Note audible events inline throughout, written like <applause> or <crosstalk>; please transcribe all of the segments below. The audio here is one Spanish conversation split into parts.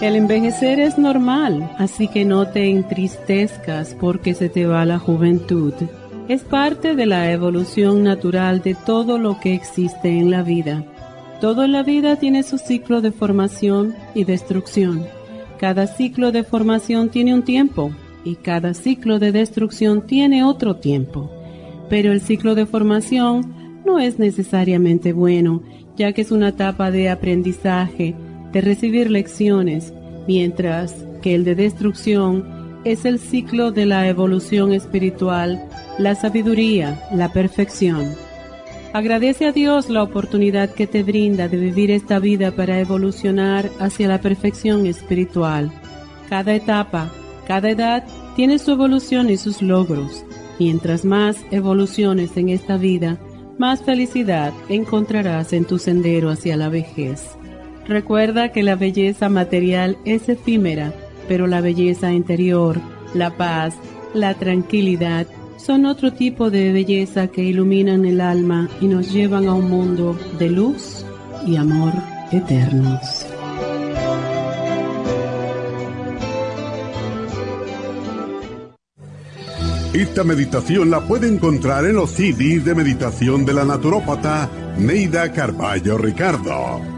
El envejecer es normal, así que no te entristezcas porque se te va la juventud. Es parte de la evolución natural de todo lo que existe en la vida. Todo en la vida tiene su ciclo de formación y destrucción. Cada ciclo de formación tiene un tiempo y cada ciclo de destrucción tiene otro tiempo. Pero el ciclo de formación no es necesariamente bueno, ya que es una etapa de aprendizaje, de recibir lecciones, mientras que el de destrucción es el ciclo de la evolución espiritual, la sabiduría, la perfección. Agradece a Dios la oportunidad que te brinda de vivir esta vida para evolucionar hacia la perfección espiritual. Cada etapa, cada edad tiene su evolución y sus logros. Mientras más evoluciones en esta vida, más felicidad encontrarás en tu sendero hacia la vejez. Recuerda que la belleza material es efímera, pero la belleza interior, la paz, la tranquilidad, son otro tipo de belleza que iluminan el alma y nos llevan a un mundo de luz y amor eternos. Esta meditación la puede encontrar en los CDs de meditación de la naturópata Neida Carballo Ricardo.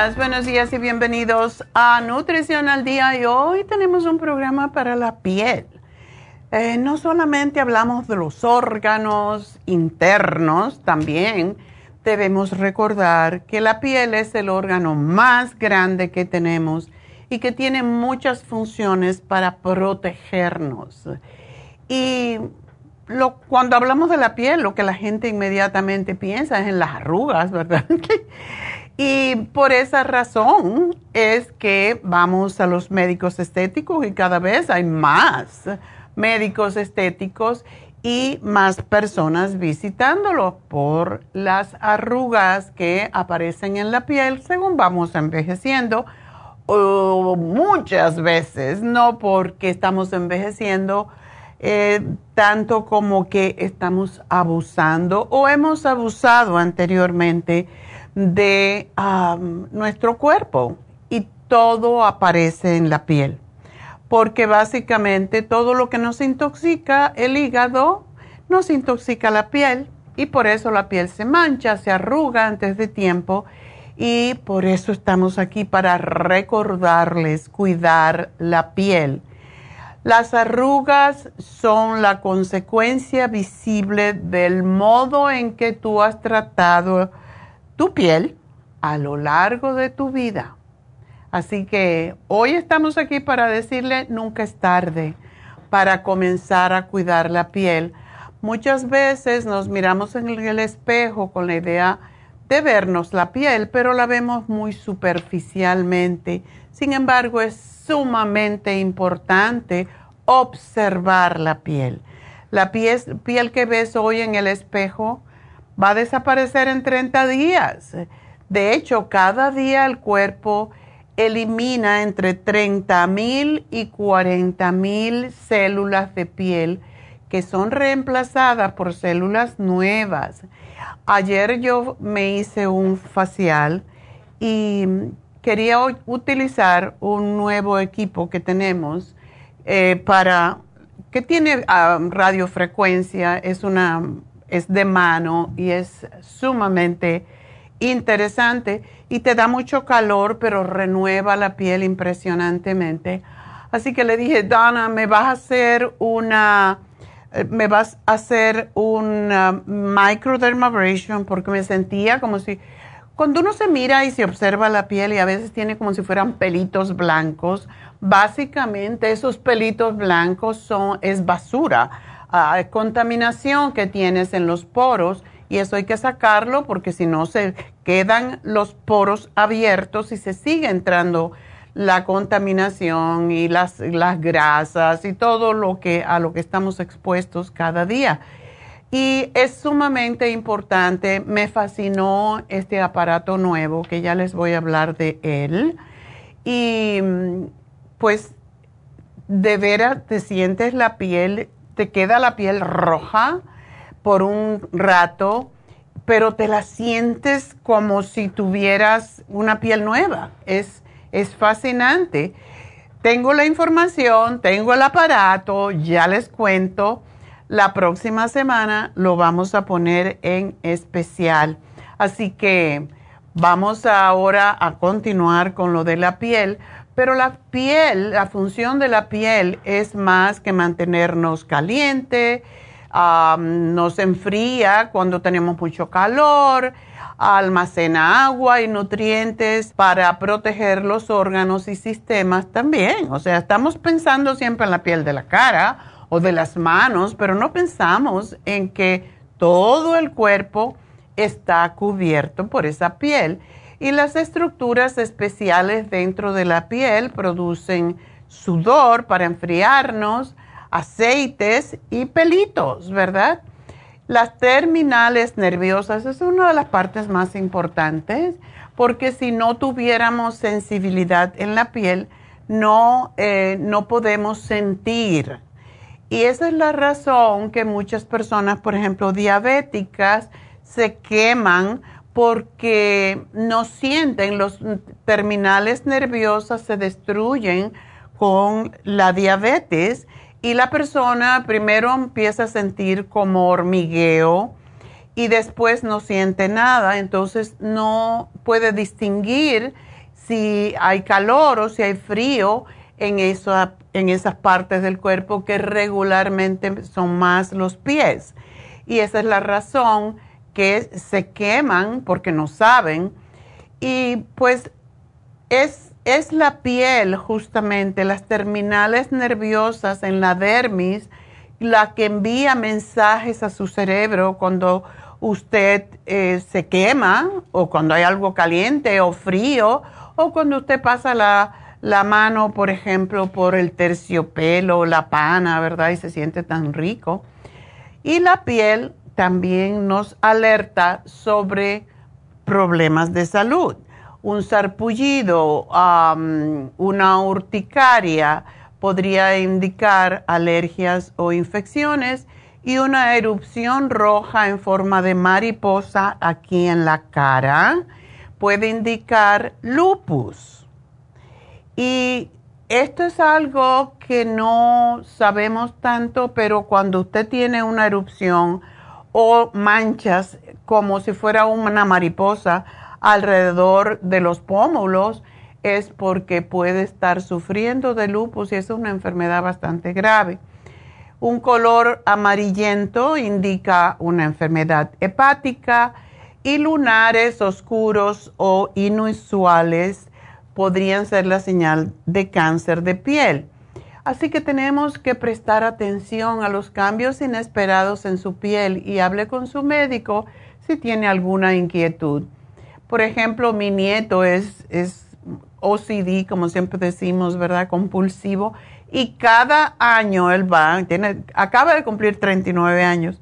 818-841-1422. buenos días y bienvenidos a Nutrición al Día. Y hoy tenemos un programa para la piel. Eh, no solamente hablamos de los órganos internos, también debemos recordar que la piel es el órgano más grande que tenemos y que tiene muchas funciones para protegernos. Y cuando hablamos de la piel, lo que la gente inmediatamente piensa es en las arrugas, ¿verdad? <laughs> Y por esa razón es que vamos a los médicos estéticos y cada vez hay más médicos estéticos y más personas visitándolo por las arrugas que aparecen en la piel según vamos envejeciendo. O muchas veces, no porque estamos envejeciendo eh, tanto como que estamos abusando o hemos abusado anteriormente de nuestro cuerpo y todo aparece en la piel. Porque básicamente todo lo que nos intoxica el hígado nos intoxica la piel y por eso la piel se mancha, se arruga antes de tiempo y por eso estamos aquí para recordarles cuidar la piel. Las arrugas son la consecuencia visible del modo en que tú has tratado tu piel a lo largo de tu vida. Así que hoy estamos aquí para decirle nunca es tarde para comenzar a cuidar la piel. Muchas veces nos miramos en el espejo con la idea de vernos la piel, pero la vemos muy superficialmente. Sin embargo, es sumamente importante observar la piel. La piel, que ves hoy en el espejo va a desaparecer en 30 días. De hecho, cada día el cuerpo elimina entre 30 mil y 40 mil células de piel que son reemplazadas por células nuevas. Ayer yo me hice un facial y quería utilizar un nuevo equipo que tenemos eh, para que tiene ah, radiofrecuencia, es una es de mano y es sumamente interesante y te da mucho calor, pero renueva la piel impresionantemente. Así que le dije, Dana, me vas a hacer una, eh, me vas a hacer una microdermabrasion porque me sentía como si, cuando uno se mira y se observa la piel y a veces tiene como si fueran pelitos blancos, básicamente esos pelitos blancos son, es basura, ah, contaminación que tienes en los poros y eso hay que sacarlo porque si no se quedan los poros abiertos y se sigue entrando la contaminación y las, las grasas y todo lo que a lo que estamos expuestos cada día. Y es sumamente importante, me fascinó este aparato nuevo que ya les voy a hablar de él. Y pues de veras te sientes la piel, te queda la piel roja, por un rato, pero te la sientes como si tuvieras una piel nueva. Es, es fascinante. Tengo la información, tengo el aparato, ya les cuento. La próxima semana lo vamos a poner en especial. Así que vamos ahora a continuar con lo de la piel. Pero la piel, la función de la piel es más que mantenernos caliente, nos enfría cuando tenemos mucho calor, almacena agua y nutrientes para proteger los órganos y sistemas también. O sea, estamos pensando siempre en la piel de la cara o de las manos, pero no pensamos en que todo el cuerpo está cubierto por esa piel. Y las estructuras especiales dentro de la piel producen sudor para enfriarnos, aceites y pelitos, ¿verdad? Las terminales nerviosas es una de las partes más importantes porque si no tuviéramos sensibilidad en la piel, no, eh, no podemos sentir. Y esa es la razón que muchas personas, por ejemplo, diabéticas, se queman porque no sienten, los terminales nerviosas se destruyen con la diabetes y la persona primero empieza a sentir como hormigueo y después no siente nada, entonces no puede distinguir si hay calor o si hay frío en, en esas partes del cuerpo que regularmente son más los pies. Y esa es la razón que se queman porque no saben. Y pues es es la piel justamente, las terminales nerviosas en la dermis, la que envía mensajes a su cerebro cuando usted eh, se quema o cuando hay algo caliente o frío o cuando usted pasa la, la mano, por ejemplo, por el terciopelo o la pana, ¿verdad? Y se siente tan rico. Y la piel también nos alerta sobre problemas de salud un sarpullido, una urticaria, podría indicar alergias o infecciones y una erupción roja en forma de mariposa aquí en la cara puede indicar lupus. Y esto es algo que no sabemos tanto, pero cuando usted tiene una erupción o manchas como si fuera una mariposa alrededor de los pómulos, es porque puede estar sufriendo de lupus y es una enfermedad bastante grave. Un color amarillento indica una enfermedad hepática y lunares oscuros o inusuales podrían ser la señal de cáncer de piel. Así que tenemos que prestar atención a los cambios inesperados en su piel y hable con su médico si tiene alguna inquietud. Por ejemplo, mi nieto es, es OCD, como siempre decimos, ¿verdad? Compulsivo. Y cada año él va, tiene, acaba de cumplir 39 años.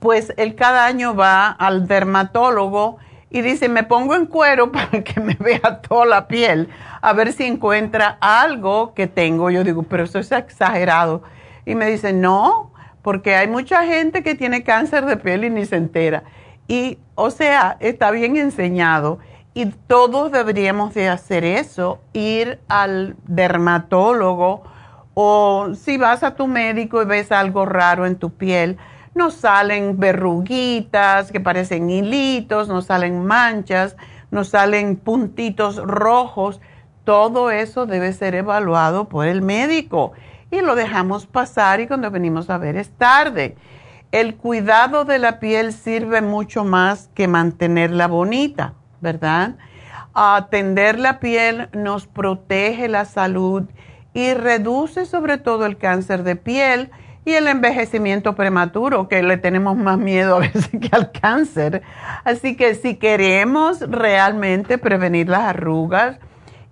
pues él cada año va al dermatólogo y dice, me pongo en cuero <laughs> para que me vea toda la piel, a ver si encuentra algo que tengo. Yo digo, pero eso es exagerado. Y me dice, no, porque hay mucha gente que tiene cáncer de piel y ni se entera. Y, o sea, está bien enseñado. Y todos deberíamos de hacer eso, ir al dermatólogo o si vas a tu médico y ves algo raro en tu piel, nos salen verruguitas que parecen hilitos, nos salen manchas, nos salen puntitos rojos. Todo eso debe ser evaluado por el médico y lo dejamos pasar y cuando venimos a ver es tarde. El cuidado de la piel sirve mucho más que mantenerla bonita, ¿verdad? Atender la piel nos protege la salud y reduce sobre todo el cáncer de piel y el envejecimiento prematuro, que le tenemos más miedo a veces que al cáncer. Así que si queremos realmente prevenir las arrugas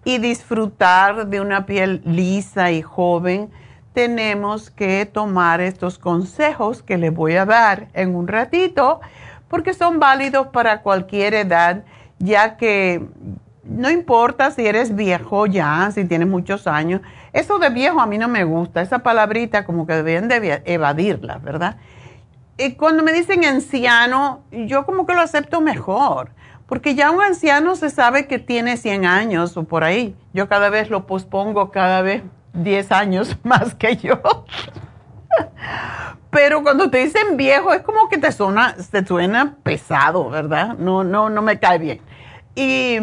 y disfrutar de una piel lisa y joven, tenemos que tomar estos consejos que les voy a dar en un ratito, porque son válidos para cualquier edad, ya que no importa si eres viejo ya, si tienes muchos años, eso de viejo a mí no me gusta, esa palabrita como que deben de evadirla, ¿verdad? Y cuando me dicen anciano, yo como que lo acepto mejor, porque ya un anciano se sabe que tiene 100 años o por ahí. Yo cada vez lo pospongo, cada vez 10 años <laughs> más que yo. <laughs> Pero cuando te dicen viejo es como que te suena, te suena pesado, ¿verdad? No, no, no me cae bien. Y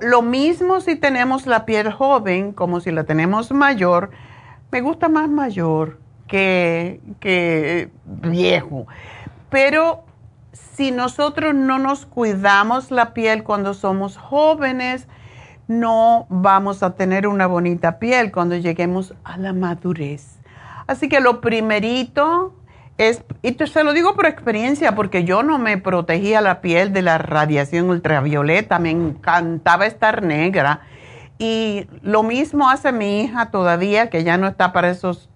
lo mismo si tenemos la piel joven como si la tenemos mayor. Me gusta más mayor que, que viejo. Pero si nosotros no nos cuidamos la piel cuando somos jóvenes, no vamos a tener una bonita piel cuando lleguemos a la madurez. Así que lo primerito y te, se lo digo por experiencia, porque yo no me protegía la piel de la radiación ultravioleta, me encantaba estar negra. Y lo mismo hace mi hija todavía, que ya no está para esos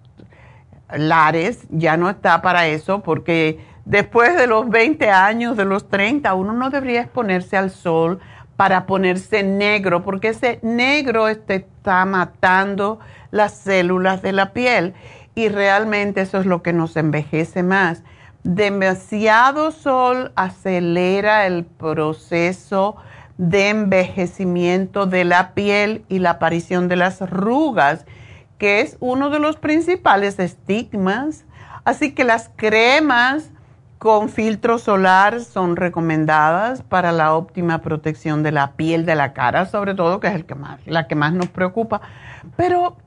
lares, ya no está para eso, porque después de los 20 años, de los 30, uno no debería exponerse al sol para ponerse negro, porque ese negro está matando las células de la piel y realmente eso es lo que nos envejece más. Demasiado sol acelera el proceso de envejecimiento de la piel y la aparición de las arrugas, que es uno de los principales estigmas. Así que las cremas con filtro solar son recomendadas para la óptima protección de la piel de la cara, sobre todo, que es el que más, la que más nos preocupa. Pero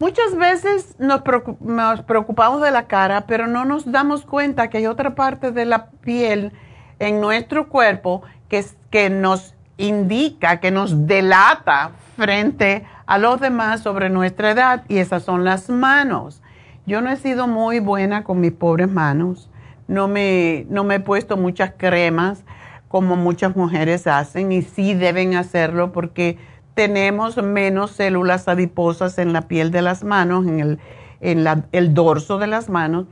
Muchas veces nos, preocupamos de la cara, pero no nos damos cuenta que hay otra parte de la piel en nuestro cuerpo que, que nos indica, que nos delata frente a los demás sobre nuestra edad y esas son las manos. Yo no he sido muy buena con mis pobres manos, no me, no me he puesto muchas cremas como muchas mujeres hacen y sí deben hacerlo porque tenemos menos células adiposas en la piel de las manos, en, el, en el dorso de las manos.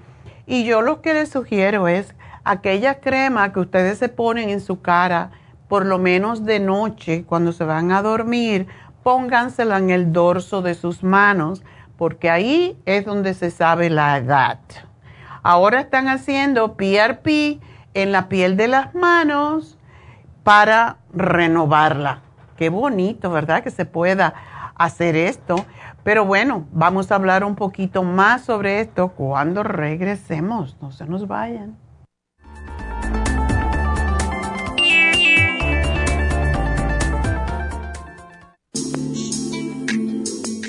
Y yo lo que les sugiero es aquella crema que ustedes se ponen en su cara, por lo menos de noche, cuando se van a dormir, póngansela en el dorso de sus manos, porque ahí es donde se sabe la edad. Ahora están haciendo PRP en la piel de las manos para renovarla. Qué bonito, ¿verdad? Que se pueda hacer esto. Pero bueno, vamos a hablar un poquito más sobre esto cuando regresemos. No se nos vayan.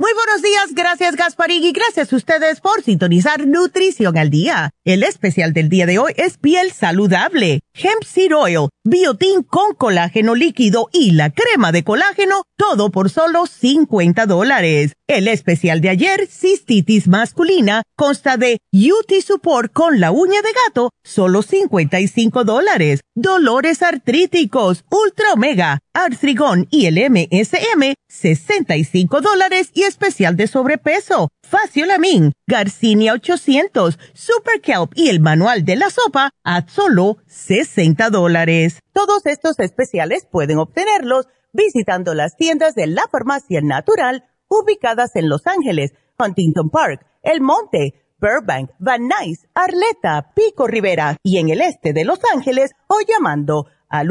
Muy buenos días, gracias Gasparín y gracias a ustedes por sintonizar Nutrición al Día. El especial del día de hoy es piel saludable, hemp seed oil, biotin con colágeno líquido y la crema de colágeno, todo por solo 50 dólares. El especial de ayer, cistitis masculina, consta de UT Support con la uña de gato, solo 55 dólares. Dolores artríticos, Ultra Omega, Artrigón y el MSM, 65 dólares y especial de sobrepeso. Faciolamin, Garcinia 800, Super Kelp y el manual de la sopa a solo 60 dólares. Todos estos especiales pueden obtenerlos visitando las tiendas de la farmacia natural ubicadas en Los Ángeles, Huntington Park, El Monte, Burbank, Van Nuys, Arleta, Pico Rivera y en el este de Los Ángeles o llamando al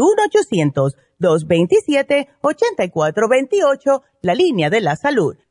1-800-227-8428, la línea de la salud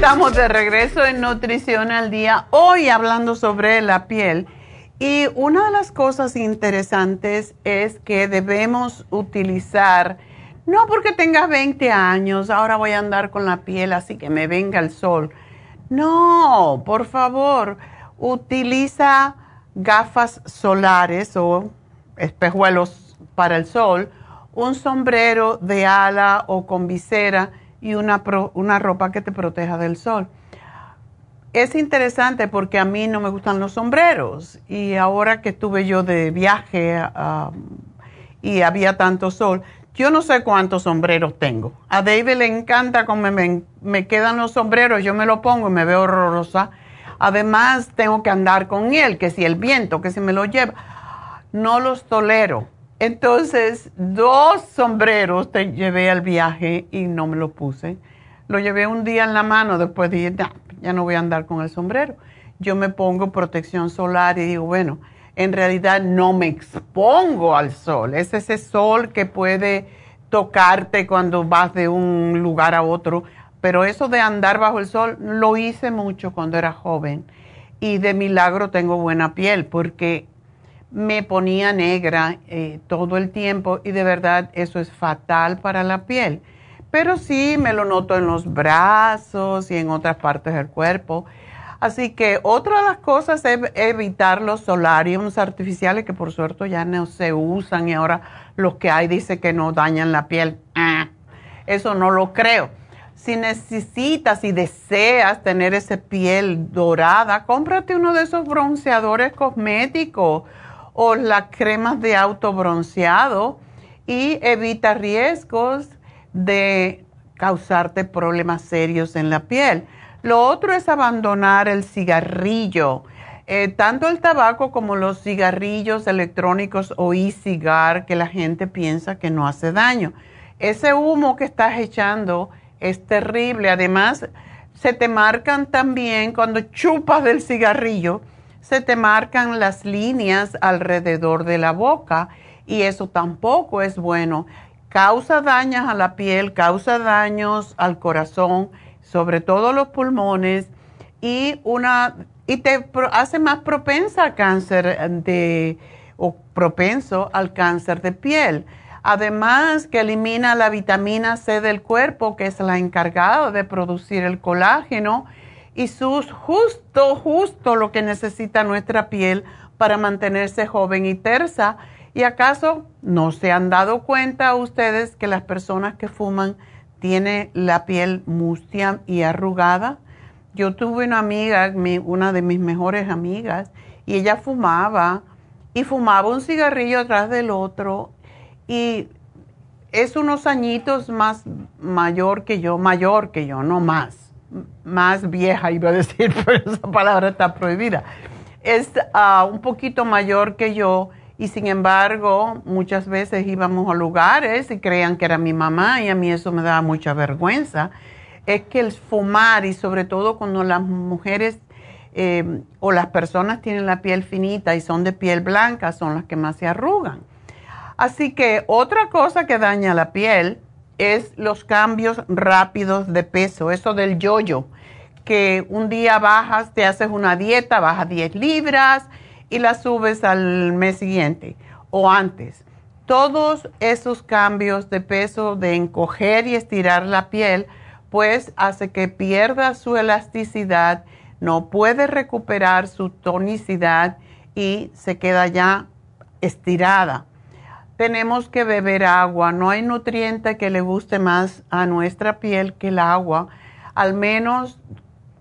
Estamos de regreso en Nutrición al Día, hoy hablando sobre la piel. Y una de las cosas interesantes es que debemos utilizar, no porque tengas 20 años, ahora voy a andar con la piel así que me venga el sol. No, por favor, utiliza gafas solares o espejuelos para el sol, un sombrero de ala o con visera y una, una ropa que te proteja del sol. Es interesante porque a mí no me gustan los sombreros y ahora que estuve yo de viaje y había tanto sol, yo no sé cuántos sombreros tengo. A David le encanta cómo me, me quedan los sombreros, yo me lo pongo y me veo horrorosa. Además, tengo que andar con él, que si el viento, que si me lo lleva. No los tolero. Entonces, dos sombreros te llevé al viaje y no me lo puse. Lo llevé un día en la mano, después dije, ya no voy a andar con el sombrero. Yo me pongo protección solar y digo, bueno, en realidad no me expongo al sol. Es ese sol que puede tocarte cuando vas de un lugar a otro. Pero eso de andar bajo el sol lo hice mucho cuando era joven. Y de milagro tengo buena piel porque me ponía negra eh, todo el tiempo y de verdad eso es fatal para la piel. Pero sí me lo noto en los brazos y en otras partes del cuerpo. Así que otra de las cosas es evitar los solariums artificiales que por suerte ya no se usan y ahora los que hay dice que no dañan la piel. Ah, eso no lo creo. Si necesitas y deseas tener esa piel dorada, cómprate uno de esos bronceadores cosméticos o las cremas de autobronceado y evita riesgos de causarte problemas serios en la piel. Lo otro es abandonar el cigarrillo. Eh, tanto el tabaco como los cigarrillos electrónicos o e-cigar que la gente piensa que no hace daño. Ese humo que estás echando es terrible. Además, se te marcan también cuando chupas del cigarrillo, se te marcan las líneas alrededor de la boca y eso tampoco es bueno. Causa daños a la piel, causa daños al corazón, sobre todo los pulmones y una y te hace más propensa al cáncer de o propenso al cáncer de piel. Además que elimina la vitamina C del cuerpo, que es la encargada de producir el colágeno, y sus justo, justo lo que necesita nuestra piel para mantenerse joven y tersa. ¿Y acaso no se han dado cuenta ustedes que las personas que fuman tienen la piel mustia y arrugada? Yo tuve una amiga, una de mis mejores amigas, y ella fumaba y fumaba un cigarrillo atrás del otro y es unos añitos más mayor que yo, mayor que yo, no más, más vieja iba a decir, <laughs> pero esa palabra está prohibida. Es ah, un poquito mayor que yo y sin embargo muchas veces íbamos a lugares y creían que era mi mamá y a mí eso me daba mucha vergüenza. Es que el fumar y sobre todo cuando las mujeres eh, o las personas tienen la piel finita y son de piel blanca son las que más se arrugan. Así que otra cosa que daña la piel es los cambios rápidos de peso, eso del yoyo, que un día bajas, te haces una dieta, bajas 10 libras y la subes al mes siguiente o antes. Todos esos cambios de peso, de encoger y estirar la piel, pues hace que pierda su elasticidad, no puede recuperar su tonicidad y se queda ya estirada tenemos que beber agua. No hay nutriente que le guste más a nuestra piel que el agua. Al menos,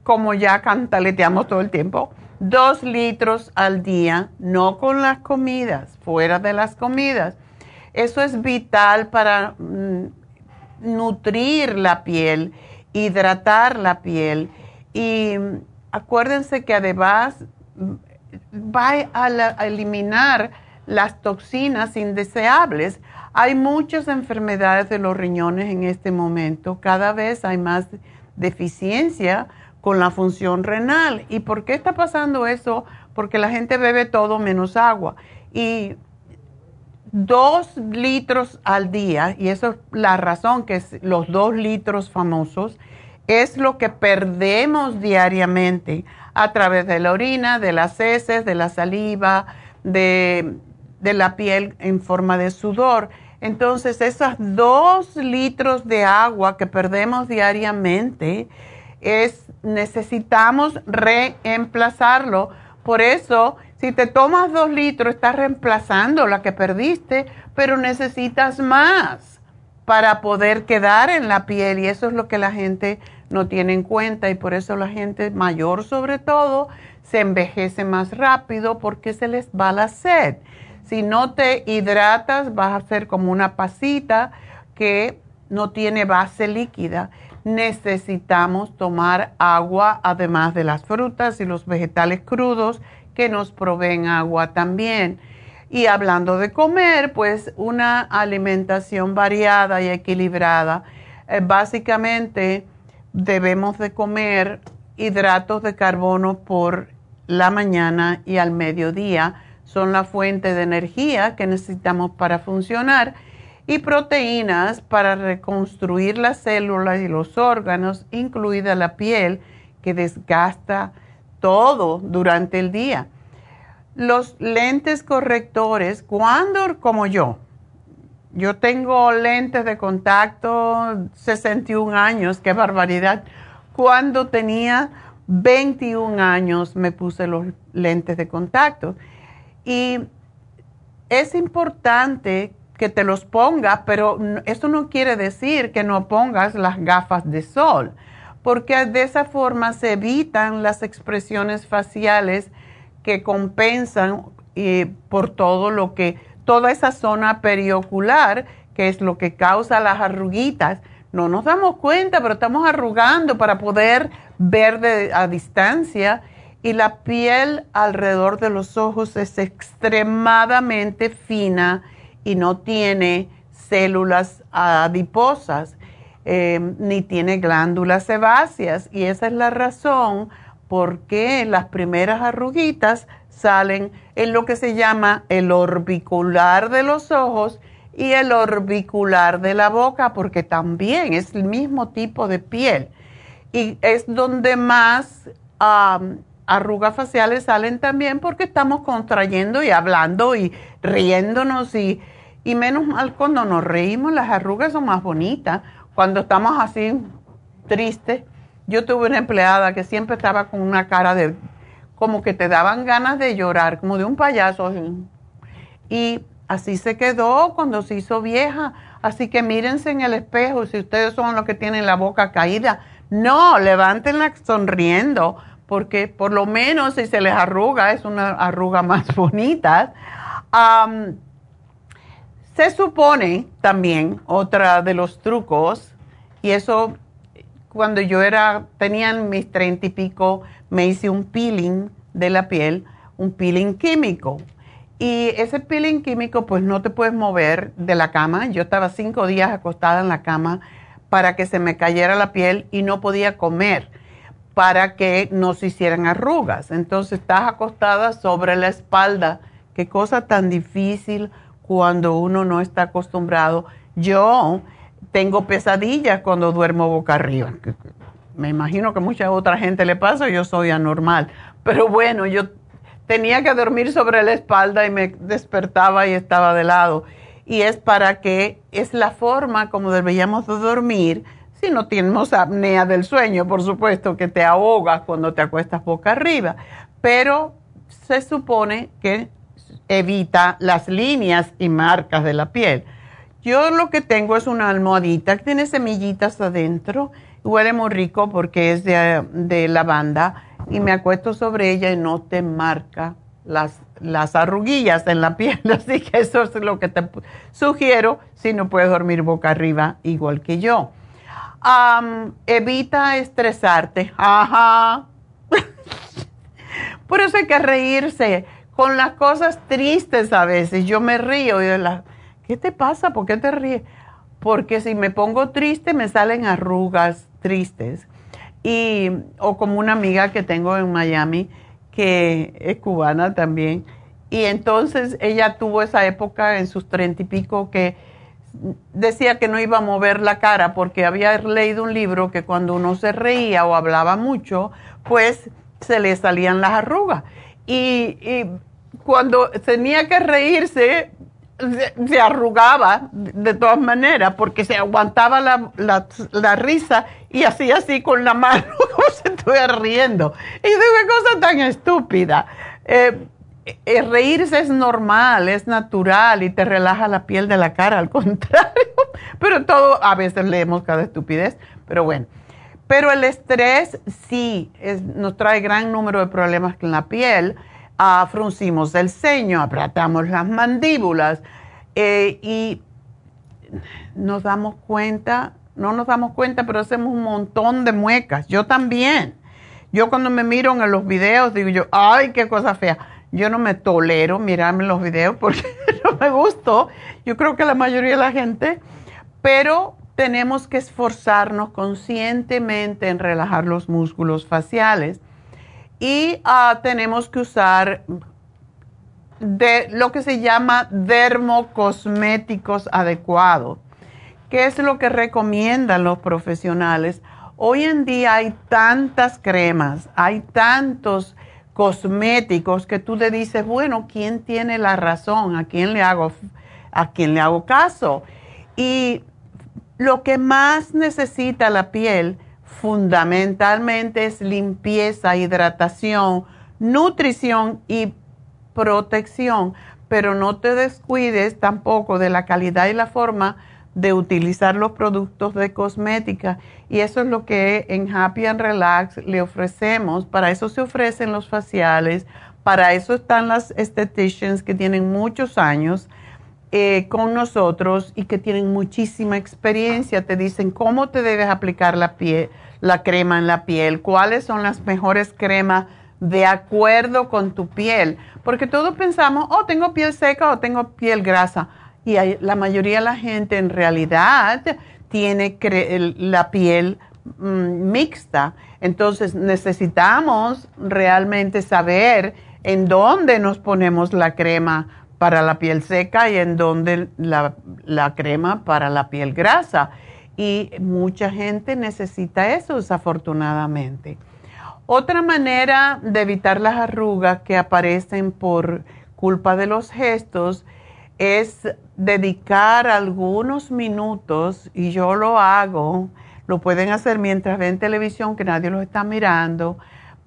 como ya cantaleteamos todo el tiempo, dos litros al día, no con las comidas, fuera de las comidas. Eso es vital para mm, nutrir la piel, hidratar la piel. Y mm, acuérdense que además mm, va a eliminar las toxinas indeseables. Hay muchas enfermedades de los riñones en este momento. Cada vez hay más deficiencia con la función renal. ¿Y por qué está pasando eso? Porque la gente bebe todo menos agua. Y dos litros al día, y eso es la razón que es los dos litros famosos, es lo que perdemos diariamente a través de la orina, de las heces, de la saliva, de de la piel en forma de sudor. Entonces, esos dos litros de agua que perdemos diariamente, es, necesitamos reemplazarlo. Por eso, si te tomas dos litros, estás reemplazando la que perdiste, pero necesitas más para poder quedar en la piel y eso es lo que la gente no tiene en cuenta y por eso la gente mayor sobre todo se envejece más rápido porque se les va la sed. Si no te hidratas, vas a ser como una pasita que no tiene base líquida. Necesitamos tomar agua, además de las frutas y los vegetales crudos que nos proveen agua también. Y hablando de comer, pues una alimentación variada y equilibrada. Eh, básicamente debemos de comer hidratos de carbono por la mañana y al mediodía son la fuente de energía que necesitamos para funcionar y proteínas para reconstruir las células y los órganos, incluida la piel, que desgasta todo durante el día. Los lentes correctores, cuando como yo, yo tengo lentes de contacto 61 años, qué barbaridad. Cuando tenía 21 años me puse los lentes de contacto y es importante que te los pongas, pero eso no quiere decir que no pongas las gafas de sol, porque de esa forma se evitan las expresiones faciales que compensan por todo lo que, toda esa zona periocular que es lo que causa las arruguitas. No nos damos cuenta, pero estamos arrugando para poder ver a distancia. Y la piel alrededor de los ojos es extremadamente fina y no tiene células adiposas, eh, ni tiene glándulas sebáceas. Y esa es la razón por qué las primeras arruguitas salen en lo que se llama el orbicular de los ojos y el orbicular de la boca, porque también es el mismo tipo de piel. Y es donde más arrugas faciales salen también porque estamos contrayendo y hablando y riéndonos y, y menos mal cuando nos reímos las arrugas son más bonitas. Cuando estamos así tristes, yo tuve una empleada que siempre estaba con una cara de como que te daban ganas de llorar, como de un payaso. Y así se quedó cuando se hizo vieja. Así que mírense en el espejo si ustedes son los que tienen la boca caída. No, levántenla sonriendo, porque por lo menos si se les arruga, es una arruga más <laughs> bonita. se supone también, otra de los trucos, y eso cuando yo era, tenían mis treinta y pico, me hice un peeling de la piel, un peeling químico. Y ese peeling químico, pues no te puedes mover de la cama. Yo estaba cinco días acostada en la cama para que se me cayera la piel y no podía comer para que no se hicieran arrugas. Entonces estás acostada sobre la espalda. Qué cosa tan difícil cuando uno no está acostumbrado. Yo tengo pesadillas cuando duermo boca arriba. Me imagino que mucha otra gente le pasa, yo soy anormal. Pero bueno, yo tenía que dormir sobre la espalda y me despertaba y estaba de lado. Y es para que es la forma como deberíamos dormir si no tenemos apnea del sueño, por supuesto, que te ahogas cuando te acuestas boca arriba. Pero se supone que evita las líneas y marcas de la piel. Yo lo que tengo es una almohadita que tiene semillitas adentro. Huele muy rico porque es de, lavanda y me acuesto sobre ella y no te marca las, las arruguillas en la piel. <laughs> Así que eso es lo que te sugiero si no puedes dormir boca arriba igual que yo. Evita estresarte. Ajá. <laughs> Por eso hay que reírse con las cosas tristes a veces. Yo me río y de la, ¿qué te pasa? ¿Por qué te ríes? Porque si me pongo triste me salen arrugas tristes y, o como una amiga que tengo en Miami, que es cubana también. Y entonces ella tuvo esa época en sus treinta y pico que decía que no iba a mover la cara porque había leído un libro que cuando uno se reía o hablaba mucho, pues se le salían las arrugas. Y, y cuando tenía que reírse, se, arrugaba de, todas maneras porque se aguantaba la, risa y hacía así con la mano <laughs> se estuviera riendo. Y digo, qué cosa tan estúpida. Eh, reírse es normal, es natural y te relaja la piel de la cara, al <laughs> contrario. Pero todo, a veces leemos cada estupidez, pero bueno. Pero el estrés sí nos trae gran número de problemas con la piel fruncimos el ceño, apretamos las mandíbulas eh, y nos damos cuenta, no nos damos cuenta, pero hacemos un montón de muecas. Yo también. Yo cuando me miro en los videos digo yo, ay, qué cosa fea. Yo no me tolero mirarme los videos porque <laughs> no me gustó. Yo creo que la mayoría de la gente, pero tenemos que esforzarnos conscientemente en relajar los músculos faciales y ah, tenemos que usar de lo que se llama dermocosméticos adecuados. ¿Qué es lo que recomiendan los profesionales? Hoy en día hay tantas cremas, hay tantos cosméticos que tú le dices, bueno, ¿quién tiene la razón? ¿A quién le hago, a quién le hago caso? Y lo que más necesita la piel fundamentalmente es limpieza, hidratación, nutrición y protección, pero no te descuides tampoco de la calidad y la forma de utilizar los productos de cosmética. Y eso es lo que en Happy and Relax le ofrecemos. Para eso se ofrecen los faciales, para eso están las esteticians que tienen muchos años eh, con nosotros y que tienen muchísima experiencia. Te dicen cómo te debes aplicar la, piel, la crema en la piel, cuáles son las mejores cremas de acuerdo con tu piel. Porque todos pensamos, oh, tengo piel seca o tengo piel grasa. Y la mayoría de la gente en realidad tiene la piel mm, mixta. Entonces necesitamos realmente saber en dónde nos ponemos la crema para la piel seca y en donde la, crema para la piel grasa. Y mucha gente necesita eso, desafortunadamente. Otra manera de evitar las arrugas que aparecen por culpa de los gestos es dedicar algunos minutos, y yo lo hago, lo pueden hacer mientras ven televisión que nadie los está mirando,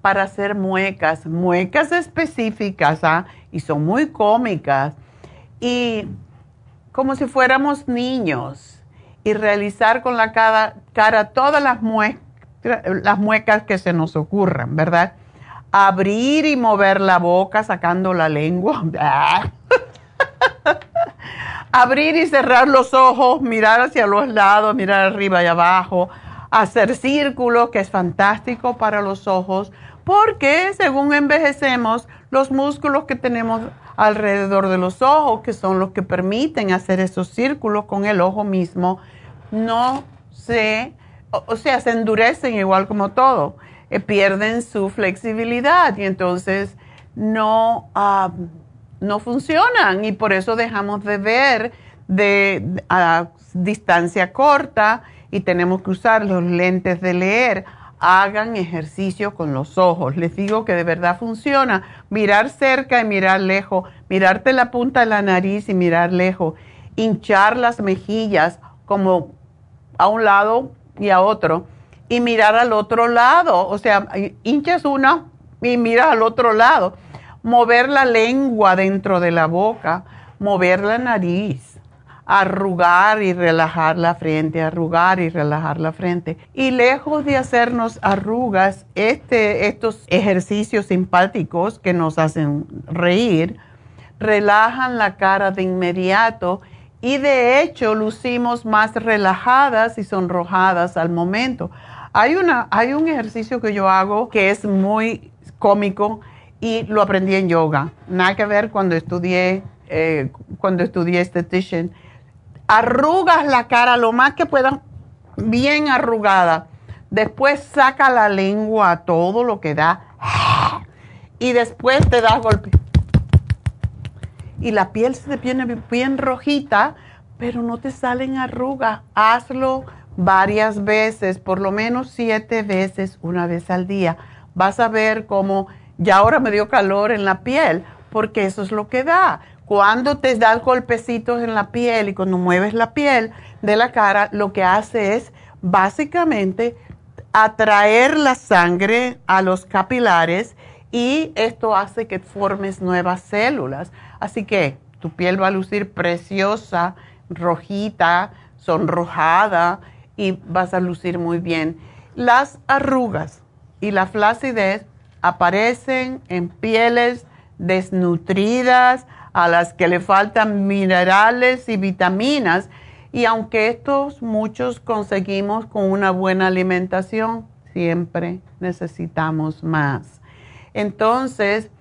para hacer muecas, muecas específicas, ¿ah? y son muy cómicas, y como si fuéramos niños, y realizar con la cara, cara todas las, las muecas que se nos ocurran, ¿verdad? Abrir y mover la boca sacando la lengua. <laughs> <laughs> Abrir y cerrar los ojos, mirar hacia los lados, mirar arriba y abajo, hacer círculos, que es fantástico para los ojos, porque según envejecemos, los músculos que tenemos alrededor de los ojos, que son los que permiten hacer esos círculos con el ojo mismo, no se, o, sea, se endurecen igual como todo, eh, pierden su flexibilidad y entonces no, ah, no funcionan y por eso dejamos de ver de, a distancia corta y tenemos que usar los lentes de leer hagan ejercicio con los ojos. Les digo que de verdad funciona. Mirar cerca y mirar lejos. Mirarte la punta de la nariz y mirar lejos. Hinchar las mejillas como a un lado y a otro. Y mirar al otro lado. O sea, hinchas una y miras al otro lado. Mover la lengua dentro de la boca. Mover la nariz arrugar y relajar la frente, arrugar y relajar la frente. Y lejos de hacernos arrugas, este, estos ejercicios simpáticos que nos hacen reír, relajan la cara de inmediato y de hecho lucimos más relajadas y sonrojadas al momento. Hay, una, hay un ejercicio que yo hago que es muy cómico y lo aprendí en yoga. Nada que ver cuando estudié, eh, cuando estudié estetician arrugas la cara lo más que puedas, bien arrugada. Después saca la lengua a todo lo que da. Y después te das golpe. Y la piel se te viene bien rojita, pero no te salen arrugas. Hazlo varias veces, por lo menos siete veces, una vez al día. Vas a ver cómo ya ahora me dio calor en la piel, porque eso es lo que da. Cuando te das golpecitos en la piel y cuando mueves la piel de la cara, lo que hace es básicamente atraer la sangre a los capilares y esto hace que formes nuevas células. Así que tu piel va a lucir preciosa, rojita, sonrojada y vas a lucir muy bien. Las arrugas y la flacidez aparecen en pieles desnutridas, a las que le faltan minerales y vitaminas. Y aunque estos muchos conseguimos con una buena alimentación, siempre necesitamos más. Entonces,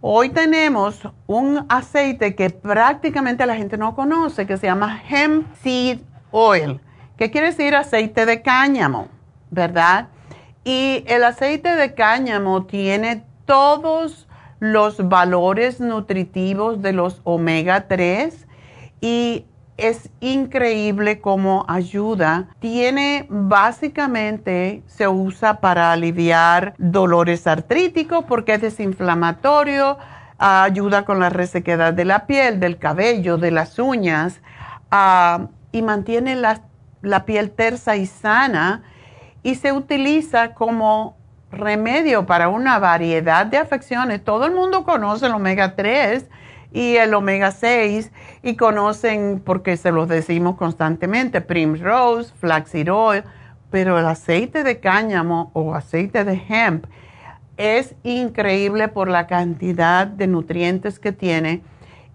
hoy tenemos un aceite que prácticamente la gente no conoce, que se llama hemp seed oil. ¿Qué quiere decir aceite de cáñamo? ¿Verdad? Y el aceite de cáñamo tiene todos los valores nutritivos de los omega 3 y es increíble cómo ayuda. Tiene básicamente, se usa para aliviar dolores artríticos porque es desinflamatorio, ayuda con la resequedad de la piel, del cabello, de las uñas ah, y mantiene la, la piel tersa y sana y se utiliza como remedio para una variedad de afecciones. Todo el mundo conoce el omega 3 y el omega 6 y conocen, porque se los decimos constantemente, Primrose, Flaxseed Oil, pero el aceite de cáñamo o aceite de hemp es increíble por la cantidad de nutrientes que tiene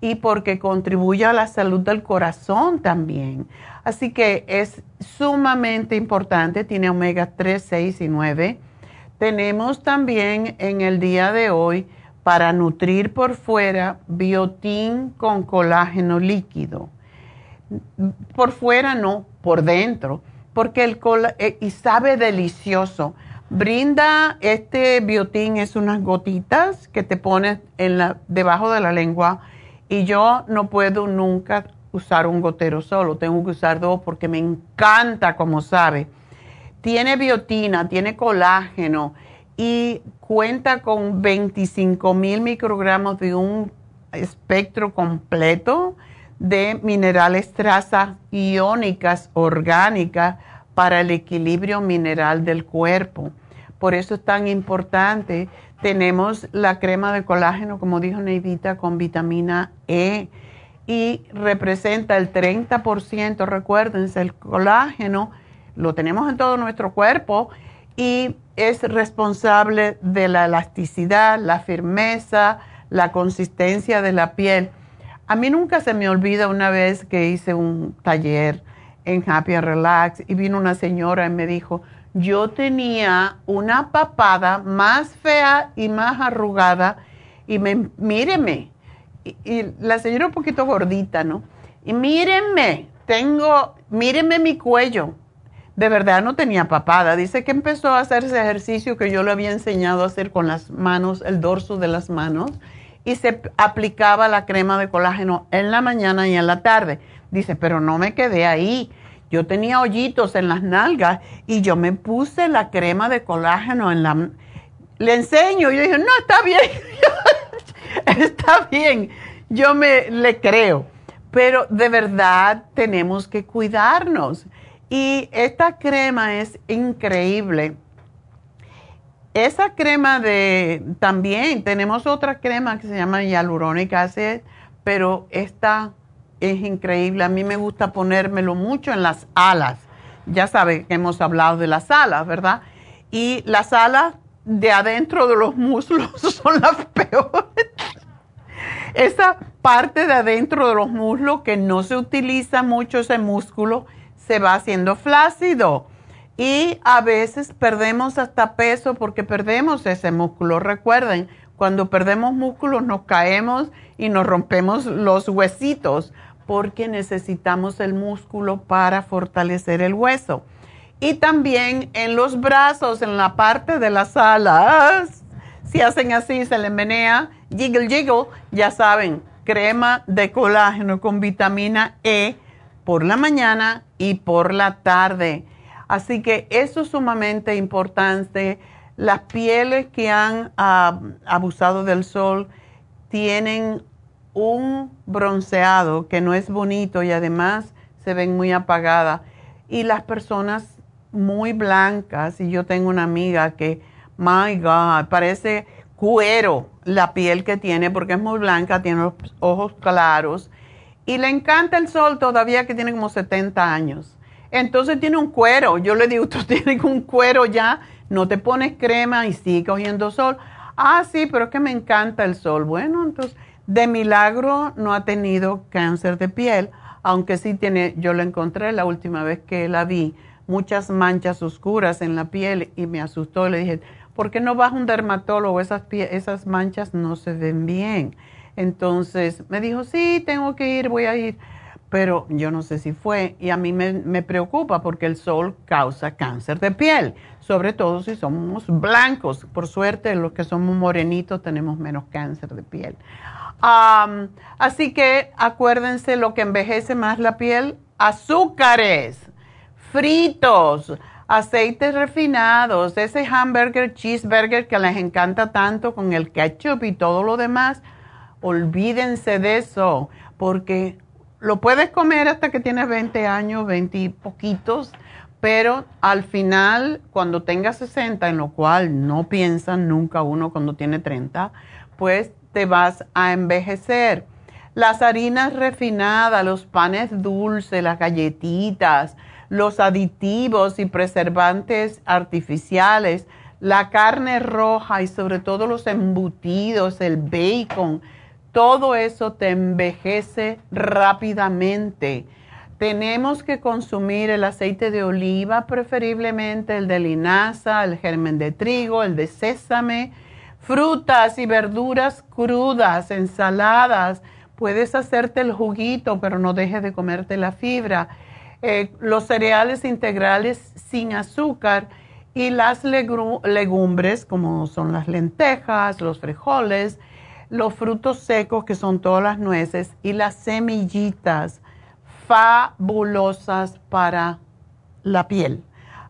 y porque contribuye a la salud del corazón también. Así que es sumamente importante, tiene omega 3, 6 y 9. Tenemos también en el día de hoy para nutrir por fuera biotín con colágeno líquido. Por fuera no, por dentro, porque el eh, y sabe delicioso. Brinda este biotín es unas gotitas que te pones en la, debajo de la lengua y yo no puedo nunca usar un gotero solo, tengo que usar dos porque me encanta como sabe. Tiene biotina, tiene colágeno y cuenta con 25 mil microgramos de un espectro completo de minerales trazas iónicas orgánicas para el equilibrio mineral del cuerpo. Por eso es tan importante. Tenemos la crema de colágeno, como dijo Neidita, con vitamina E y representa el 30%, recuérdense, el colágeno lo tenemos en todo nuestro cuerpo y es responsable de la elasticidad, la firmeza, la consistencia de la piel. A mí nunca se me olvida una vez que hice un taller en Happy and Relax y vino una señora y me dijo, yo tenía una papada más fea y más arrugada y me, míreme, y, la señora un poquito gordita, ¿no? Y mírenme, tengo, mírenme mi cuello. De verdad no tenía papada. Dice que empezó a hacer ese ejercicio que yo le había enseñado a hacer con las manos, el dorso de las manos, y se aplicaba la crema de colágeno en la mañana y en la tarde. Dice, pero no me quedé ahí. Yo tenía hoyitos en las nalgas y yo me puse la crema de colágeno en la... Le enseño y yo dije, no, está bien. <laughs> <laughs> está bien, yo me le creo, pero de verdad tenemos que cuidarnos. Y esta crema es increíble. Esa crema de, también tenemos otra crema que se llama hialurónica acid, pero esta es increíble. A mí me gusta ponérmelo mucho en las alas. Ya sabe que hemos hablado de las alas, ¿verdad? Y las alas de adentro de los muslos <laughs> son las peores. Esa parte de adentro de los muslos que no se utiliza mucho ese músculo se va haciendo flácido y a veces perdemos hasta peso porque perdemos ese músculo. Recuerden, cuando perdemos músculos nos caemos y nos rompemos los huesitos porque necesitamos el músculo para fortalecer el hueso. Y también en los brazos, en la parte de las alas, si hacen así, se le menea, jiggle jiggle, ya saben, crema de colágeno con vitamina E por la mañana y por la tarde. Así que eso es sumamente importante. Las pieles que han ah, abusado del sol tienen un bronceado que no es bonito y además se ven muy apagadas. Y las personas muy blancas, y yo tengo una amiga que, my God, parece cuero la piel que tiene porque es muy blanca, tiene los ojos claros y le encanta el sol todavía que tiene como 70 años. Entonces tiene un cuero. Yo le digo, <laughs> tú tienes un cuero ya, no te pones crema y sigue cogiendo sol. Ah, sí, pero es que me encanta el sol. Bueno, entonces, de milagro no ha tenido cáncer de piel, aunque sí tiene, yo lo encontré la última vez que la vi muchas manchas oscuras en la piel y me asustó. Le dije, ¿por qué no vas a un dermatólogo? Esas, esas manchas no se ven bien. Entonces me dijo, sí, tengo que ir, voy a ir. Pero yo no sé si fue. Y a mí me, me preocupa porque el sol causa cáncer de piel, sobre todo si somos blancos. Por suerte, los que somos morenitos tenemos menos cáncer de piel. así que acuérdense lo que envejece más la piel, azúcares fritos, aceites refinados, ese hamburger, cheeseburger que les encanta tanto con el ketchup y todo lo demás, olvídense de eso, porque lo puedes comer hasta que tienes 20 años, 20 y poquitos, pero al final, cuando tengas 60, en lo cual no piensan nunca uno cuando tiene 30, pues te vas a envejecer. Las harinas refinadas, los panes dulces, las galletitas, los aditivos y preservantes artificiales, la carne roja y sobre todo los embutidos, el bacon, todo eso te envejece rápidamente. Tenemos que consumir el aceite de oliva, preferiblemente el de linaza, el germen de trigo, el de sésame, frutas y verduras crudas, ensaladas. Puedes hacerte el juguito, pero no dejes de comerte la fibra. Eh, los cereales integrales sin azúcar y las legumbres, como son las lentejas, los frijoles, los frutos secos, que son todas las nueces, y las semillitas fabulosas para la piel.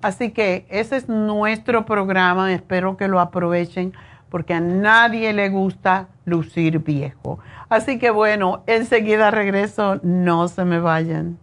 Así que ese es nuestro programa, espero que lo aprovechen porque a nadie le gusta lucir viejo. Así que bueno, enseguida regreso, no se me vayan.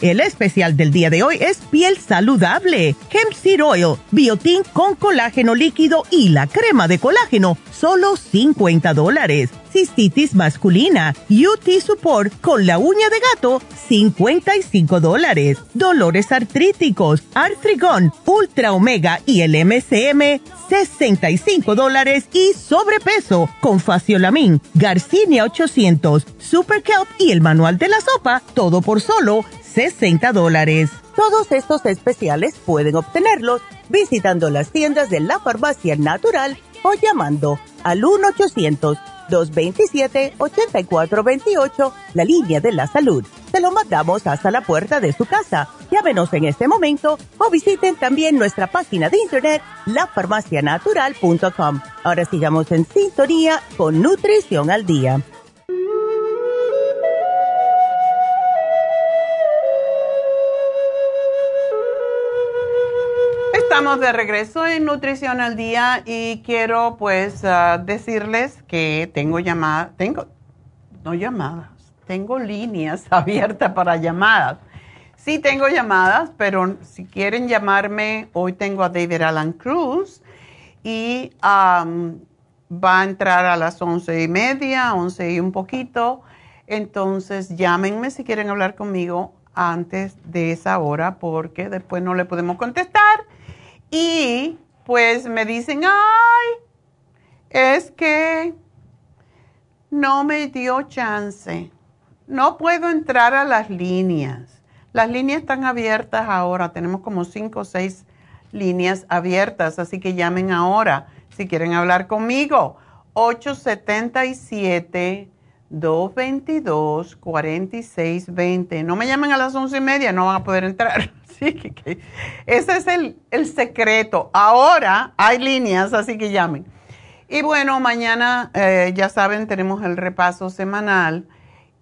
El especial del día de hoy es piel saludable, Hemp Seed Oil, biotín con colágeno líquido y la crema de colágeno, solo 50 dólares. Cistitis masculina, UT Support con la uña de gato, 55 dólares. Dolores artríticos, Artrigón, Ultra Omega y el MCM, 65 dólares y sobrepeso con Faciolamin, Garcinia 800, Super Kelp y el manual de la sopa, todo por solo 60 dólares. Todos estos especiales pueden obtenerlos visitando las tiendas de la farmacia natural o llamando al 1-800-227-8428, la línea de la salud. Se lo mandamos hasta la puerta de su casa. Llámenos en este momento o visiten también nuestra página de internet, lafarmacianatural.com. Ahora sigamos en sintonía con Nutrición al Día. Estamos de regreso en Nutrición al Día y quiero pues ah, decirles que tengo llamadas, tengo, no llamadas, tengo líneas <laughs> abiertas para llamadas. Sí tengo llamadas, pero si quieren llamarme, hoy tengo a David Alan Cruz y va a entrar a las once y media, once y un poquito. Entonces llámenme si quieren hablar conmigo antes de esa hora porque después no le podemos contestar y pues me dicen, ay, es que no me dio chance. No puedo entrar a las líneas. Las líneas están abiertas ahora. Tenemos como cinco o seis líneas abiertas, así que llamen ahora si quieren hablar conmigo. 877-222-4620. No me llamen a las once y media, no van a poder entrar. <laughs> Sí, que, ese es el, secreto. Ahora hay líneas, así que llamen. Y bueno, mañana, eh, ya saben, tenemos el repaso semanal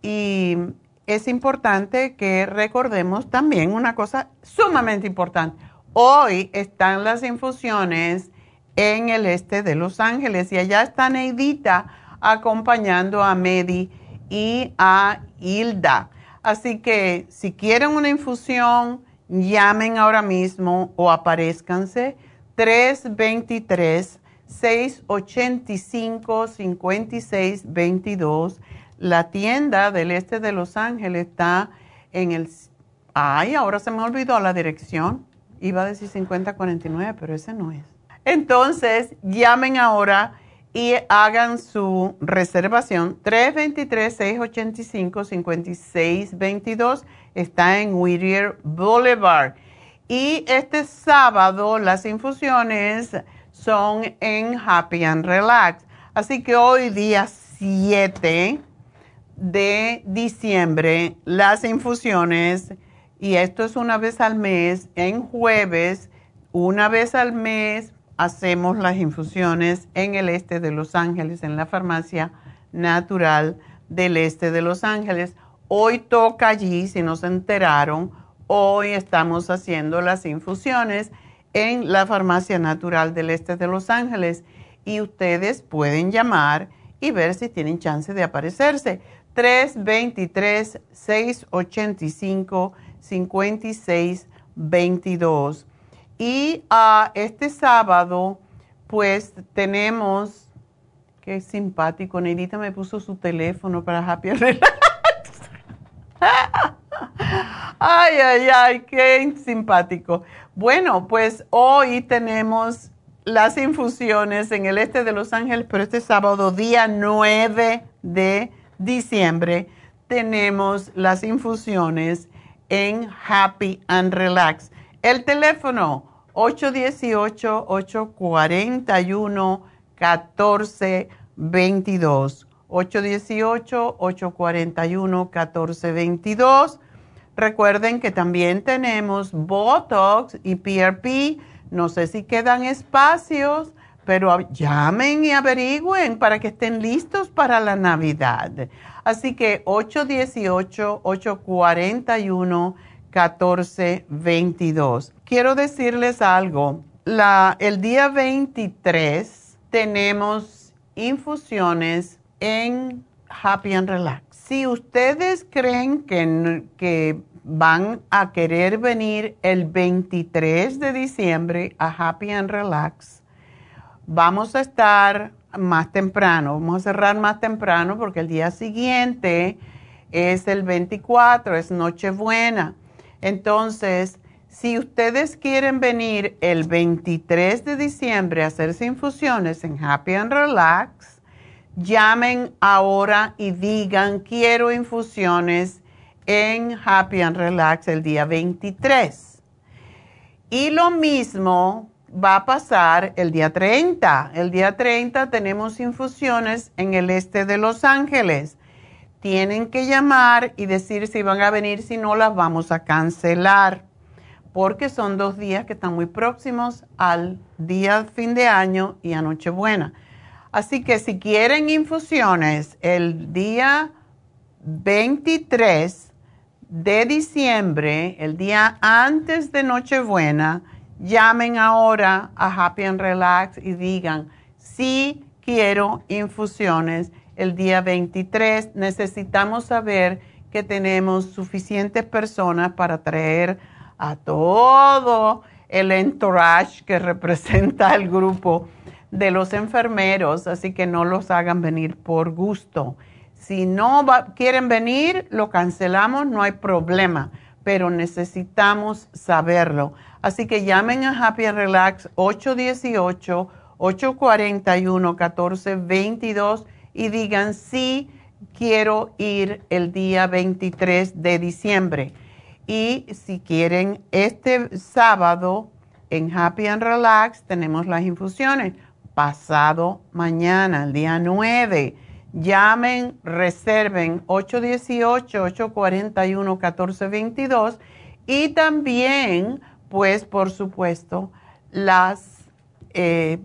y es importante que recordemos también una cosa sumamente importante. Hoy están las infusiones en el este de Los Ángeles y allá está Neidita acompañando a Medi y a Hilda. Así que si quieren una infusión, llamen ahora mismo o aparezcanse 323-685-5622. La tienda del este de Los Ángeles está en el... Ay, ahora se me olvidó la dirección. Iba a decir 5049, pero ese no es. Entonces, llamen ahora y hagan su reservación 323-685-5622 está en Whittier Boulevard. Y este sábado las infusiones son en Happy and Relax. Así que hoy día 7 de diciembre, las infusiones, y esto es una vez al mes, en jueves, una vez al mes hacemos las infusiones en el este de Los Ángeles, en la farmacia natural del este de Los Ángeles. Hoy toca allí, si no se enteraron, hoy estamos haciendo las infusiones en la farmacia natural del este de Los Ángeles y ustedes pueden llamar y ver si tienen chance de aparecerse. 323-685-5622. Y uh, este sábado, pues tenemos, qué simpático, Neidita me puso su teléfono para <laughs> Happy Relax. <laughs> ay, ay, ay, qué simpático. Bueno, pues hoy tenemos las infusiones en el este de Los Ángeles, pero este sábado, día 9 de diciembre, tenemos las infusiones en Happy and Relax. El teléfono 818-841-1422. 818-841-1422. Recuerden que también tenemos Botox y PRP. No sé si quedan espacios, pero llamen y averigüen para que estén listos para la Navidad. Así que 818-841-1422. Quiero decirles algo. El día 23 tenemos infusiones en Happy and Relax. Si ustedes creen que, que van a querer venir el 23 de diciembre a Happy and Relax, vamos a estar más temprano. Vamos a cerrar más temprano porque el día siguiente es el 24, es Nochebuena. Entonces, si ustedes quieren venir el 23 de diciembre a hacerse infusiones en Happy and Relax, llamen ahora y digan quiero infusiones en Happy and Relax el día 23. Y lo mismo va a pasar el día 30. El día 30 tenemos infusiones en el este de Los Ángeles. Tienen que llamar y decir si van a venir, si no las vamos a cancelar, porque son dos días que están muy próximos al día fin de año y a Nochebuena. Así que si quieren infusiones el día 23 de diciembre, el día antes de Nochebuena, llamen ahora a Happy and Relax y digan, sí quiero infusiones el día 23. Necesitamos saber que tenemos suficientes personas para traer a todo el entourage que representa el grupo de los enfermeros, así que no los hagan venir por gusto. Si no quieren venir, lo cancelamos, no hay problema, pero necesitamos saberlo. Así que llamen a Happy and Relax 818-841-1422 y digan sí, quiero ir el día 23 de diciembre. Y si quieren este sábado en Happy and Relax tenemos las infusiones. Pasado mañana, el día 9. Llamen, reserven 818-841-1422 y también pues por supuesto las, eh,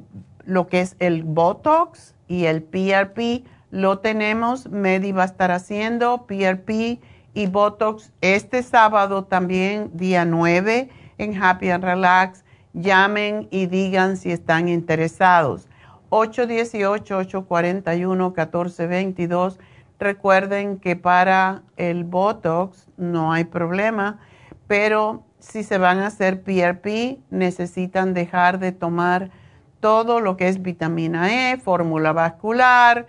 lo que es el Botox y el PRP lo tenemos, Medi va a estar haciendo PRP y Botox este sábado también, día 9 en Happy and Relax. Llamen y digan si están interesados. 818-841-1422. Recuerden que para el Botox no hay problema, pero si se van a hacer PRP, necesitan dejar de tomar todo lo que es vitamina E, fórmula vascular.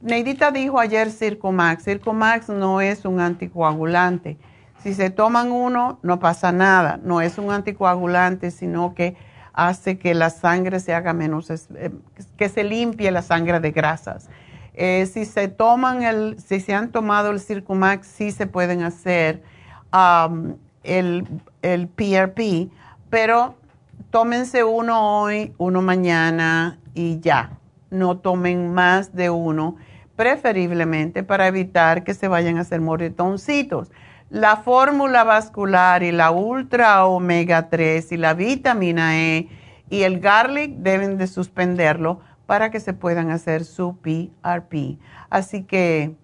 Neidita dijo ayer Circomax. Circomax no es un anticoagulante. Si se toman uno, no pasa nada. No es un anticoagulante, sino que hace que la sangre se haga menos, eh, que se limpie la sangre de grasas. Eh, si se toman el, si se han tomado el Circomax, sí se pueden hacer el, el PRP, pero tómense uno hoy, uno mañana y ya. No tomen más de uno, preferiblemente para evitar que se vayan a hacer moretoncitos. La fórmula vascular y la ultra omega 3 y la vitamina E y el garlic deben de suspenderlo para que se puedan hacer su PRP. Así que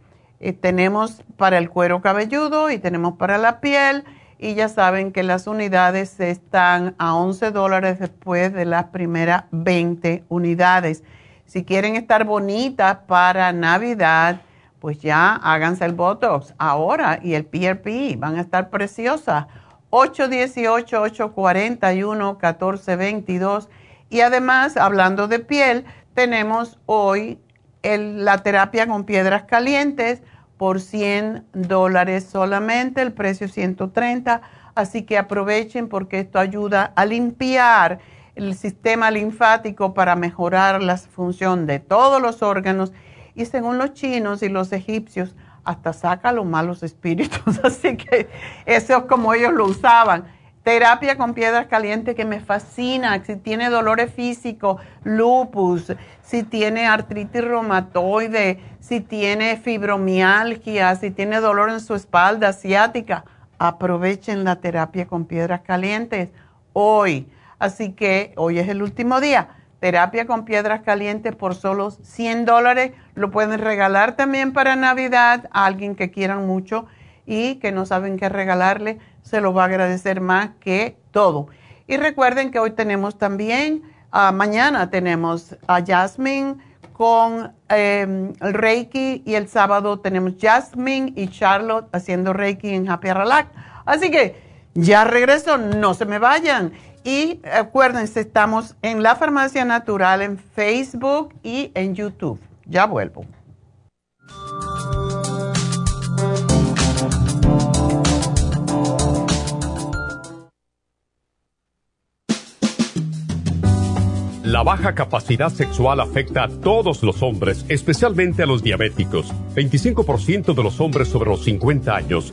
eh, tenemos para el cuero cabelludo y tenemos para la piel y ya saben que las unidades están a 11 dólares después de las primeras 20 unidades. Si quieren estar bonitas para Navidad, pues ya háganse el Botox ahora y el PRP, van a estar preciosas. 818-841-1422. Y además, hablando de piel, tenemos hoy la terapia con piedras calientes por 100 dólares solamente, el precio 130. Así que aprovechen porque esto ayuda a limpiar el sistema linfático para mejorar la función de todos los órganos y según los chinos y los egipcios, hasta saca los malos espíritus. <laughs> Así que eso es como ellos lo usaban. Terapia con piedras calientes que me fascina. Si tiene dolores físicos, lupus, si tiene artritis reumatoide, si tiene fibromialgia, si tiene dolor en su espalda asiática, aprovechen la terapia con piedras calientes hoy. Así que hoy es el último día. Terapia con piedras calientes por solo 100 dólares. Lo pueden regalar también para Navidad a alguien que quieran mucho y que no saben qué regalarle. Se lo va a agradecer más que todo. Y recuerden que hoy tenemos también, ah, mañana tenemos a Jasmine con em, el Reiki y el sábado tenemos Jasmine y Charlotte haciendo Reiki en Happy Relax. Así que ya regreso, no se me vayan. Y acuérdense, estamos en la Farmacia Natural en Facebook y en YouTube. Ya vuelvo. La baja capacidad sexual afecta a todos los hombres, especialmente a los diabéticos. 25% de los hombres sobre los 50 años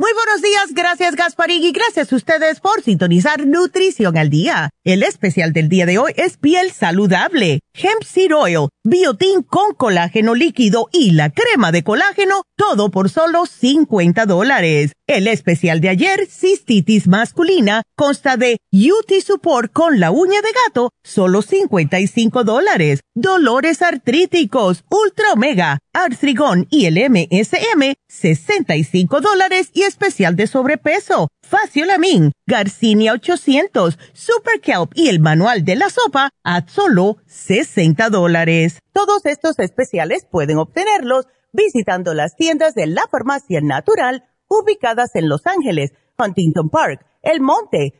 Muy buenos días, gracias Gasparín y gracias a ustedes por sintonizar Nutrición al Día. El especial del día de hoy es piel saludable, hemp seed oil, biotin con colágeno líquido y la crema de colágeno, todo por solo 50 dólares. El especial de ayer, cistitis masculina, consta de UT Support con la uña de gato, solo 55 dólares. Dolores artríticos, Ultra Omega, Artrigón y el MSM, 65 dólares y especial de sobrepeso. Faciolamin, Garcinia 800, Super Kelp y el manual de la sopa a solo 60 dólares. Todos estos especiales pueden obtenerlos visitando las tiendas de la farmacia natural ubicadas en Los Ángeles, Huntington Park, El Monte,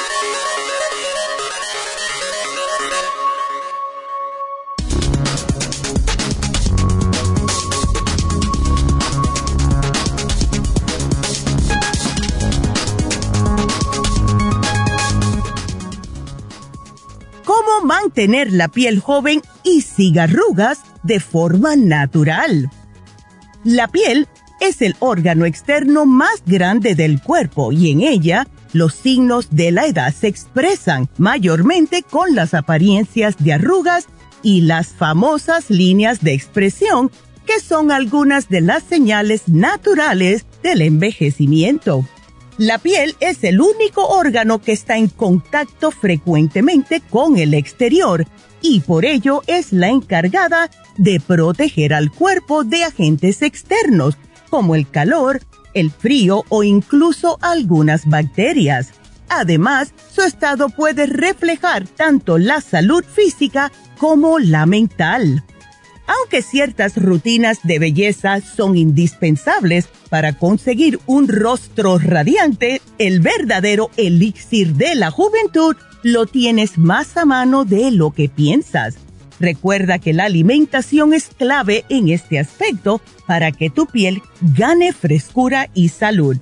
¿Cómo mantener la piel joven y sin arrugas de forma natural? La piel es el órgano externo más grande del cuerpo y en ella los signos de la edad se expresan mayormente con las apariencias de arrugas y las famosas líneas de expresión que son algunas de las señales naturales del envejecimiento. La piel es el único órgano que está en contacto frecuentemente con el exterior y por ello es la encargada de proteger al cuerpo de agentes externos como el calor, el frío o incluso algunas bacterias. Además, su estado puede reflejar tanto la salud física como la mental. Aunque ciertas rutinas de belleza son indispensables para conseguir un rostro radiante, el verdadero elixir de la juventud lo tienes más a mano de lo que piensas. Recuerda que la alimentación es clave en este aspecto para que tu piel gane frescura y salud.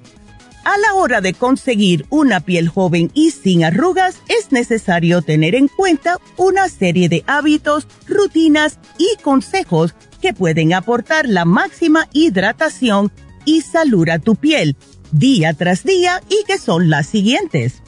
A la hora de conseguir una piel joven y sin arrugas, es necesario tener en cuenta una serie de hábitos, rutinas y consejos que pueden aportar la máxima hidratación y salud a tu piel día tras día y que son las siguientes.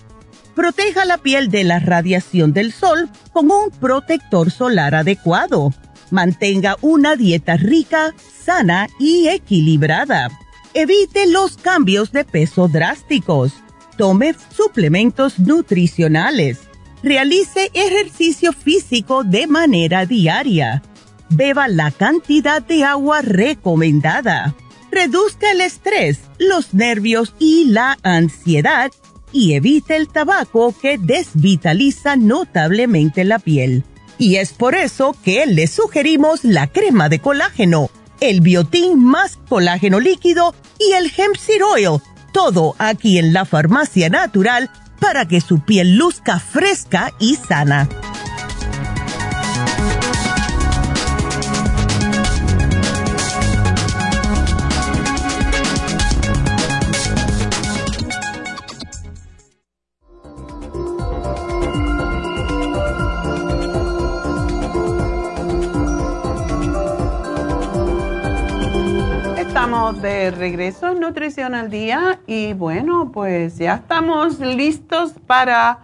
Proteja la piel de la radiación del sol con un protector solar adecuado. Mantenga una dieta rica, sana y equilibrada. Evite los cambios de peso drásticos. Tome suplementos nutricionales. Realice ejercicio físico de manera diaria. Beba la cantidad de agua recomendada. Reduzca el estrés, los nervios y la ansiedad y evite el tabaco que desvitaliza notablemente la piel. Y es por eso que le sugerimos la crema de colágeno, el biotín más colágeno líquido y el hemp seed oil, todo aquí en la farmacia natural para que su piel luzca fresca y sana. De regreso en Nutrición al Día y bueno, pues ya estamos listos para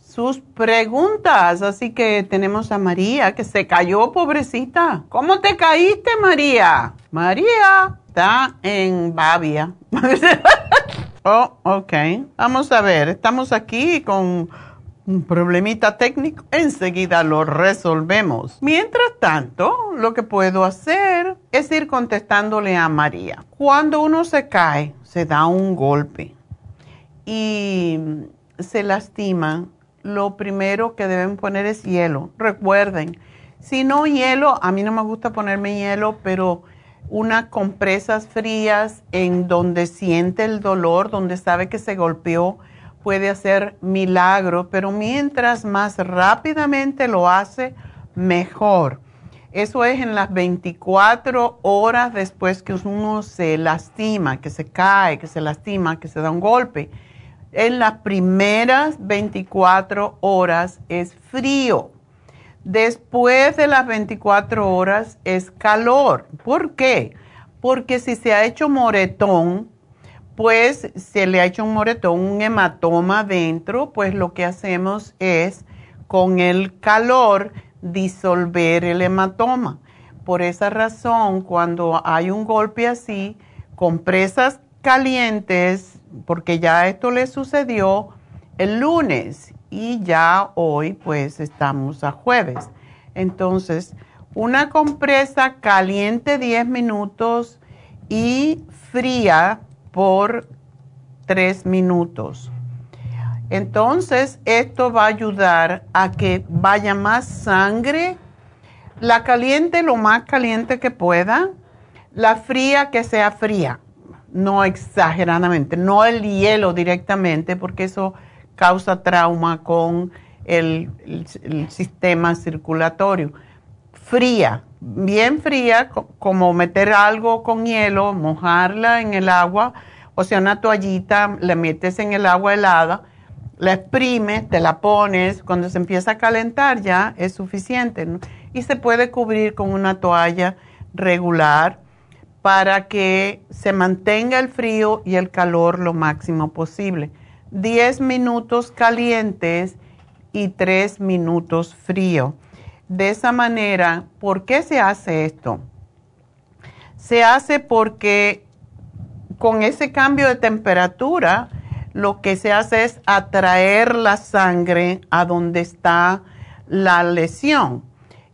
sus preguntas. Así que tenemos a María que se cayó, pobrecita. ¿Cómo te caíste, María? María está en Babia. <laughs> oh, ok. Vamos a ver, estamos aquí con un problemita técnico, enseguida lo resolvemos. Mientras tanto, lo que puedo hacer es ir contestándole a María. Cuando uno se cae, se da un golpe y se lastima, lo primero que deben poner es hielo. Recuerden, si no hielo, a mí no me gusta ponerme hielo, pero unas compresas frías en donde siente el dolor, donde sabe que se golpeó, puede hacer milagro, pero mientras más rápidamente lo hace, mejor. Eso es en las 24 horas después que uno se lastima, que se cae, que se lastima, que se da un golpe. En las primeras 24 horas es frío. Después de las 24 horas es calor. ¿Por qué? Porque si se ha hecho moretón, pues se le ha hecho un moretón, un hematoma dentro, pues lo que hacemos es con el calor disolver el hematoma. Por esa razón, cuando hay un golpe así, compresas calientes, porque ya esto le sucedió el lunes y ya hoy pues estamos a jueves. Entonces, una compresa caliente 10 minutos y fría por tres minutos. Entonces, esto va a ayudar a que vaya más sangre, la caliente lo más caliente que pueda, la fría que sea fría, no exageradamente, no el hielo directamente, porque eso causa trauma con el, sistema circulatorio. Fría, bien fría, como meter algo con hielo, mojarla en el agua, o sea, una toallita, la metes en el agua helada, la exprimes, te la pones, cuando se empieza a calentar ya es suficiente. Y se puede cubrir con una toalla regular para que se mantenga el frío y el calor lo máximo posible. 10 minutos calientes y 3 minutos frío. De esa manera, ¿por qué se hace esto? Se hace porque con ese cambio de temperatura, lo que se hace es atraer la sangre a donde está la lesión.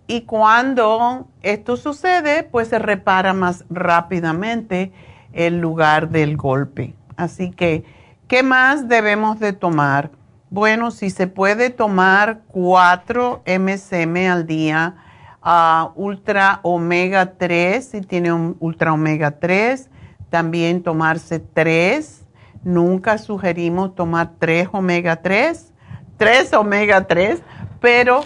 Y cuando esto sucede, pues se repara más rápidamente el lugar del golpe. Así que, ¿qué más debemos de tomar? Bueno, si se puede tomar 4 MSM al día, a Ultra Omega 3, si tiene un Ultra Omega 3, también tomarse 3. Nunca sugerimos tomar 3 Omega 3, 3 Omega 3, pero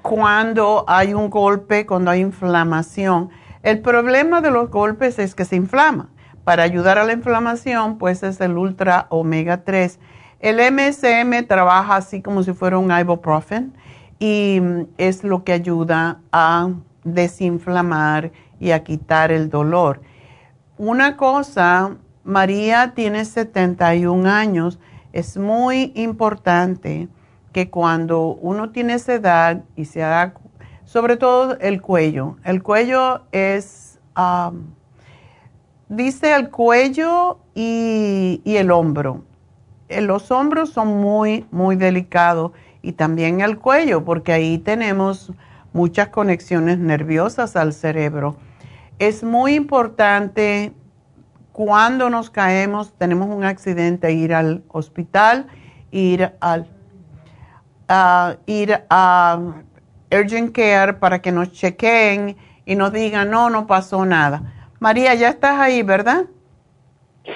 cuando hay un golpe, cuando hay inflamación. El problema de los golpes es que se inflama. Para ayudar a la inflamación, pues es el ultra omega 3. El MSM trabaja así como si fuera un ibuprofen y mm, es lo que ayuda a desinflamar y a quitar el dolor. Una cosa, María tiene 71 años, es muy importante que cuando uno tiene esa edad y se da, sobre todo el cuello, el cuello es, dice el cuello y el hombro. Eh, los hombros son muy, muy delicados y también el cuello, porque ahí tenemos muchas conexiones nerviosas al cerebro. Es muy importante cuando nos caemos, tenemos un accidente, ir al hospital, ir al ir a Urgent Care para que nos chequeen y nos digan, no, no pasó nada. María, ya estás ahí, ¿verdad?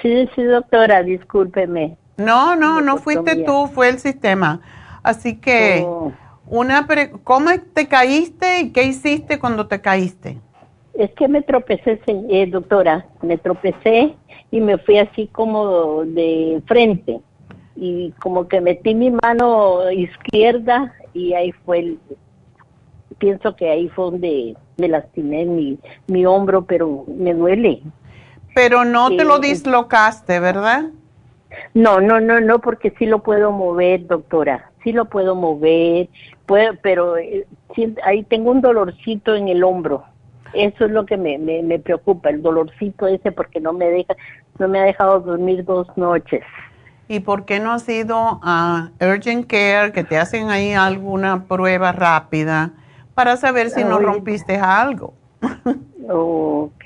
Sí, sí, doctora, discúlpeme. No, no, no fuiste tú, fue el sistema. Así que, oh. una ¿cómo te caíste y qué hiciste cuando te caíste? Es que me tropecé, eh, doctora, me tropecé y me fui así como de frente y como que metí mi mano izquierda y ahí fue el, pienso que ahí fue donde me lastimé mi, mi hombro, pero me duele. Pero no te lo dislocaste, ¿verdad? No, no, no, no, porque sí lo puedo mover, doctora, sí lo puedo mover, puedo, pero eh, ahí tengo un dolorcito en el hombro. Eso es lo que me, me, me preocupa, el dolorcito ese, porque no me deja, no me ha dejado dormir dos noches. ¿Y por qué no has ido a Urgent Care que te hacen ahí alguna prueba rápida para saber si no rompiste algo? <laughs> ok.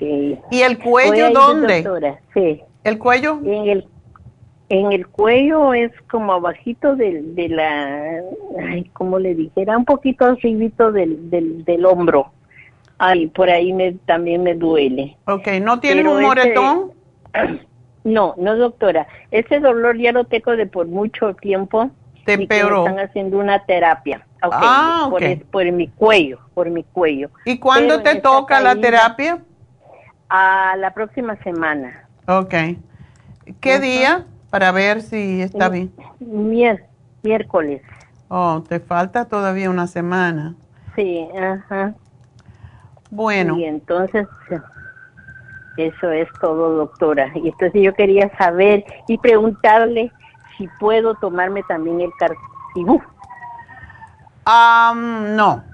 ¿Y el cuello dónde? Sí. ¿El cuello? En el, en el cuello es como abajito de, de la, ay, como le dijera, un poquito arribito del, del, del hombro. Ay, por ahí me, también me duele. Ok, ¿no tiene un moretón? <clears throat> No, no doctora. Ese dolor ya lo tengo de por mucho tiempo. Te empeoró. Están haciendo una terapia. ah, okay. Por, mi cuello, por mi cuello. ¿Y cuándo te toca la terapia? A la próxima semana. Ok. ¿Qué día? Para ver si está bien. miércoles. Oh, te falta todavía una semana. Sí, ajá. Bueno. Y entonces eso es todo, doctora. Y entonces yo quería saber y preguntarle si puedo tomarme también el cartibú. Um, no.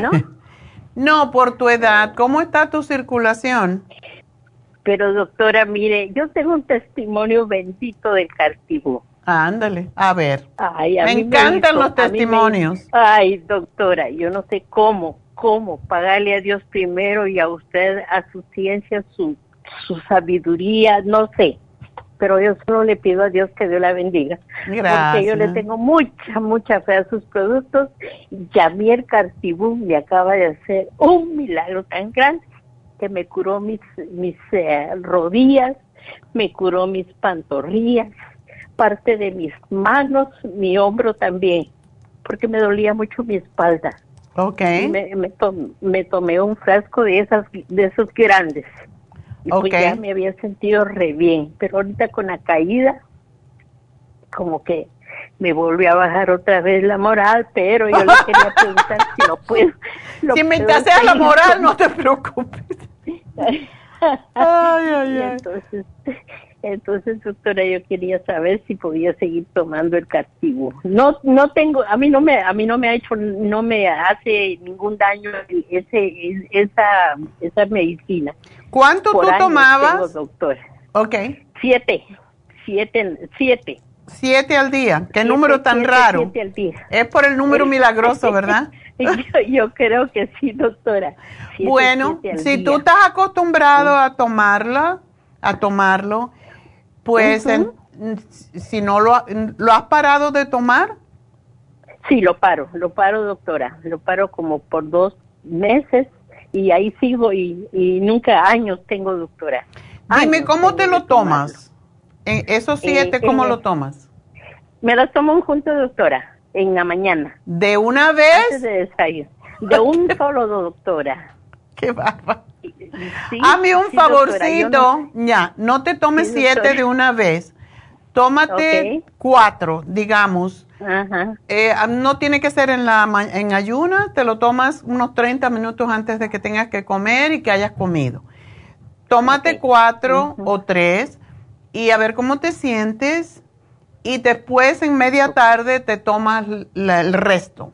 ¿No? <laughs> no, por tu edad. ¿Cómo está tu circulación? Pero doctora, mire, yo tengo un testimonio bendito del cartibú. Ándale, a ver. me encantan los testimonios. ay, doctora, yo no sé cómo, cómo pagarle a Dios primero y a usted, a su ciencia, su, su sabiduría, no sé. pero yo solo le pido a Dios que Dios la bendiga. Gracias. Porque yo le tengo mucha, mucha fe a sus productos. Yamier Cartibú me acaba de hacer un milagro tan grande que me curó mis, mis eh, rodillas, me curó mis pantorrillas, parte de mis manos, mi hombro también, porque me dolía mucho mi espalda. Ok. Me, me, tom- me tomé un frasco de esas de esos grandes. Y pues ya me había sentido re bien, pero ahorita con la caída como que me volvió a bajar otra vez la moral, pero yo le quería <laughs> preguntar si lo puedo. lo Si me puedo sea la moral, no te preocupes. <laughs> Ay, ay, ay. entonces, entonces, doctora, yo quería saber si podía seguir tomando el cartigo. No, no tengo, a mí no me, a mí no me ha hecho, no me hace ningún daño ese, esa, esa medicina. ¿Cuánto Por tú tomabas? tengo, doctora. Ok. Siete, siete, siete. Siete al día. Qué Siete, número tan siete, raro. siete al día. Es por el número milagroso, ¿verdad? <laughs> yo, yo creo que sí, doctora. Siete, bueno, si día. tú estás acostumbrado a tomarla, a tomarlo, pues en- si no lo, lo has parado de tomar, Sí, lo paro, lo paro, doctora. Lo paro como por dos meses y ahí sigo y, y nunca años tengo, doctora. dime cómo te lo tomas. En esos siete, Eh, ¿cómo eh, lo tomas? Me las tomo junto, doctora, en la mañana, ¿De una antes vez? de desayuno. De un solo, doctora. Qué bárbaro. Sí, Hazme un sí, favorcito, no- ya, no te tomes Sí, siete de una vez. Tómate cuatro, digamos. Ajá. Eh, ah, no tiene que ser en la en ayuna, te lo tomas unos 30 minutos antes de que tengas que comer y que hayas comido. Tómate cuatro o tres y a ver cómo te sientes y después en media tarde te tomas la- el resto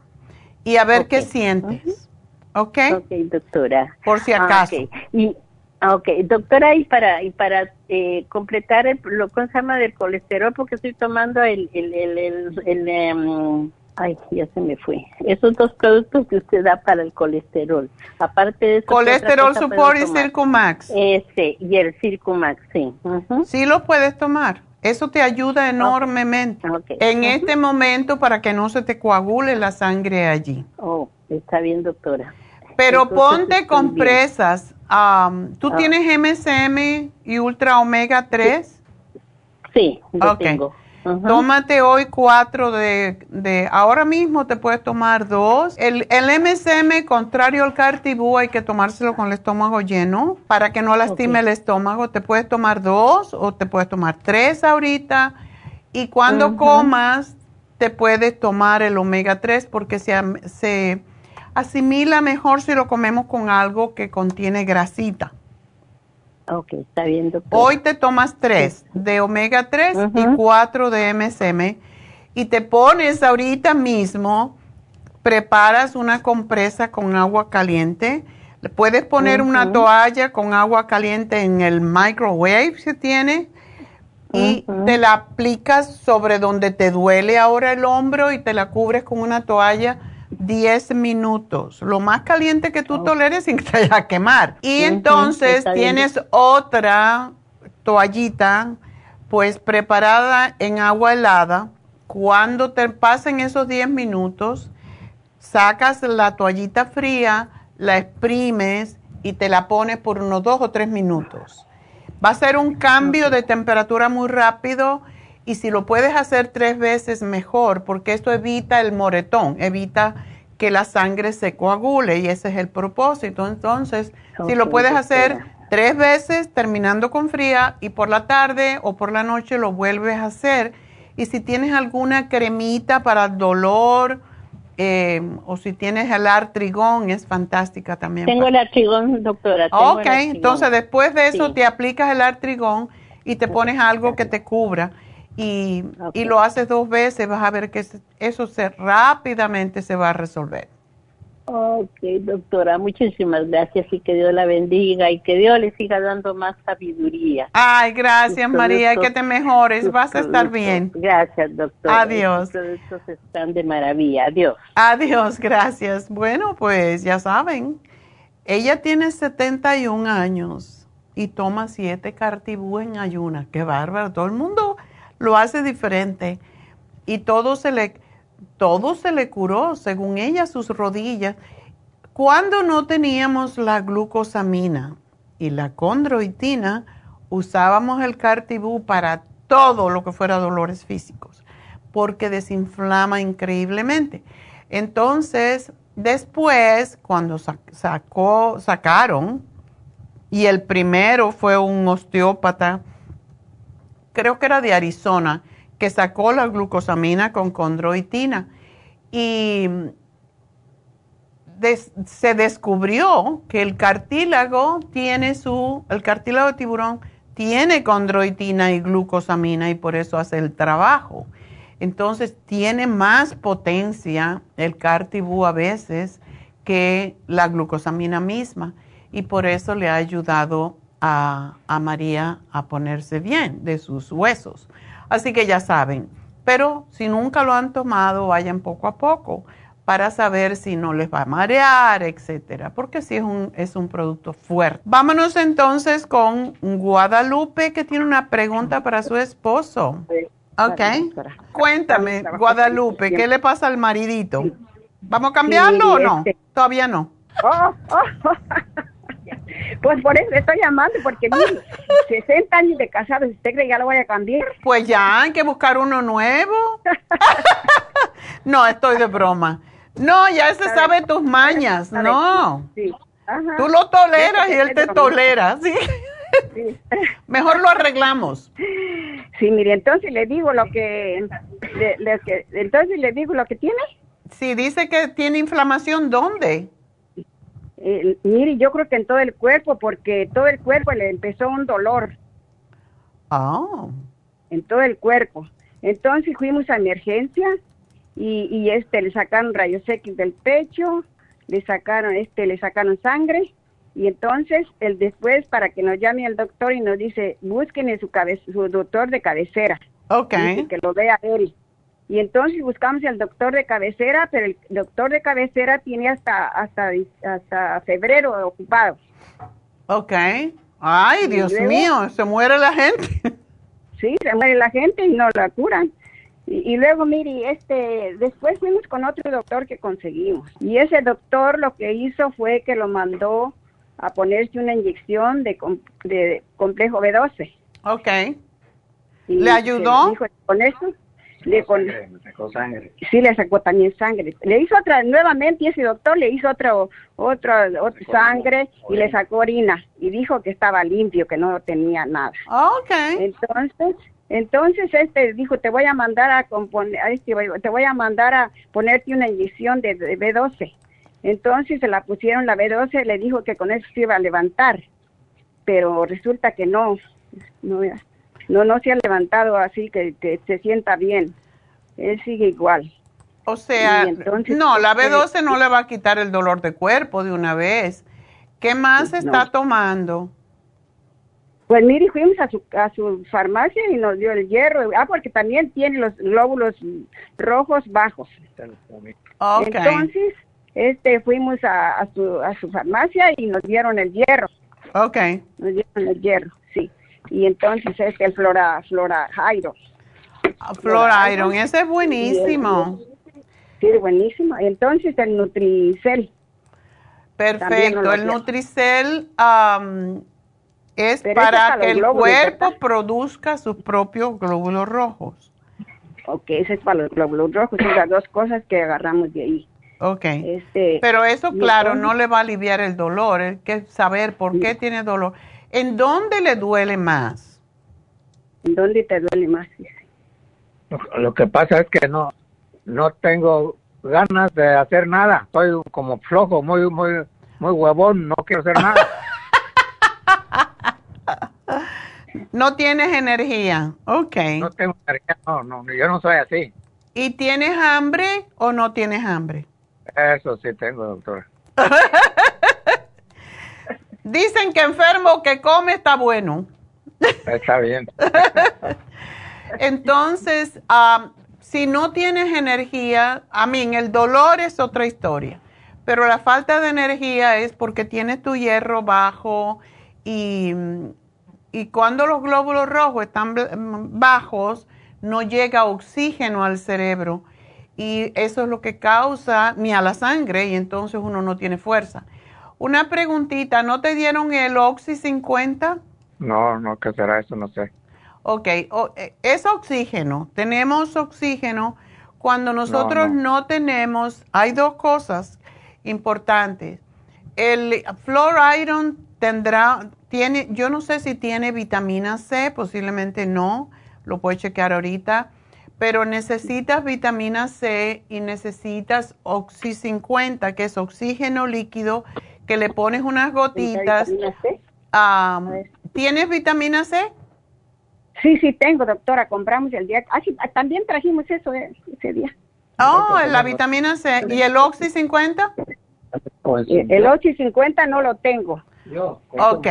y a ver qué sientes. ¿Ok? Ok, doctora. Por si acaso. ok. Y, ah, ok, doctora, y para y para eh, completar el, lo que se llama del colesterol, porque estoy tomando el, el, el, el, el, em, ay, ya se me fue. Esos dos productos que usted da para el colesterol. Aparte de eso, ¿qué otra Colesterol Support y? Circumax. Ese, y el Circumax, sí. Sí lo puedes tomar. Eso te ayuda enormemente. En este momento para que no se te coagule la sangre allí. Oh, está bien, doctora. Pero Entonces, ponte compresas. am, ¿Tú Ah. tienes MSM y Ultra Omega 3? Sí, lo Ok. tengo. Tómate hoy cuatro de, de... Ahora mismo te puedes tomar dos. El, el MSM, contrario al Cartibú, hay que tomárselo con el estómago lleno para que no lastime el estómago. Te puedes tomar dos o te puedes tomar tres ahorita. Y cuando comas, te puedes tomar el omega 3 porque se, se asimila mejor si lo comemos con algo que contiene grasita. Ok, está bien. Hoy te tomas tres de omega 3 y cuatro de MSM y te pones ahorita mismo, preparas una compresa con agua caliente. Puedes poner una toalla con agua caliente en el microwave si tiene y te la aplicas sobre donde te duele ahora el hombro y te la cubres con una toalla 10 minutos, lo más caliente que tú toleres sin que te vaya a quemar. Y entonces tienes otra toallita pues preparada en agua helada. Cuando te pasen esos 10 minutos, sacas la toallita fría, la exprimes y te la pones por unos 2 o 3 minutos. Va a ser un cambio de temperatura muy rápido y si lo puedes hacer tres veces mejor, porque esto evita el moretón, evita que la sangre se coagule y ese es el propósito. Entonces, si lo puedes hacer tres veces terminando con fría y por la tarde o por la noche lo vuelves a hacer. Y si tienes alguna cremita para el dolor eh, o si tienes el artrigón, es fantástica también. Tengo el artrigón, doctora. Ok, artrigón. entonces después de eso Sí. te aplicas el artrigón y te pones algo que te cubra y, y lo haces dos veces, vas a ver que eso se rápidamente se va a resolver. Ok, doctora, muchísimas gracias y que Dios la bendiga y que Dios le siga dando más sabiduría. Ay, gracias María, y que productos- te mejores, vas a estar productos. bien. Gracias, doctora. Adiós. Tus productos están de maravilla. Adiós. Adiós, gracias. Bueno, pues ya saben, ella tiene 71 años. y toma siete cartibú en ayuna. Qué bárbaro. Todo el mundo lo hace diferente. Y todo se le, todo se le curó, según ella, sus rodillas. Cuando no teníamos la glucosamina y la condroitina, usábamos el cartibú para todo lo que fuera dolores físicos, porque desinflama increíblemente. Entonces, después, cuando sacó, sacaron, y el primero fue un osteópata, creo que era de Arizona, que sacó la glucosamina con condroitina. Y se descubrió que el cartílago tiene su, el cartílago de tiburón tiene condroitina y glucosamina y por eso hace el trabajo. Entonces tiene más potencia el cartibú a veces que la glucosamina misma y por eso le ha ayudado a, a María a ponerse bien de sus huesos. Así que ya saben, pero si nunca lo han tomado, vayan poco a poco para saber si no les va a marear, etcétera, porque sí es un, es un producto fuerte. Vámonos entonces con Guadalupe, que tiene una pregunta para su esposo. Ok. Cuéntame, Guadalupe, ¿qué le pasa al maridito? ¿Vamos a cambiarlo o no? Este- Todavía no. Oh, oh, <laughs> pues por eso estoy llamando, porque mire, <laughs> 60 años de casado, ¿usted cree que ya lo voy a cambiar? Pues ya, hay que buscar uno nuevo. <laughs> no, estoy de broma. No, ya se sabe tus mañas, no. Tú lo toleras y él te tolera, ¿sí? <laughs> Mejor lo arreglamos. Sí, mire, entonces le digo lo que, entonces le digo lo que tiene. Sí, dice que tiene inflamación, ¿dónde? Eh, mire, yo creo que en todo el cuerpo, porque todo el cuerpo le empezó un dolor. Ah. En todo el cuerpo. Entonces fuimos a emergencia y, y este le sacaron rayos X del pecho, le sacaron este le sacaron sangre y entonces el después para que nos llame el doctor y nos dice busquen en su su doctor de cabecera. Okay. que lo vea él. Y entonces buscamos al doctor de cabecera, pero el doctor de cabecera tiene hasta hasta hasta febrero ocupado. Ok. Ay, Dios mío, se muere la gente. Sí, se muere la gente y no la curan. Y, luego, mire, este, después fuimos con otro doctor que conseguimos. Y ese doctor lo que hizo fue que lo mandó a ponerse una inyección de, de complejo B12. Ok. ¿Le ayudó? con eso, le, sacó sangre. Sí, le sacó también sangre. Le hizo otra, nuevamente, y ese doctor le hizo otro, otra, otra sangre y le sacó orina. Y dijo que estaba limpio, que no tenía nada. Ok. Entonces, entonces este dijo, te voy a mandar a componer, este, te voy a mandar a ponerte una inyección de, B12. Entonces se la pusieron la B12, le dijo que con eso se iba a levantar, pero resulta que no, no, no, no se ha levantado así que, que se sienta bien. Él sigue igual. O sea, no, la B12 este, no le va a quitar el dolor de cuerpo de una vez. ¿Qué más está tomando? Pues mire, fuimos a su, a su farmacia y nos dio el hierro. Ah, porque también tiene los glóbulos rojos bajos. Entonces, este, fuimos a, a, su, a su farmacia y nos dieron el hierro. Ok. Nos dieron el hierro. Y entonces este, el Flora, Flora Iron. Ah, Flora Iron, ese es buenísimo. Sí, buenísimo. Entonces el Nutricel. Perfecto, el Nutricel es para que el cuerpo produzca sus propios glóbulos rojos. Ok, ese es para los glóbulos rojos, son las dos cosas que agarramos de ahí. Ok. Este, Pero eso, claro, no le va a aliviar el dolor, hay que saber por qué tiene dolor. ¿En dónde le duele más? ¿En dónde te duele más? Lo que pasa es que no, no tengo ganas de hacer nada. Estoy como flojo, muy, muy, muy huevón, no quiero hacer nada. <laughs> No tienes energía, ok. No tengo energía, no, no, yo no soy así. ¿Y tienes hambre o no tienes hambre? Eso sí tengo, doctora. <laughs> Dicen que enfermo que come está bueno. Está bien. <laughs> Entonces, si no tienes energía, a mí, el dolor es otra historia, pero la falta de energía es porque tienes tu hierro bajo y, y cuando los glóbulos rojos están bajos, no llega oxígeno al cerebro y eso es lo que causa ni a la sangre y entonces uno no tiene fuerza. Una preguntita, ¿no te dieron el Oxy 50? No, no, ¿qué será eso? No sé. Ok, eh, es oxígeno. Tenemos oxígeno. Cuando nosotros no, tenemos, hay dos cosas importantes. El Flor Iron tendrá, tiene, yo no sé si tiene vitamina C, posiblemente no, lo puedes chequear ahorita pero necesitas vitamina C y necesitas Oxy 50, que es oxígeno líquido, que le pones unas gotitas. ¿Tienes vitamina C? Sí, sí, tengo, doctora. Compramos el día. Ah, sí, también trajimos eso eh, ese día. Oh, la vitamina C. ¿Y el Oxy 50? Eh, el Oxy 50 no lo tengo. Ok.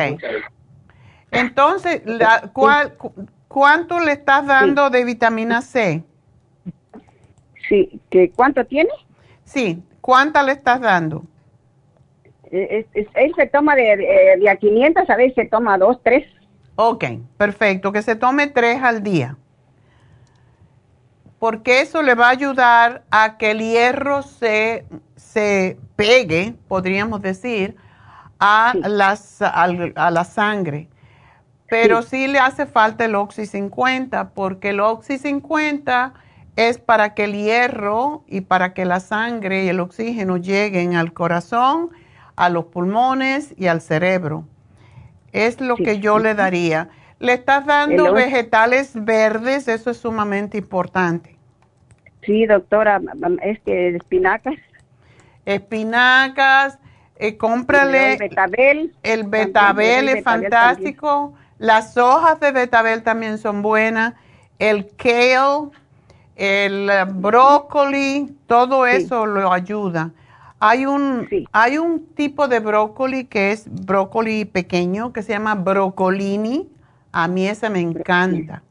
Entonces, la, ¿cuál, ¿Cuánto le estás dando de vitamina C? Sí, ¿que ¿cuánto tiene? Sí, ¿cuánta le estás dando? Él se toma de, de, a 500, a veces se toma dos, tres. Ok, perfecto, que se tome tres al día. Porque eso le va a ayudar a que el hierro se, se pegue, podríamos decir, a, las, a la sangre. Pero sí. le hace falta el Oxy 50 porque el Oxy 50 es para que el hierro y para que la sangre y el oxígeno lleguen al corazón, a los pulmones y al cerebro. Es lo que yo le daría. Le estás dando vegetales verdes, eso es sumamente importante. Sí, doctora, este, espinacas. Espinacas, eh, cómprale. El betabel. El betabel es fantástico. Las hojas de betabel también son buenas. El kale, el brócoli, todo eso lo ayuda. Hay un, hay un tipo de brócoli que es brócoli pequeño que se llama brocolini. A mí ese me encanta.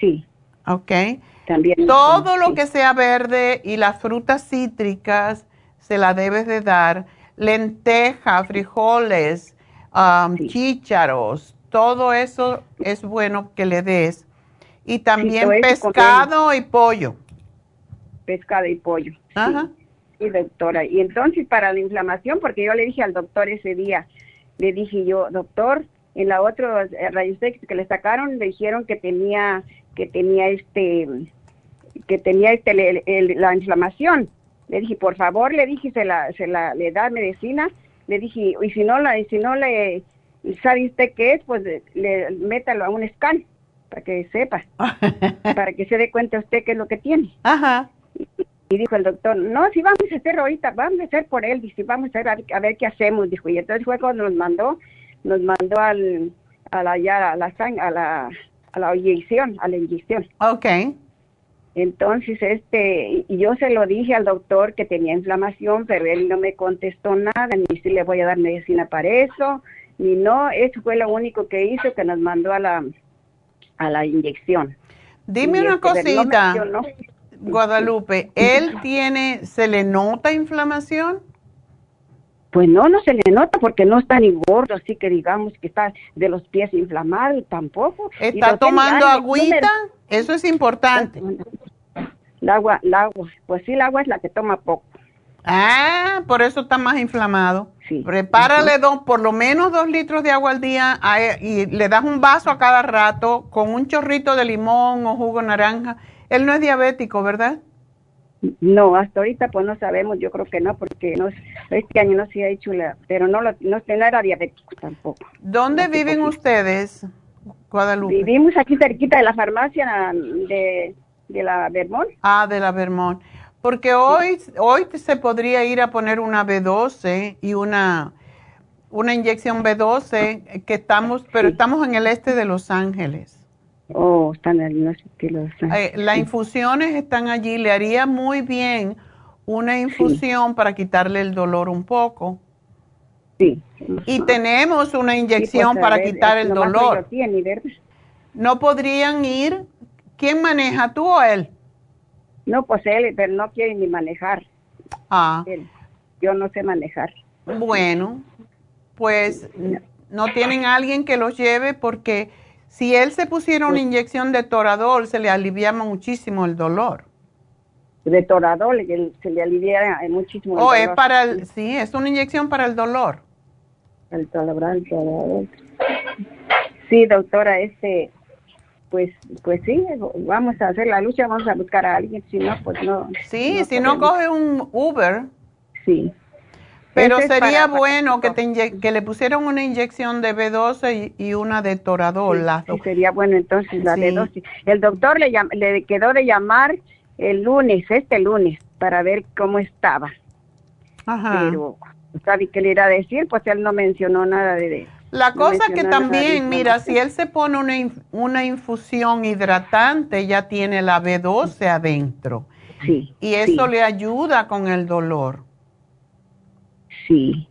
Sí. Ok. También. Todo lo que sea verde y las frutas cítricas se la debes de dar. Lentejas, frijoles, um, chícharos, todo eso es bueno que le des. Y también pescado y pollo. Pescado y pollo. Ajá. Sí. doctora. Y entonces para la inflamación, porque yo le dije al doctor ese día, le dije yo, doctor, en la otra eh, rayos X que le sacaron, le dijeron que tenía, que tenía este, que tenía este, la inflamación. Le dije, por favor, le dije, se la, se la, le da medicina. Le dije, y si no la, y si no le, ¿Y sabe usted qué es? Pues le, métalo a un scan para que sepa, <laughs> para que se dé cuenta usted qué es lo que tiene. Ajá. Y, dijo el doctor, no, si vamos a hacer ahorita, vamos a hacer por él, y si vamos a ver, a ver qué hacemos, dijo. Y entonces fue cuando nos mandó, nos mandó al, a la, ya, a la, a la, a la inyección, a la inyección. Ok. Entonces, este, y yo se lo dije al doctor que tenía inflamación, pero él no me contestó nada, ni si le voy a dar medicina para eso, y no, eso fue lo único que hizo que nos mandó a la, a la inyección. Dime una este, cosita, Guadalupe, ¿él tiene, se le nota inflamación? Pues no, no se le nota porque no está ni gordo, así que digamos que está de los pies inflamados tampoco. ¿Está tomando agüita? Eso es importante. El agua, el agua, pues sí, el agua es la que toma poco. Ah, por eso está más inflamado. Sí. Prepárale dos, por lo menos dos litros de agua al día y le das un vaso a cada rato con un chorrito de limón o jugo naranja. Él no es diabético, ¿verdad? No, hasta ahorita pues no sabemos, yo creo que no, porque no, este año no se ha hecho la, pero no, lo, no, era diabético tampoco. ¿Dónde viven ustedes, Guadalupe? Vivimos aquí cerquita de la farmacia de, de la Vermont. Ah, de la Vermont. Porque hoy, hoy se podría ir a poner una B12 y una, una inyección B12 que estamos, pero estamos en el este de Los Ángeles. Oh, Ángeles. Eh, las infusiones están allí. Le haría muy bien una infusión para quitarle el dolor un poco. Sí. Y tenemos una inyección pues, para quitar el dolor. ¿No podrían ir? ¿Quién maneja, tú o él? No, pues él, pero no quiere ni manejar. Ah. yo no sé manejar. Bueno, pues no tienen alguien que los lleve porque si él se pusiera una inyección de toradol, se le alivia muchísimo el dolor. De toradol, se le alivia muchísimo el oh, dolor. es para el, sí, es una inyección para el dolor. El toradol. Sí, doctora, este, pues, pues sí, vamos a hacer la lucha, vamos a buscar a alguien, si no, pues no. Sí, si no coge un Uber. Sí. Pero sería bueno que, te que le pusieran una inyección de B12 y, una de Toradol. Sí, sería bueno entonces la de B12. El doctor le, le quedó de llamar el lunes, este lunes, para ver cómo estaba. Ajá. Pero, ¿sabe qué le iba a decir? Pues él no mencionó nada de... La cosa que también, mira, si él se pone una, una infusión hidratante, ya tiene la B12 adentro. Sí. Y eso le ayuda con el dolor. Sí.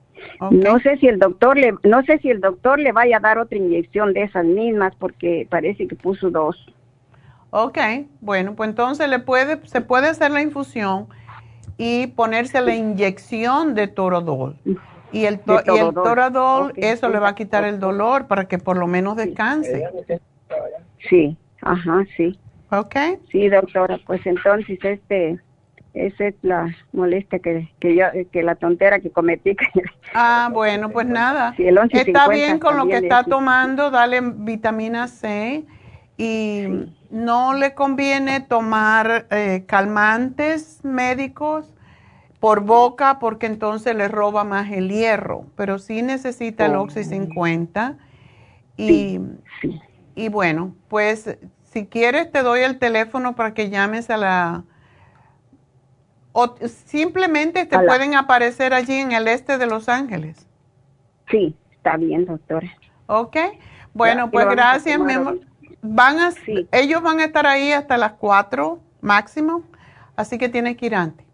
No sé si el doctor le, no sé si el doctor le vaya a dar otra inyección de esas mismas porque parece que puso dos. Ok, bueno, pues entonces le puede, se puede hacer la infusión y ponerse la inyección de. Y el, y el toradol, eso le va a quitar el dolor para que por lo menos descanse. Sí, ajá, sí. Ok. Sí, doctora, pues entonces este esa es la molestia que, que yo, que la tontera que cometí. <laughs> Ah, bueno, pues nada. está bien con lo que está tomando, dale vitamina C y no le conviene tomar eh, calmantes médicos por boca porque entonces le roba más el hierro, pero sí necesita el Oxy 50 y, y bueno, pues si quieres te doy el teléfono para que llames a la o simplemente te pueden aparecer allí en el este de Los Ángeles. Sí, está bien, doctora. Ok. Bueno, pues gracias, mi amor. Van a, Ellos van a estar ahí hasta las 4 máximo, así que tienes que ir antes.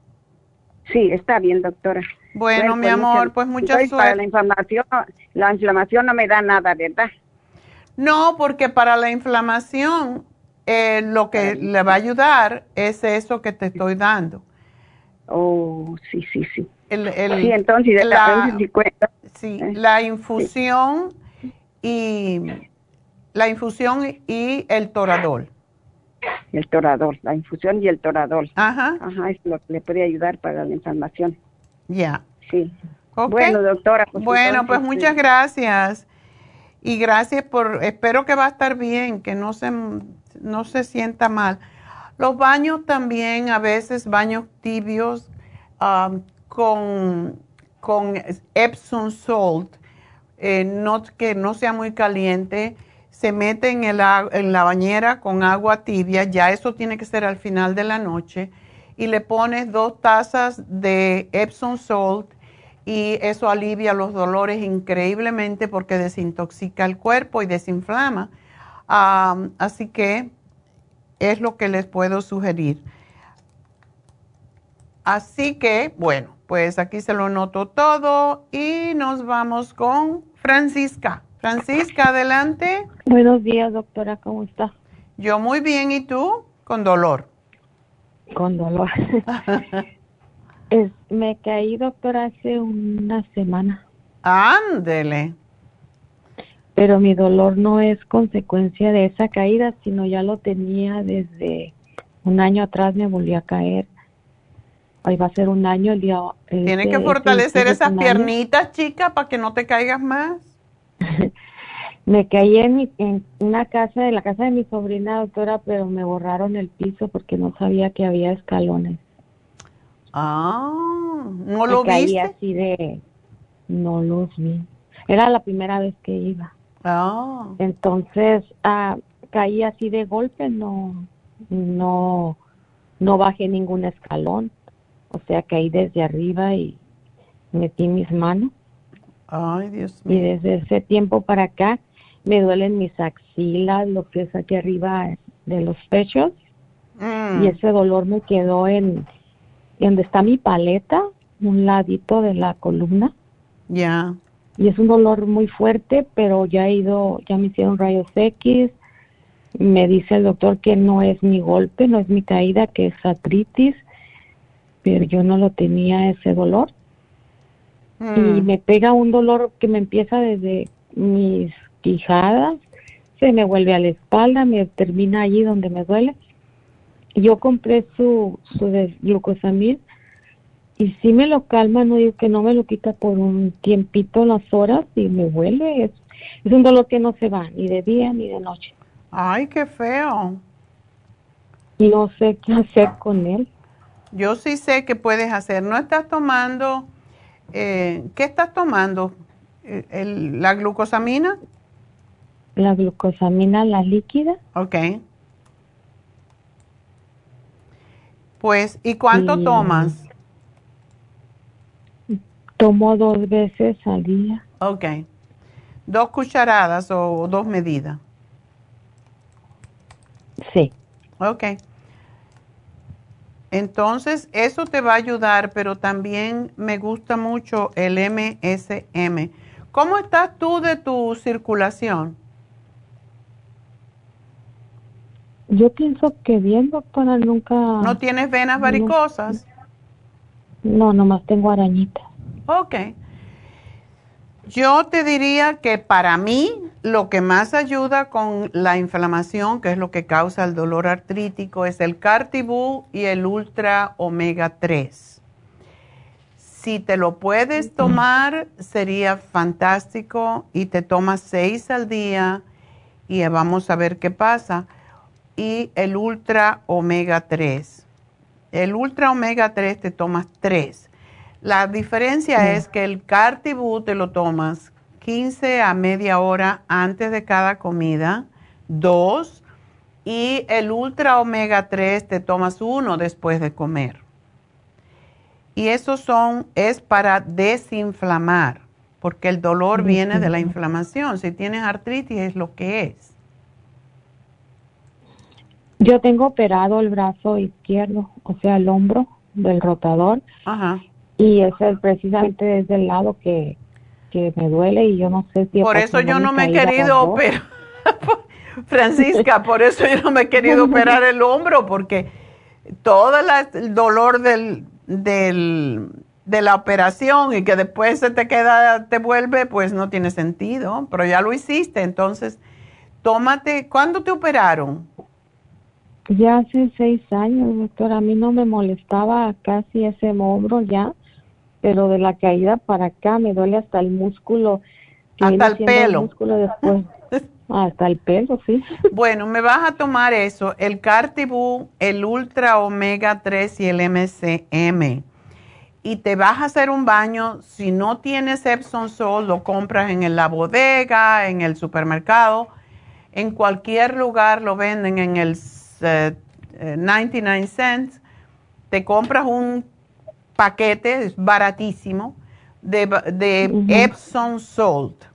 Sí, está bien, doctora. Bueno, mi pues amor, pues mucha suerte. Para la inflamación, la inflamación no me da nada, ¿verdad? No, porque para la inflamación eh, lo que le va a ayudar es eso que te estoy dando. Oh, sí, sí, sí. El, el, sí, entonces, la, sí, eh, la infusión y la infusión y el toradol. El toradol, la infusión y el toradol. Ajá. Ajá, es lo que le puede ayudar para la inflamación. Ya. Sí. Bueno, doctora. Pues bueno, pues muchas gracias. Y gracias por, espero que va a estar bien, que no se, no se sienta mal. Los baños también, a veces baños tibios um, con, con Epsom salt, eh, no, que no sea muy caliente, se mete en, el, en la bañera con agua tibia, ya eso tiene que ser al final de la noche, y le pones dos tazas de Epsom salt y eso alivia los dolores increíblemente porque desintoxica el cuerpo y desinflama. Um, así que es lo que les puedo sugerir. Así que, bueno, pues aquí se lo noto todo y nos vamos con Francisca. Francisca, adelante. Buenos días, doctora, ¿cómo está? Yo muy bien, ¿y tú? Con dolor. Con dolor. <laughs> me caí, doctora, hace una semana. Ándele pero mi dolor no es consecuencia de esa caída, sino ya lo tenía desde un año atrás, me volví a caer. Ahí va a ser un año el día. Tienes que fortalecer esas piernitas, chica, para que no te caigas más. <laughs> me caí en, en una casa, de la casa de mi sobrina, doctora, pero me borraron el piso porque no sabía que había escalones. Ah, ¿no lo caí viste? así de, no los vi. Era la primera vez que iba. Ah. Entonces ah, caí así de golpe, no, no, no bajé ningún escalón, o sea caí desde arriba y metí mis manos. Ay, Dios mío. Y desde ese tiempo para acá me duelen mis axilas, lo que es aquí arriba de los pechos. Mm. Y ese dolor me quedó en, donde está mi paleta, un ladito de la columna. Ya y es un dolor muy fuerte, pero ya he ido, ya me hicieron rayos X, me dice el doctor que no es mi golpe, no es mi caída, que es artritis, pero yo no lo tenía ese dolor. Y mm. me pega un dolor que me empieza desde mis quijadas, se me vuelve a la espalda, me termina allí donde me duele. Yo compré su, su de glucosamil y si me lo calma, no digo que no me lo quita por un tiempito, las horas, y me vuelve. Es, es un dolor que no se va, ni de día ni de noche. Ay, qué feo. No sé qué hacer con él. Yo sí sé qué puedes hacer. ¿No estás tomando, eh, qué estás tomando? ¿El, ¿La glucosamina? La glucosamina, la líquida. Ok. Pues, ¿y cuánto tomas? Tomo dos veces al día. Ok. ¿Dos cucharadas o dos medidas? Sí. Ok. Entonces, eso te va a ayudar, pero también me gusta mucho el MSM. ¿Cómo estás tú de tu circulación? Yo pienso que bien, doctora, nunca... ¿No tienes venas varicosas? No, nomás tengo arañitas. Ok. Yo te diría que para mí lo que más ayuda con la inflamación, que es lo que causa el dolor artrítico, es el Cartibú y el Ultra Omega 3. Si te lo puedes tomar, sería fantástico y te tomas seis al día y vamos a ver qué pasa. Y el Ultra Omega 3. El Ultra Omega 3 te tomas tres la diferencia es que el Cartibú te lo tomas 15 a media hora antes de cada comida, dos, y el Ultra Omega 3 te tomas uno después de comer. Y eso son, es para desinflamar, porque el dolor viene de la inflamación. Si tienes artritis es lo que es. Yo tengo operado el brazo izquierdo, o sea, el hombro del rotador. Ajá y es precisamente desde el lado que, me duele y yo no sé si... Por eso yo no me he querido operar, <laughs> Francisca, por eso yo no me he querido <laughs> operar el hombro, porque todo el dolor del, del, de la operación y que después se te queda, te vuelve, pues no tiene sentido, pero ya lo hiciste, entonces tómate, ¿cuándo te operaron? Ya hace seis años, doctor, a mí no me molestaba casi ese hombro ya pero de la caída para acá me duele hasta el músculo. Hasta el pelo. músculo después. <laughs> hasta el pelo, sí. Bueno, me vas a tomar eso, el Cartibú, el Ultra Omega 3 y el MCM. Y te vas a hacer un baño, si no tienes Epsom Salt, lo compras en la bodega, en el supermercado, en cualquier lugar lo venden en el 99 eh, cents. Te compras un paquete, es baratísimo, de, Epsom Salt.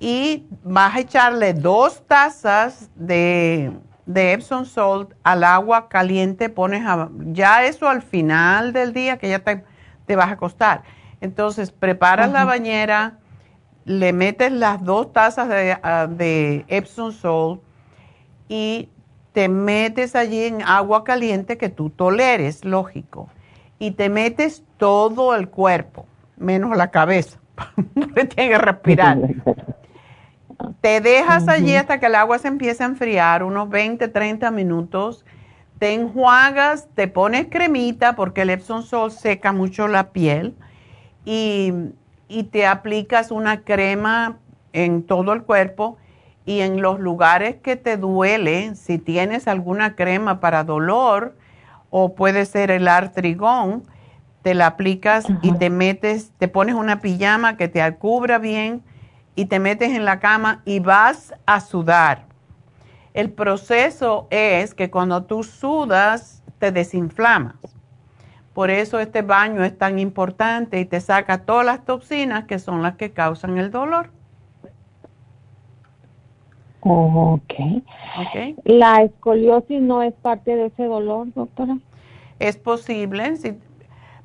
Y vas a echarle dos tazas de, de Epsom Salt al agua caliente, pones ya eso al final del día que ya te, vas a acostar. Entonces, preparas la bañera, le metes las dos tazas de, ah, de Epsom Salt y te metes allí en agua caliente que tú toleres, lógico y te metes todo el cuerpo, menos la cabeza, <laughs> porque tienes que respirar. <laughs> Te dejas allí hasta que el agua se empiece a enfriar, unos 20, 30 minutos. Te enjuagas, te pones cremita porque el Epsom Salt seca mucho la piel y, y te aplicas una crema en todo el cuerpo y en los lugares que te duele, si tienes alguna crema para dolor, o puede ser el artrigón, te la aplicas y te metes, te pones una pijama que te cubra bien y te metes en la cama y vas a sudar. El proceso es que cuando tú sudas te desinflamas. Por eso este baño es tan importante y te saca todas las toxinas que son las que causan el dolor. Ok. ¿La escoliosis no es parte de ese dolor, doctora? Es posible, sí,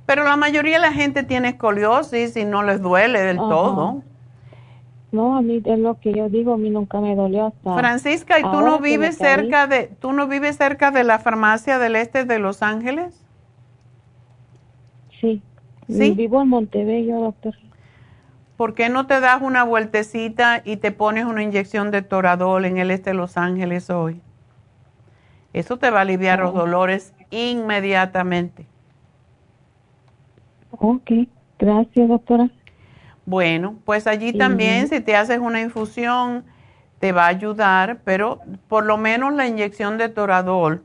pero la mayoría de la gente tiene escoliosis y no les duele del todo. No, a mí es lo que yo digo, a mí nunca me dolió hasta. Francisca, ¿y tú no vives cerca de tú no vives cerca de la farmacia del este de Los Ángeles? Sí. ¿Sí? Vivo en Montebello, doctor. ¿Por qué no te das una vueltecita y te pones una inyección de Toradol en el este de Los Ángeles hoy? Eso te va a aliviar los oh. dolores inmediatamente. Ok, gracias doctora. Bueno, pues allí también si te haces una infusión te va a ayudar, pero por lo menos la inyección de Toradol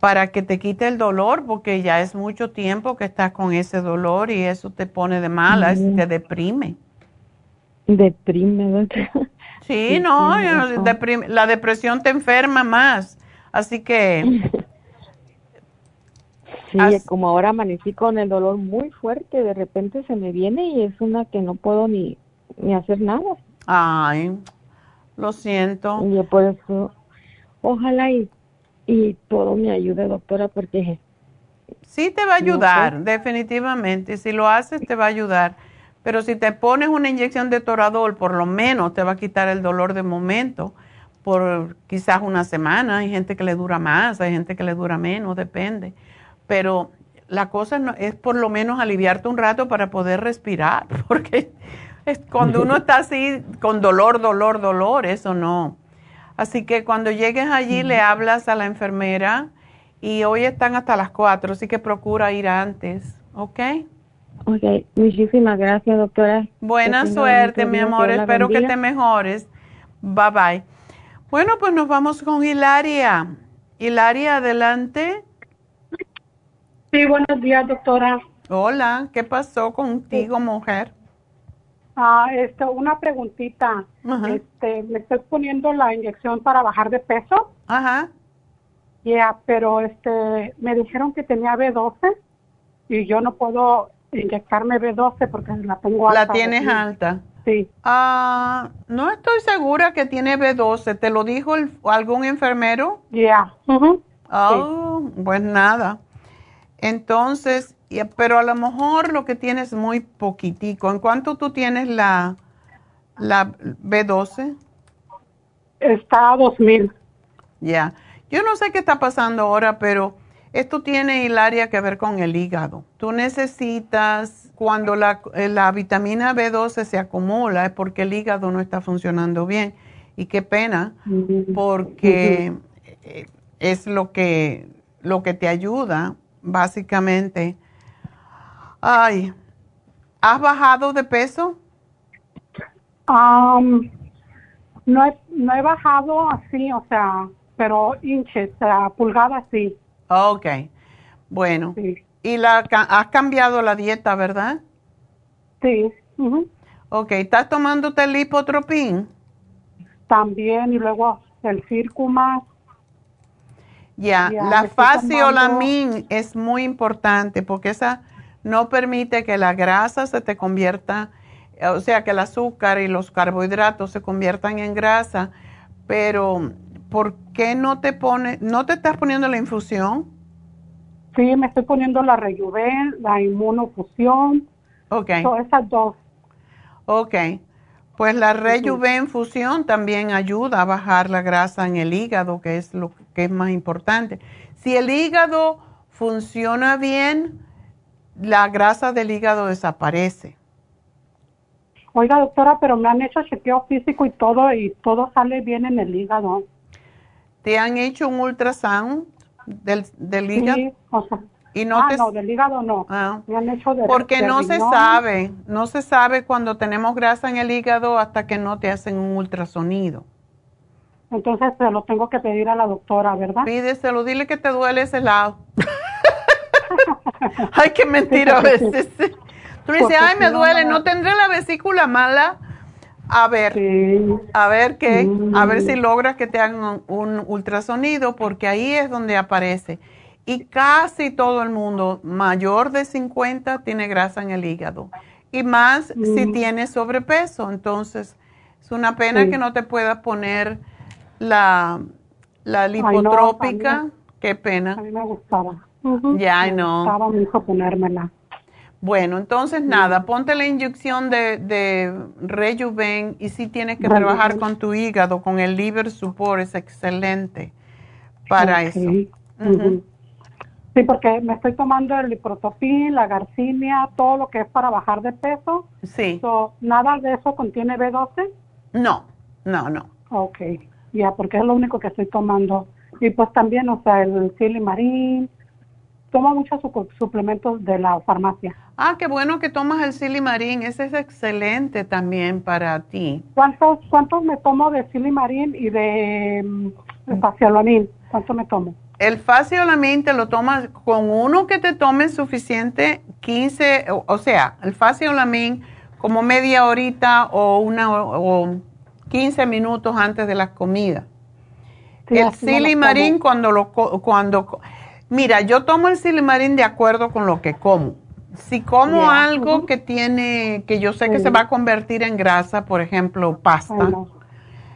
para que te quite el dolor, porque ya es mucho tiempo que estás con ese dolor y eso te pone de mala, te deprime. Deprime, ¿verdad? Sí, <laughs> no, la depresión te enferma más, así que... <laughs> Sí, como ahora amanecí con el dolor muy fuerte, de repente se me viene y es una que no puedo ni, ni hacer nada. Ay, lo siento. Y por eso, ojalá y, y todo me ayude, doctora, porque... Sí, te va a ayudar, definitivamente. Si lo haces, te va a ayudar. Pero si te pones una inyección de toradol, por lo menos te va a quitar el dolor de momento por quizás una semana. Hay gente que le dura más, hay gente que le dura menos, depende. Pero la cosa es por lo menos aliviarte un rato para poder respirar, <laughs> porque cuando uno está así con dolor, dolor, dolor, eso no. Así que cuando llegues allí le hablas a la enfermera y hoy están hasta las 4, así que procura ir antes, ¿ok? Ok, muchísimas gracias, doctora. Buena suerte, mi amor, espero que te mejores. Bye bye. Bueno, pues nos vamos con Hilaria. Hilaria, adelante. Sí, buenos días, doctora. Hola, ¿qué pasó contigo, mujer? Ah, esto, una preguntita. Este, me estoy poniendo la inyección para bajar de peso. Ajá. Ya, pero este, me dijeron que tenía B12 y yo no puedo inyectarme B12 porque la tengo alta. La tienes alta. Sí. Ah, no estoy segura que tiene B12. ¿Te lo dijo algún enfermero? Ya. Oh, pues nada. Entonces, pero a lo mejor lo que tienes es muy poquitico. ¿En cuánto tú tienes la, la B12? Está a 2000. Ya. Yo no sé qué está pasando ahora, pero esto tiene, Hilaria, que ver con el hígado. Tú necesitas, cuando la, eh, la vitamina B12 se acumula, es porque el hígado no está funcionando bien. Y qué pena, porque eh, es lo que, lo que te ayuda, básicamente, Ay, ¿has bajado de peso? Um, no, he, no he bajado así, o sea, pero inches, o sea, pulgadas sí. Ok, bueno. ¿Y la, has cambiado la dieta, verdad? Sí. Ok, ¿estás tomándote el lipotropín? También, y luego el más. Ya, la faciolamin es muy importante porque esa no permite que la grasa se te convierta, o sea, que el azúcar y los carbohidratos se conviertan en grasa, pero ¿por qué no te pone, no te estás poniendo la infusión? Sí, me estoy poniendo la Rejuven, la inmunofusión. Ok. esas dos. Ok. Pues la Rejuven fusión también ayuda a bajar la grasa en el hígado, que es lo que es más importante. Si el hígado funciona bien, la grasa del hígado desaparece. Oiga, doctora, pero me han hecho chequeo físico y todo, y todo sale bien en el hígado. ¿Te han hecho un ultrasound del, del hígado? Sí, o sea, y no ah, no, del hígado no. Ah. Me han hecho de, Porque no se sabe, no se sabe cuando tenemos grasa en el hígado hasta que no te hacen un ultrasonido. Entonces se lo tengo que pedir a la doctora, ¿verdad? Pídeselo, dile que te duele ese lado. <laughs> Ay, qué mentira a veces. Tú dices, ay, me duele, no tendré la vesícula mala. A ver, a ver qué, a ver si mm. logras que te hagan un, ultrasonido, porque ahí es donde aparece. Y casi todo el mundo mayor de 50 tiene grasa en el hígado. Y más si mm. tiene sobrepeso. Entonces, es una pena que no te puedas poner la, la lipotrópica. Qué pena. A mí me gustaba. Ya, no. Estaba hijo ponérmela. Bueno, entonces nada, ponte la inyección de, de Rejuven y si tienes que trabajar con tu hígado, con el liver support, es excelente para eso. Sí, porque me estoy tomando el liprotopil, la garcinia, todo lo que es para bajar de peso. Sí. ¿Nada de eso contiene B12? No, no, no. Ok, ya, porque es lo único que estoy tomando. Y pues también, o sea, el silimarín, tomo muchos suplementos de la farmacia. Ah, qué bueno que tomas el silimarín, ese es excelente también para ti. ¿Cuántos, cuántos me tomo de silimarín y de, mm, faciolamin? ¿Cuánto me tomo? El faciolamin te lo tomas con uno que te tome suficiente 15, o, sea, el faciolamin como media horita o una o 15 minutos antes de la comida. el silimarín cuando lo cuando Mira, yo tomo el silimarín de acuerdo con lo que como. Si como algo que tiene, que yo sé que se va a convertir en grasa, por ejemplo, pasta,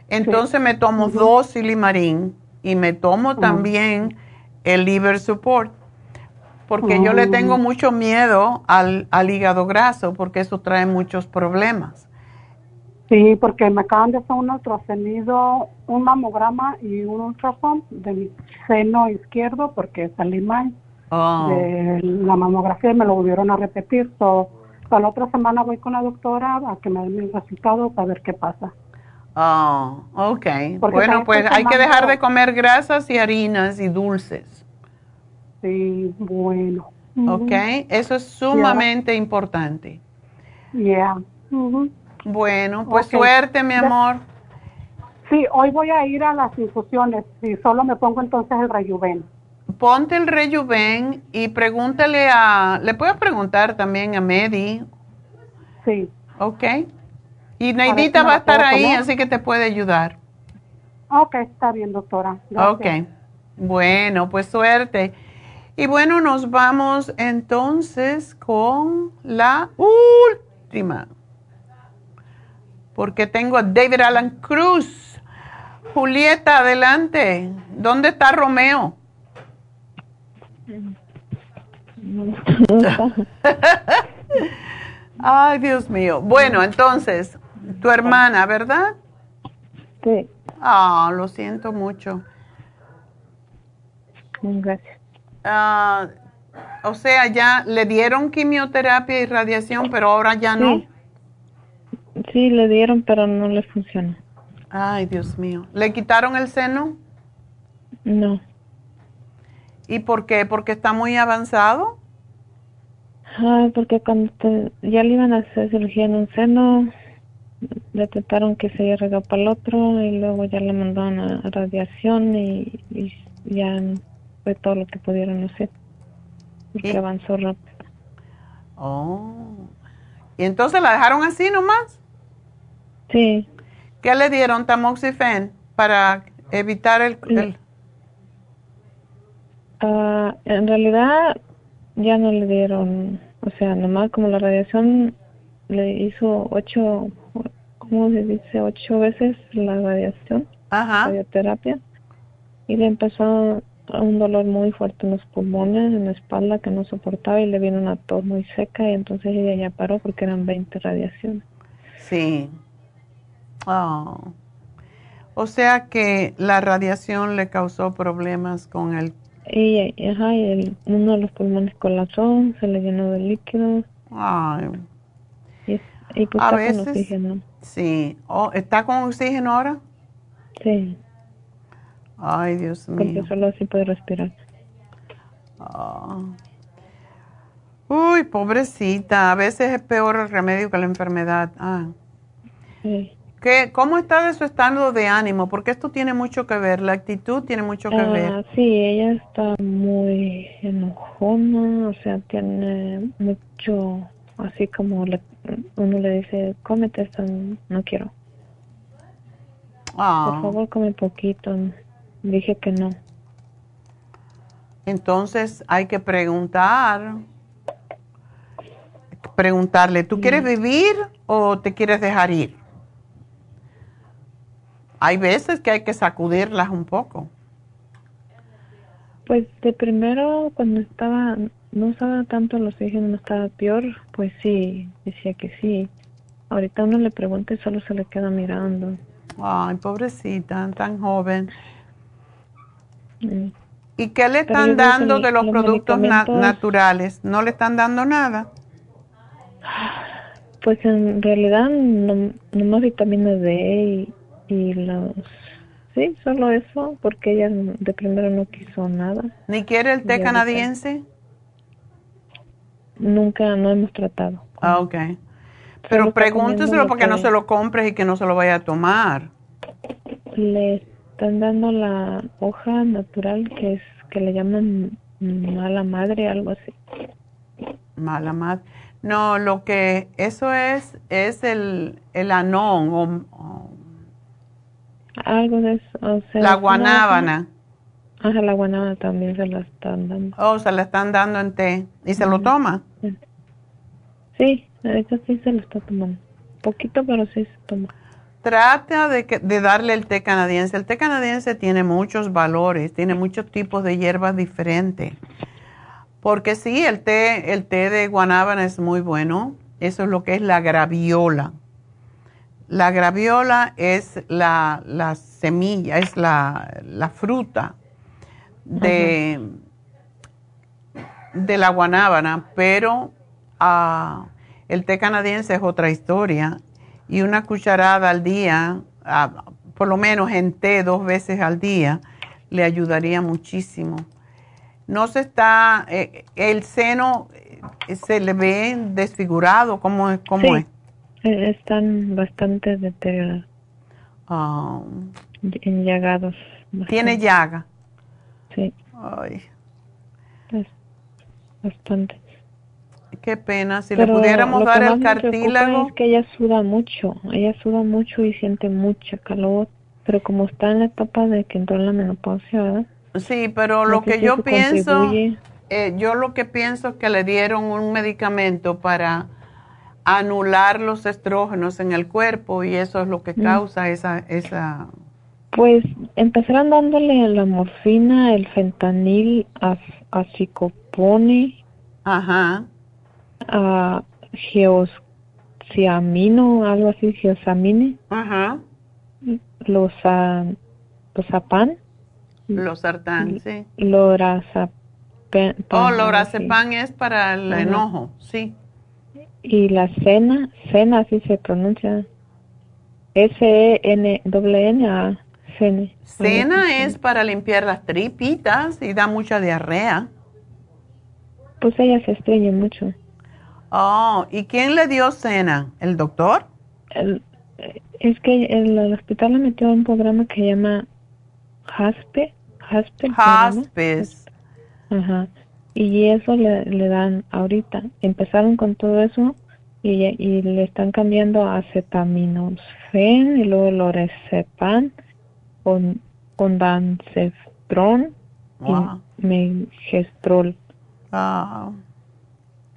entonces me tomo dos silimarín y me tomo también el liver support, porque yo le tengo mucho miedo al, al hígado graso, porque eso trae muchos problemas. Sí, porque me acaban de hacer un ultrasonido, un mamograma y un ultrasound de mi seno izquierdo porque salí mal oh. de la mamografía y me lo volvieron a repetir. So, la otra semana voy con la doctora a que me den mis resultados a ver qué pasa. Oh, ok. bueno, pues hay que dejar de comer grasas y harinas y dulces. Sí, bueno. Ok, eso es sumamente importante. Yeah. Bueno, pues suerte, mi amor. Sí, hoy voy a ir a las infusiones y solo me pongo entonces el rejuven. Ponte el rejuven y pregúntale a, le puedes preguntar también a Medi. Sí. Ok. Y Neidita va a estar ahí, así que te puede ayudar. Ok, está bien, doctora. Ok. Bueno, pues suerte. Y bueno, nos vamos entonces con la última porque tengo a David Alan Cruz. Julieta, adelante. ¿Dónde está Romeo? <laughs> Ay, Dios mío. Bueno, entonces, tu hermana, ¿verdad? Sí. Ah, lo siento mucho. Gracias. Ah, o sea, ya le dieron quimioterapia y radiación, pero ahora ya no. Sí, le dieron, pero no le funciona. Ay, Dios mío. ¿Le quitaron el seno? No. ¿Y por qué? ¿Porque está muy avanzado? Ay, porque cuando ya le iban a hacer cirugía en un seno, le trataron que se regado para el otro y luego ya le mandaron a, radiación y, ya fue todo lo que pudieron hacer. Porque avanzó rápido. Oh. ¿Y entonces la dejaron así nomás? Sí. ¿Qué le dieron tamoxifen para evitar el... Ah, en realidad ya no le dieron, o sea, nomás como la radiación le hizo ocho, ¿cómo se dice? Ocho veces la radiación, Ajá. radioterapia, y le empezó un dolor muy fuerte en los pulmones, en la espalda que no soportaba y le vino una tos muy seca y entonces ella ya paró porque eran 20 radiaciones. Sí. Oh. O sea que la radiación le causó problemas con el... Y, ajá, y uno de los pulmones colapsó, se le llenó de líquido. Ay. Y, pues está con oxígeno. Sí. Oh, ¿Está con oxígeno ahora? Sí. Ay, Dios mío. Porque solo así puede respirar. Ah. Uy, pobrecita. A veces es peor el remedio que la enfermedad. Ah. Sí. ¿Qué, ¿Cómo está de su estado de ánimo? Porque esto tiene mucho que ver, la actitud tiene mucho que ah, ver. Sí, ella está muy enojona, o sea, tiene mucho, así como uno le dice, cómete esto, no quiero. Ah. Por favor, come poquito. Dije que no. Entonces hay que preguntar, preguntarle, ¿tú quieres vivir o te quieres dejar ir? Hay veces que hay que sacudirlas un poco. Pues de primero, cuando estaba, no usaba tanto los oxígeno, no estaba peor, pues sí, decía que sí. Ahorita uno le pregunta y solo se le queda mirando. Ay, pobrecita, tan joven. Mm. ¿Y qué le están dando de los, productos naturales? ¿No le están dando nada? Pues en realidad no, más vitamina D y, y los... Sí, solo eso, porque ella de primero no quiso nada. ¿Ni quiere el té canadiense? Nunca, no hemos tratado. Ah, ok. Pero pregúnteselo porque no se lo compres y que no se lo vaya a tomar. Le están dando la hoja natural que es que le llaman mala madre, algo así. Mala madre. No, lo que eso es es el, el anón o, algo de eso. la guanábana. Ajá, la guanábana también se la están dando. Oh, se la están dando en té. ¿Y se lo toma? Sí, eso sí se lo está tomando. Poquito, pero sí se toma. Trata de, de darle el té canadiense. El té canadiense tiene muchos valores, tiene muchos tipos de hierbas diferentes. Porque sí, el té, el té de guanábana es muy bueno. Eso es lo que es la graviola. La graviola es la, semilla, es la, fruta de, de, la guanábana, pero ah, el té canadiense es otra historia y una cucharada al día, por lo menos en té dos veces al día, le ayudaría muchísimo. No se está, eh, el seno eh, se le ve desfigurado, ¿cómo, cómo es? Eh, están bastante deteriorados. Oh. Enllagados. ¿Tiene llaga? Sí. Ay. bastante. Qué pena, si le pudiéramos dar el cartílago. Es que ella suda mucho, ella suda mucho y siente mucha calor, pero como está en la etapa de que entró en la menopausia, ¿verdad? Sí, pero lo que yo pienso, eh, yo lo que pienso es que le dieron un medicamento para anular los estrógenos en el cuerpo y eso es lo que mm. causa esa, esa... Pues empezaron dándole la morfina, el fentanil, a, a psicopone. Ajá a geosiamino, algo así, geosamine. Ajá. Los, uh, los apan. Los sartán, sí. Lorazepam. Oh, lorazepam es para el enojo, sí. Y la cena, cena así se pronuncia. S-E-N-W-N-A. Cena. Cena es para limpiar las tripitas y da mucha diarrea. Pues ella se estreña mucho. Oh, ¿y quién le dio cena? ¿El doctor? es que el, hospital le metió un programa que se llama Jaspe. Jaspe. Jaspes. Ajá. Y eso le, le, dan ahorita. Empezaron con todo eso y, y le están cambiando a acetaminofén y luego lorazepam con, con y megestrol.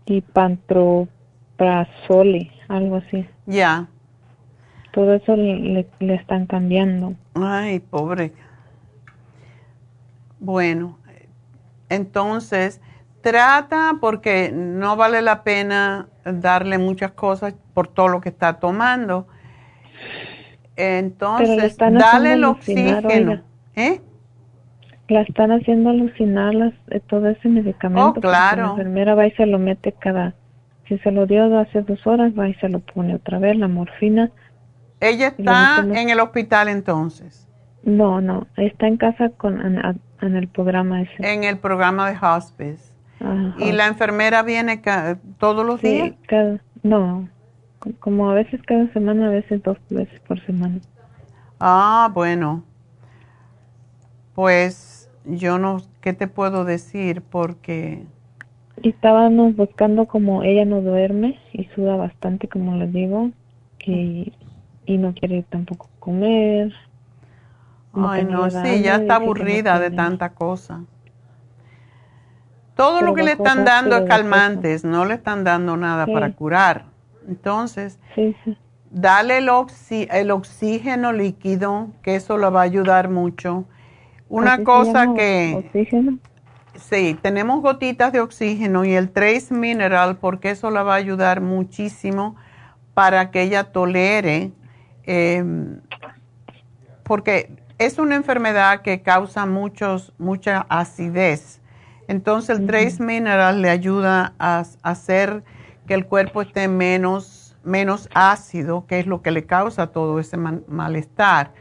Y pantroprazole, algo así. Ya. Todo eso le, le, están cambiando. Ay, pobre. Bueno, entonces trata porque no vale la pena darle muchas cosas por todo lo que está tomando. Entonces, dale el oxígeno. ¿Eh? la están haciendo alucinar las, eh, todo ese medicamento. Oh, claro. La enfermera va y se lo mete cada, si se lo dio hace dos horas, va y se lo pone otra vez, la morfina. ¿Ella está en el hospital entonces? No, no, está en casa con en, el programa ese. En el programa de hospice. ¿Y la enfermera viene todos los días? no, como a veces cada semana, a veces dos veces por semana. Ah, bueno. Pues yo no, ¿qué te puedo decir? Porque... Estábamos buscando como ella no duerme y suda bastante, como les digo, y, y no quiere tampoco comer. Ay, no, sí, ya está aburrida de tanta cosa. Todo lo que le están dando es calmantes, no le están dando nada para curar. Entonces, dale el, el oxígeno líquido, que eso lo va a ayudar mucho una cosa que... Oxígeno? Sí, tenemos gotitas de oxígeno y el Trace Mineral porque eso la va a ayudar muchísimo para que ella tolere, em, porque es una enfermedad que causa muchos, mucha acidez. Entonces el Trace Mineral le ayuda a, hacer que el cuerpo esté menos, menos ácido, que es lo que le causa todo ese malestar.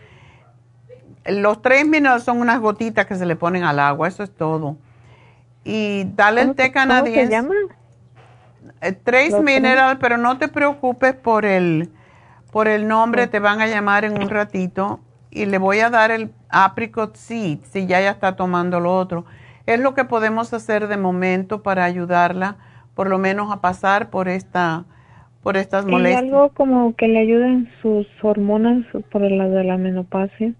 Los Trace Mineral son unas gotitas que se le ponen al agua, eso es todo. Y dale el té canadiense. ¿Cómo se llama? Eh, Trace Mineral, pero no te preocupes por el, por el nombre, te van a llamar en un ratito y le voy a dar el apricot seed si ya ya está tomando lo otro. Es lo que podemos hacer de momento para ayudarla, por lo menos a pasar por esta por estas molestias. ¿Y algo como que le ayuden sus hormonas por la de la menopausia?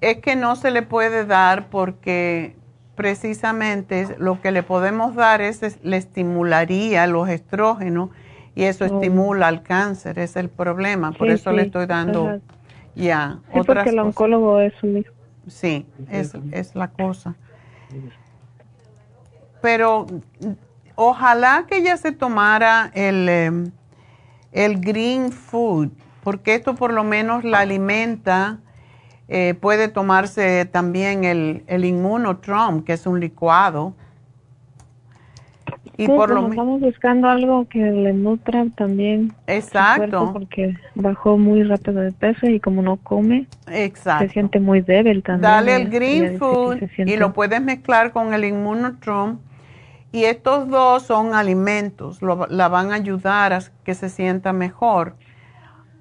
Es que no se le puede dar porque precisamente lo que le podemos dar es, le estimularía los estrógenos y eso oh. estimula el cáncer, es el problema. Por eso le estoy dando ya sí, porque el oncólogo es un hijo. Sí, es, es la cosa. Pero ojalá que ella se tomara el, em, el green food, porque esto por lo menos la alimenta eh, puede tomarse también el, el Immunotrom, que es un licuado. Y por lo estamos buscando algo que le nutra también. Exacto. Porque bajó muy rápido de peso y como no come, Exacto. se siente muy débil también. Dale el green food y lo puedes mezclar con el Immunotrom. Y estos dos son alimentos, la van a ayudar a que se sienta mejor.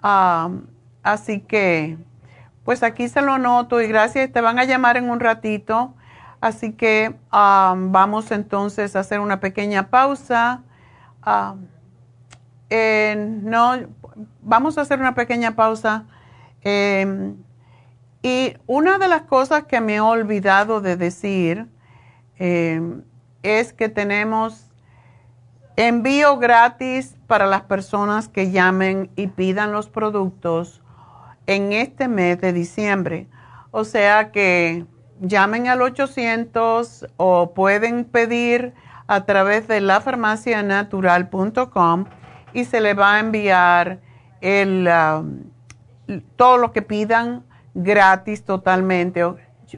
Ah, así que pues aquí se lo noto y gracias, te van a llamar en un ratito. Así que um, vamos entonces a hacer una pequeña pausa. Um, no, vamos a hacer una pequeña pausa. Em, y una de las cosas que me he olvidado de decir em, es que tenemos envío gratis para las personas que llamen y pidan los productos en este mes de diciembre. O sea que llamen al 800 o pueden pedir a través de lafarmacianatural.com y se le va a enviar el, um, todo lo que pidan gratis totalmente.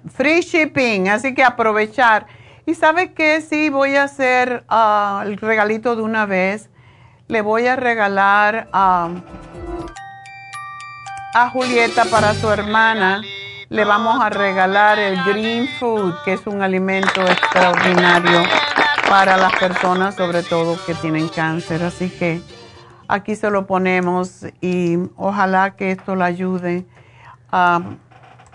Free shipping, así que aprovechar. Y sabe que sí, voy a hacer uh, el regalito de una vez. Le voy a regalar... Um, a Julieta para su hermana le vamos a regalar el Green Food, que es un alimento extraordinario para las personas, sobre todo que tienen cáncer. Así que aquí se lo ponemos y ojalá que esto le ayude a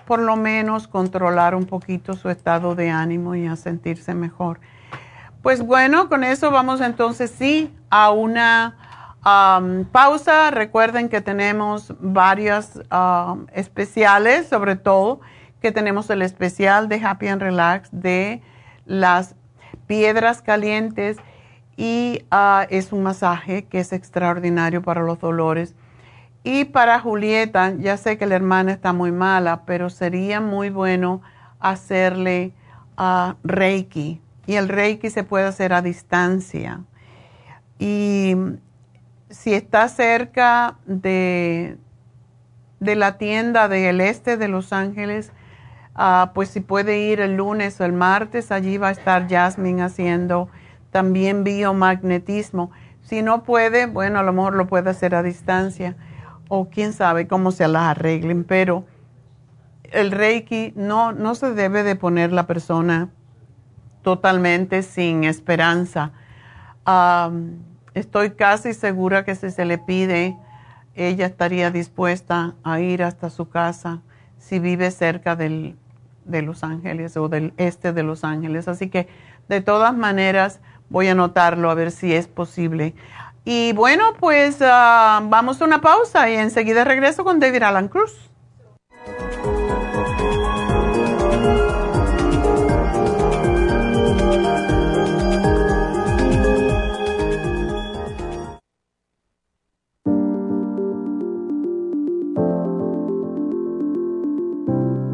por lo menos controlar un poquito su estado de ánimo y a sentirse mejor. Pues bueno, con eso vamos entonces sí a una pausa, recuerden que tenemos varias especiales, sobre todo que tenemos el especial de Happy and Relax de las piedras calientes y ah, es un masaje que es extraordinario para los dolores. Y para Julieta, ya sé que la hermana está muy mala, pero sería muy bueno hacerle uh, Reiki. Y el Reiki se puede hacer a distancia. Y si está cerca de, de la tienda del este de Los Ángeles, ah, pues si puede ir el lunes o el martes, allí va a estar Jasmine haciendo también biomagnetismo. Si no puede, bueno, a lo mejor lo puede hacer a distancia o quién sabe cómo se las arreglen, pero el Reiki no, no se debe de poner la persona totalmente sin esperanza. Estoy casi segura que si se le pide, ella estaría dispuesta a ir hasta su casa si vive cerca del, de Los Ángeles o del este de Los Ángeles. Así que de todas maneras voy a anotarlo a ver si es posible. Y bueno, pues ah, vamos a una pausa y enseguida regreso con David Alan Cruz.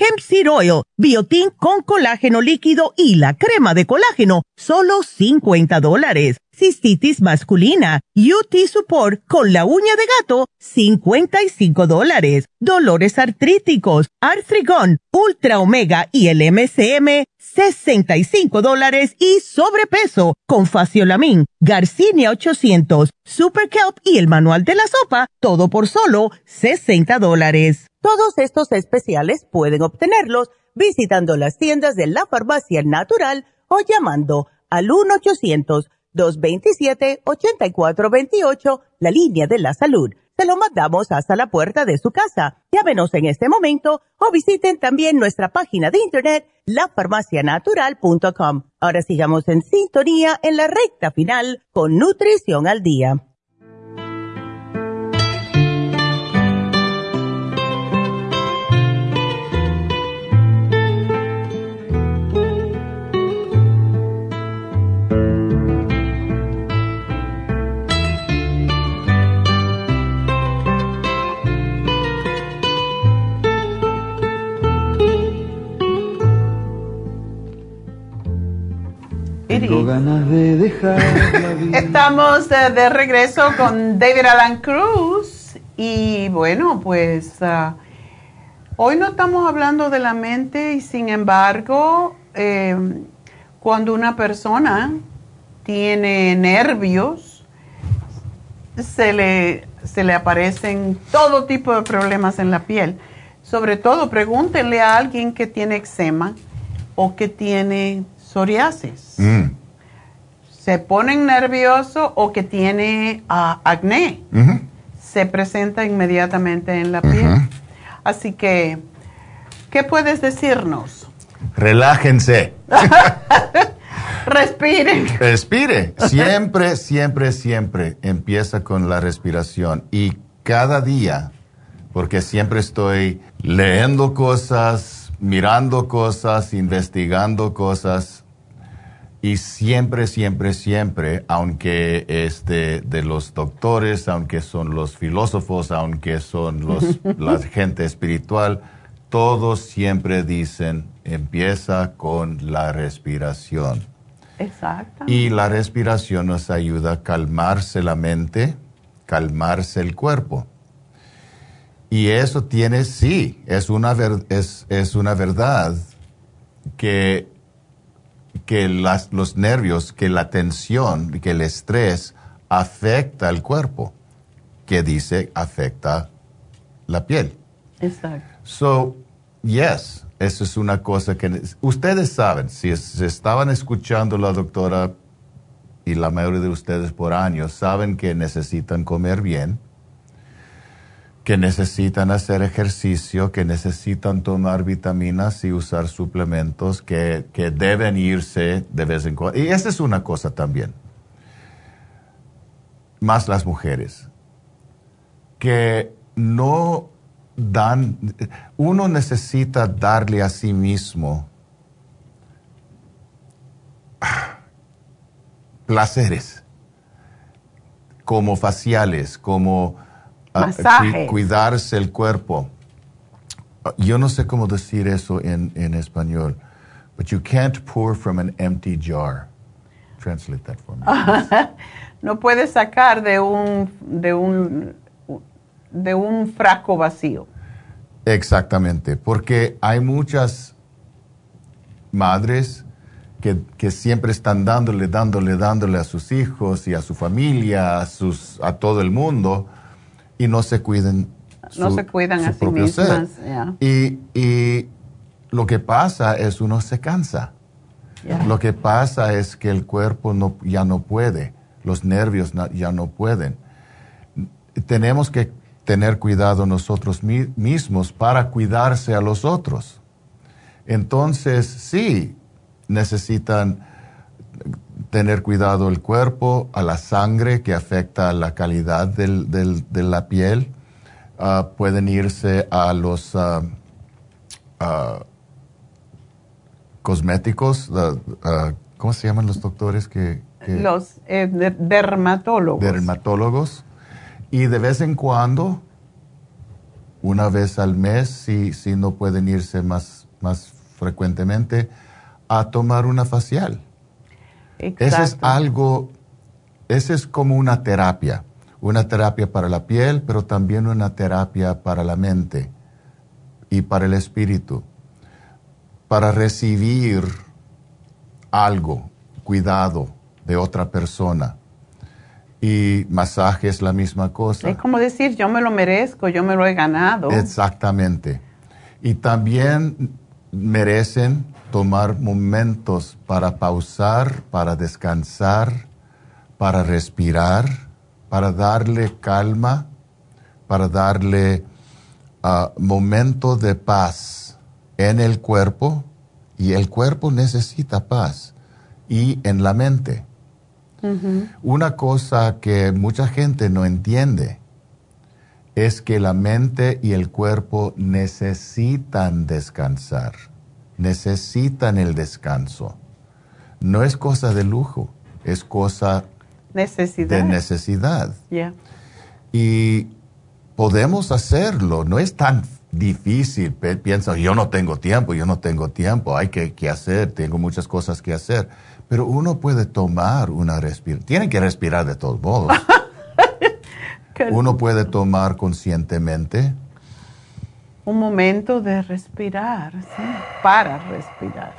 Hemp Seed Oil, biotín con colágeno líquido y la crema de colágeno, solo 50 dólares. Cistitis masculina, UT Support con la uña de gato, 55 dólares. Dolores artríticos, Artrigón, Ultra Omega y el MCM, 65 dólares y sobrepeso con Faciolamin, Garcinia 800, Super Kelp y el manual de la sopa, todo por solo 60 dólares. Todos estos especiales pueden obtenerlos visitando las tiendas de la farmacia natural o llamando al 1-800-227-8428, la línea de la salud. Se lo mandamos hasta la puerta de su casa. Llámenos en este momento o visiten también nuestra página de internet lafarmacianatural.com. Ahora sigamos en sintonía en la recta final con Nutrición al Día. Tengo ganas de dejar la <laughs> vida. Estamos de, de regreso con David Alan Cruz y bueno, pues ah, hoy no estamos hablando de la mente y sin embargo, eh, cuando una persona tiene nervios, se le, se le aparecen todo tipo de problemas en la piel. Sobre todo, pregúntenle a alguien que tiene eczema o que tiene psoriasis. Mm. Se ponen nerviosos o que tiene ah, acné. Se presenta inmediatamente en la piel. Así que, ¿qué puedes decirnos? Relájense. <laughs> Respiren. Respire. <laughs> Siempre, siempre, siempre empieza con la respiración. Y cada día, porque siempre estoy leyendo cosas, mirando cosas, investigando cosas. Y siempre, siempre, siempre, aunque este de los doctores, aunque son los filósofos, aunque son los, <laughs> la gente espiritual, todos siempre dicen, empieza con la respiración. Exacto. Y la respiración nos ayuda a calmarse la mente, calmarse el cuerpo. Y eso tiene, sí, es una, ver- es, es una verdad que, que las- los nervios, que la tensión, que el estrés afecta al cuerpo, que dice afecta la piel. Exacto. So, yes, eso es una cosa que ustedes saben, si es- si estaban escuchando la doctora y la mayoría de ustedes por años saben que necesitan comer bien, que necesitan hacer ejercicio, que necesitan tomar vitaminas y usar suplementos, que, que deben irse de vez en cuando. Y esa es una cosa también. Más las mujeres. Que no dan, uno necesita darle a sí mismo placeres, como faciales, como ah, cuidarse el cuerpo. Yo no sé cómo decir eso en, en español, but you can't pour from an empty jar. Translate that for me. <laughs> no puedes sacar de un, de un, de un frasco vacío. Exactamente, porque hay muchas madres que, siempre están dándole, dándole, dándole a sus hijos y a su familia, a, sus, a todo el mundo, y no se cuiden. no se cuidan a sí mismas. Y, y, lo que pasa es uno se cansa. Lo que pasa es que el cuerpo no, ya no puede, los nervios ya no pueden. Tenemos que tener cuidado nosotros mismos para cuidarse a los otros. Entonces, sí, necesitan tener cuidado el cuerpo, a la sangre que afecta la calidad de la piel. Ah, pueden irse a los ah, ah, cosméticos, ¿cómo se llaman los doctores que? los eh, dermatólogos. Dermatólogos. Y de vez en cuando, una vez al mes, si, si no pueden irse más, más frecuentemente, a tomar una facial. Eso es algo, ese es como una terapia, una terapia para la piel, pero también una terapia para la mente y para el espíritu, para recibir algo, cuidado de otra persona. Y masaje es la misma cosa. Es como decir, yo me lo merezco, yo me lo he ganado. Exactamente. Y también merecen tomar momentos para pausar, para descansar, para respirar, para darle calma, para darle uh, momento de paz en el cuerpo. Y el cuerpo necesita paz y en la mente. Una cosa que mucha gente no entiende es que la mente y el cuerpo necesitan descansar necesitan el descanso. No es cosa de lujo, es cosa de necesidad. Y podemos hacerlo, no es tan difícil. Piensa, yo no tengo tiempo, yo no tengo tiempo, hay que, que hacer, tengo muchas cosas que hacer. Pero uno puede tomar una respiración. Tiene que respirar de todos modos. <laughs> uno puede tomar conscientemente un momento de respirar, ¿sí? para respirar.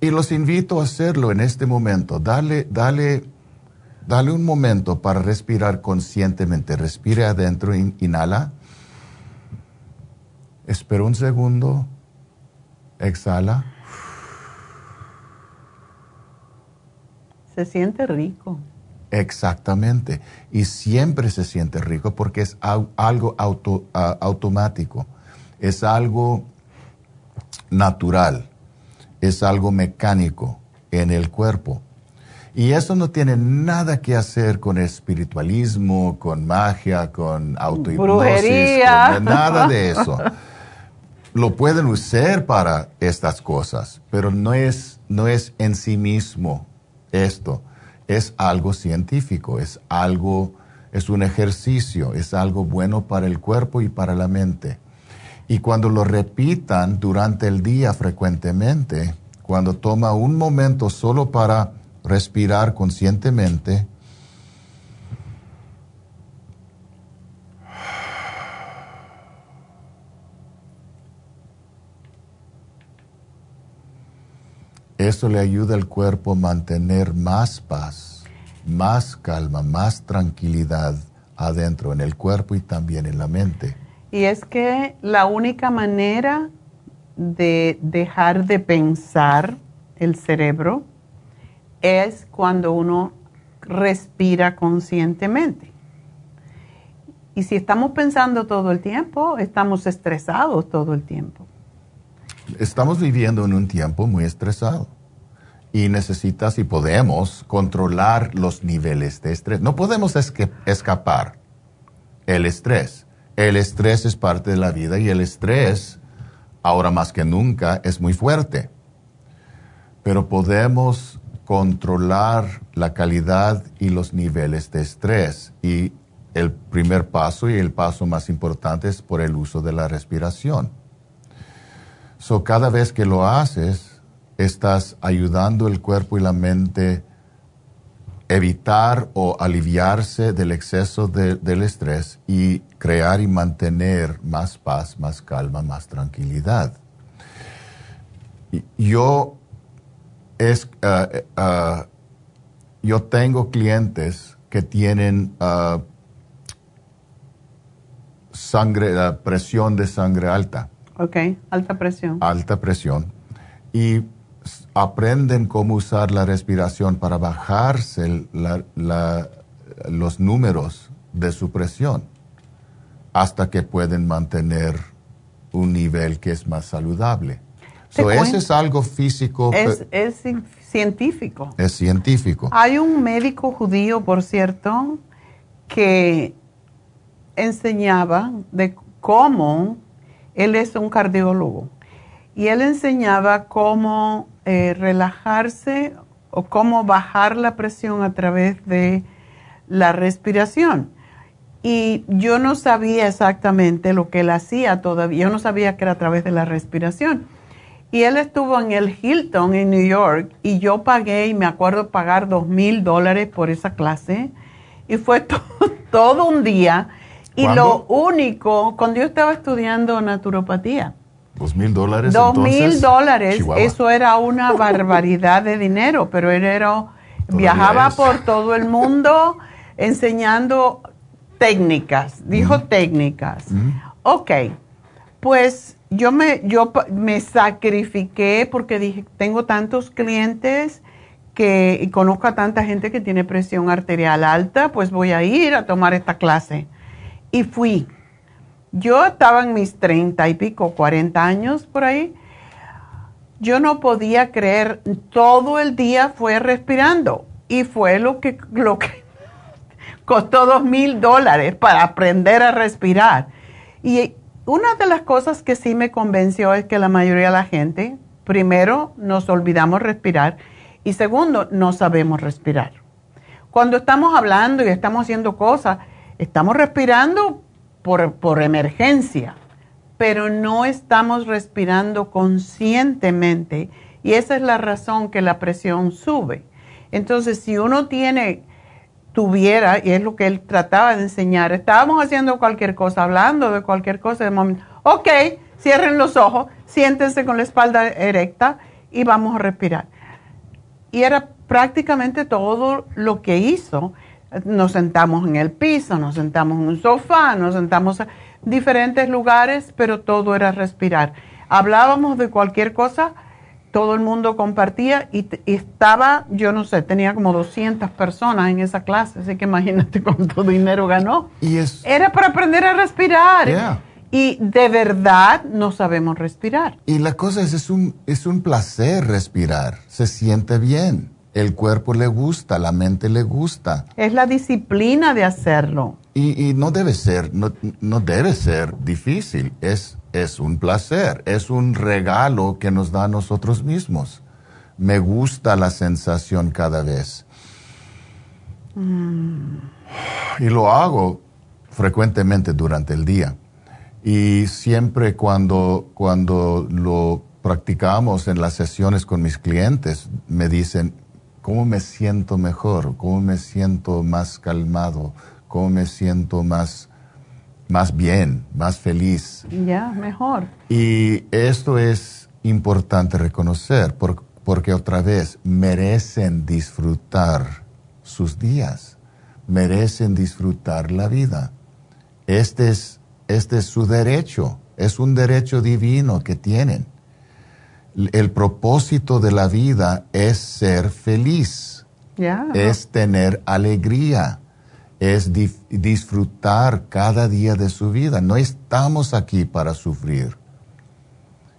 Y los invito a hacerlo en este momento. Dale, dale, dale un momento para respirar conscientemente. Respire adentro, inhala. Espera un segundo. Exhala. Se siente rico. Exactamente. Y siempre se siente rico porque es algo auto, automático, es algo natural, es algo mecánico en el cuerpo. Y eso no tiene nada que hacer con espiritualismo, con magia, con autohipnosis, con nada de eso. Lo pueden usar para estas cosas, pero no es, no es en sí mismo esto es algo científico, es algo, es un ejercicio, es algo bueno para el cuerpo y para la mente. Y cuando lo repitan durante el día frecuentemente, cuando toma un momento solo para respirar conscientemente, Eso le ayuda al cuerpo a mantener más paz, más calma, más tranquilidad adentro, en el cuerpo y también en la mente. Y es que la única manera de dejar de pensar el cerebro es cuando uno respira conscientemente. Y si estamos pensando todo el tiempo, estamos estresados todo el tiempo estamos viviendo en un tiempo muy estresado y necesitas y podemos controlar los niveles de estrés. No podemos escapar. el estrés. El estrés es parte de la vida y el estrés, ahora más que nunca, es muy fuerte. Pero podemos controlar la calidad y los niveles de estrés. Y el primer paso y el paso más importante es por el uso de la respiración. So, cada vez que lo haces, estás ayudando el cuerpo y la mente evitar o aliviarse del exceso del estrés y crear y mantener más paz, más calma, más tranquilidad. Yo, es, uh, uh, yo tengo clientes que tienen uh, sangre, presión de sangre alta. Ok, alta presión. Alta presión. Y aprenden cómo usar la respiración para bajarse los números de su presión hasta que pueden mantener un nivel que es más saludable. So, eso es algo físico. Es, es, científico. Es científico. Hay un médico judío, por cierto, que enseñaba de cómo, él es un cardiólogo, y él enseñaba cómo eh, relajarse o cómo bajar la presión a través de la respiración. Y yo no sabía exactamente lo que él hacía todavía, yo no sabía que era a través de la respiración. Y él estuvo en el Hilton en New York y yo pagué, y me acuerdo pagar dos mil dólares por esa clase. Y fue <laughs> todo un día. Y lo único, cuando yo estaba estudiando naturopatía, ¿Dos mil dólares? Dos mil dólares, eso era una <laughs> barbaridad de dinero, pero él era, viajaba por todo el mundo <laughs> enseñando técnicas, dijo técnicas. Ok, pues yo me, yo me sacrifiqué porque dije, tengo tantos clientes que, y conozco a tanta gente que tiene presión arterial alta, pues voy a ir a tomar esta clase. Y fui yo estaba en mis treinta y pico, cuarenta años por ahí. Yo no podía creer, todo el día fue respirando y fue lo que, lo que <laughs> costó dos mil dólares para aprender a respirar. Y una de las cosas que sí me convenció es que la mayoría de la gente, primero, nos olvidamos respirar y segundo, no sabemos respirar. Cuando estamos hablando y estamos haciendo cosas, estamos respirando por, emergencia, pero no estamos respirando conscientemente y esa es la razón que la presión sube. Entonces, si uno tiene, tuviera, y es lo que él trataba de enseñar, estábamos haciendo cualquier cosa, hablando de cualquier cosa, de momento, ok, cierren los ojos, siéntense con la espalda erecta y vamos a respirar. Y era prácticamente todo lo que hizo nos sentamos en el piso, nos sentamos en un sofá, nos sentamos en diferentes lugares, pero todo era respirar. Hablábamos de cualquier cosa, todo el mundo compartía y, estaba, yo no sé, tenía como 200 personas en esa clase, así que imagínate <laughs> cuánto dinero ganó. Y es, era para aprender a respirar. Y de verdad no sabemos respirar. Y la cosa es, es un, es un placer respirar, se siente bien el cuerpo le gusta, la mente le gusta. Es la disciplina de hacerlo. Y, no debe ser, no, debe ser difícil, es, es un placer, es un regalo que nos da a nosotros mismos. Me gusta la sensación cada vez. Mm. Y lo hago frecuentemente durante el día. Y siempre cuando, cuando lo practicamos en las sesiones con mis clientes, me dicen, cómo me siento mejor, cómo me siento más calmado, cómo me siento más, más bien, más feliz. Ya, mejor. Y esto es importante reconocer porque otra vez merecen disfrutar sus días, merecen disfrutar la vida. Este es, este es su derecho, es un derecho divino que tienen el propósito de la vida es ser feliz, es tener alegría, es disfrutar cada día de su vida. No estamos aquí para sufrir.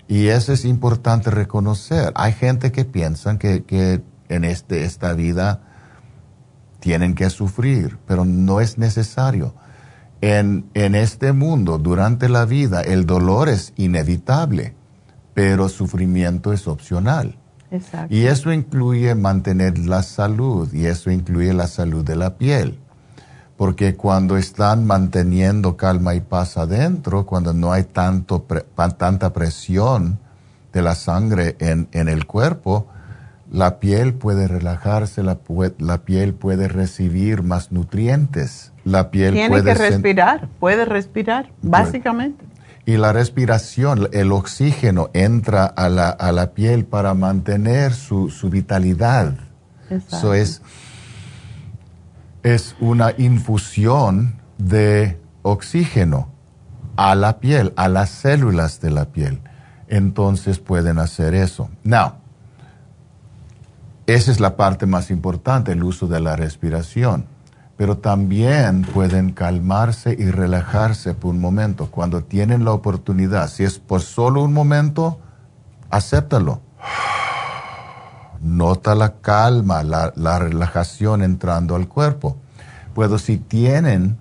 Y eso es importante reconocer. Hay gente que piensa que, en este, esta vida tienen que sufrir, pero no es necesario. en, en este mundo, durante la vida, el dolor es inevitable, pero sufrimiento es opcional. Exacto. Y eso incluye mantener la salud y eso incluye la salud de la piel. Porque cuando están manteniendo calma y paz adentro, cuando no hay tanto pre- tanta presión de la sangre en, en el cuerpo, la piel puede relajarse, la, piel puede recibir más nutrientes. La piel Tiene puede que respirar, puede respirar, básicamente. Y la respiración, el oxígeno entra a la, a la piel para mantener su, su vitalidad. Eso es, es una infusión de oxígeno a la piel, a las células de la piel. Entonces pueden hacer eso. Now, esa es la parte más importante, el uso de la respiración. Pero también pueden calmarse y relajarse por un momento. Cuando tienen la oportunidad, si es por solo un momento, acéptalo. Nota la calma, la, la relajación entrando al cuerpo. Pero si tienen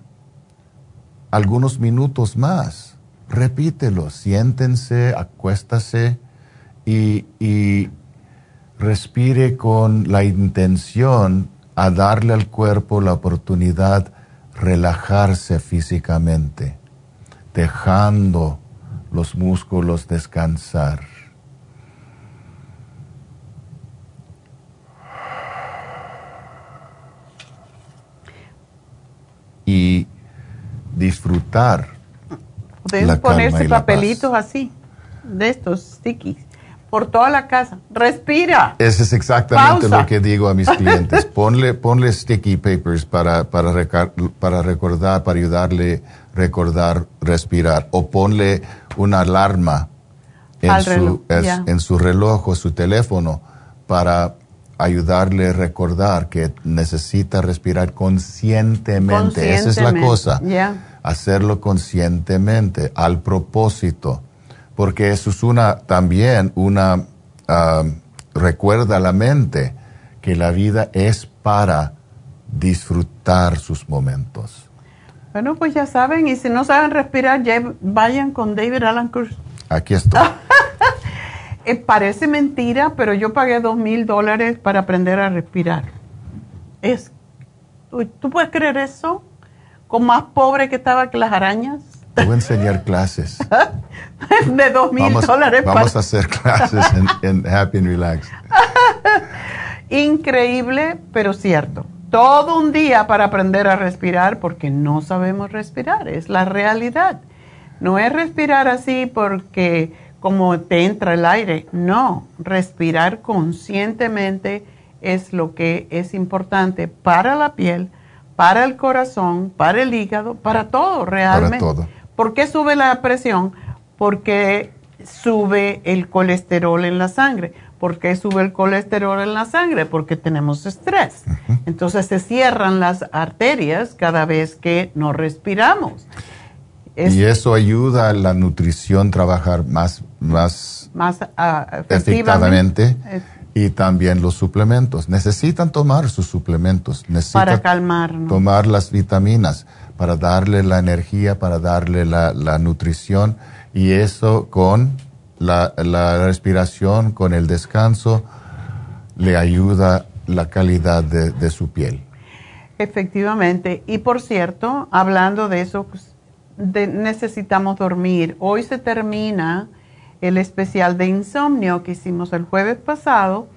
algunos minutos más, repítelo, siéntense, acuéstase y, y respire con la intención a darle al cuerpo la oportunidad relajarse físicamente, dejando los músculos descansar. Y disfrutar Pueden ponerse papelitos así, de estos stickies, por toda la casa. Respira. Ese es exactamente Pausa. lo que digo a mis <laughs> clientes. Ponle, ponle sticky papers para, para, recar- para recordar, para ayudarle a recordar, respirar. O ponle una alarma en, Al su, reloj, es- en su reloj o su teléfono para ayudarle a recordar que necesita respirar conscientemente. Esa es la cosa. Hacerlo conscientemente, al propósito. Porque eso es una, también una, ah, recuerda a la mente que la vida es para disfrutar sus momentos. Bueno, pues ya saben, y si no saben respirar, ya vayan con David Alan Cruz. Aquí estoy. <laughs> Eh, parece mentira, pero yo pagué dos mil dólares para aprender a respirar. Es, ¿Tú puedes creer eso? Con más pobre que estaba que las arañas. Te voy a enseñar clases. <laughs> de dos mil dólares. vamos para- a hacer clases en, en Happy and Relax. <laughs> Increíble, pero cierto. Todo un día para aprender a respirar porque no sabemos respirar, es la realidad. No es respirar así porque como te entra el aire, no, respirar conscientemente es lo que es importante para la piel, para el corazón, para el hígado, para todo realmente. todo. ¿Por qué sube la presión? Porque sube el colesterol en la sangre. ¿Por qué sube el colesterol en la sangre? Porque tenemos estrés. Entonces se cierran las arterias cada vez que no respiramos. Es Y eso ayuda a la nutrición a trabajar más, más más ah, efectivamente Y también los suplementos. Necesitan tomar sus suplementos. Necesitan para calmarnos. tomar las vitaminas para darle la energía, para darle la, la nutrición. Y eso con la, la respiración, con el descanso, le ayuda la calidad de, de su piel. Efectivamente. Y por cierto, hablando de eso, pues, necesitamos dormir. Hoy se termina el especial de insomnio que hicimos el jueves pasado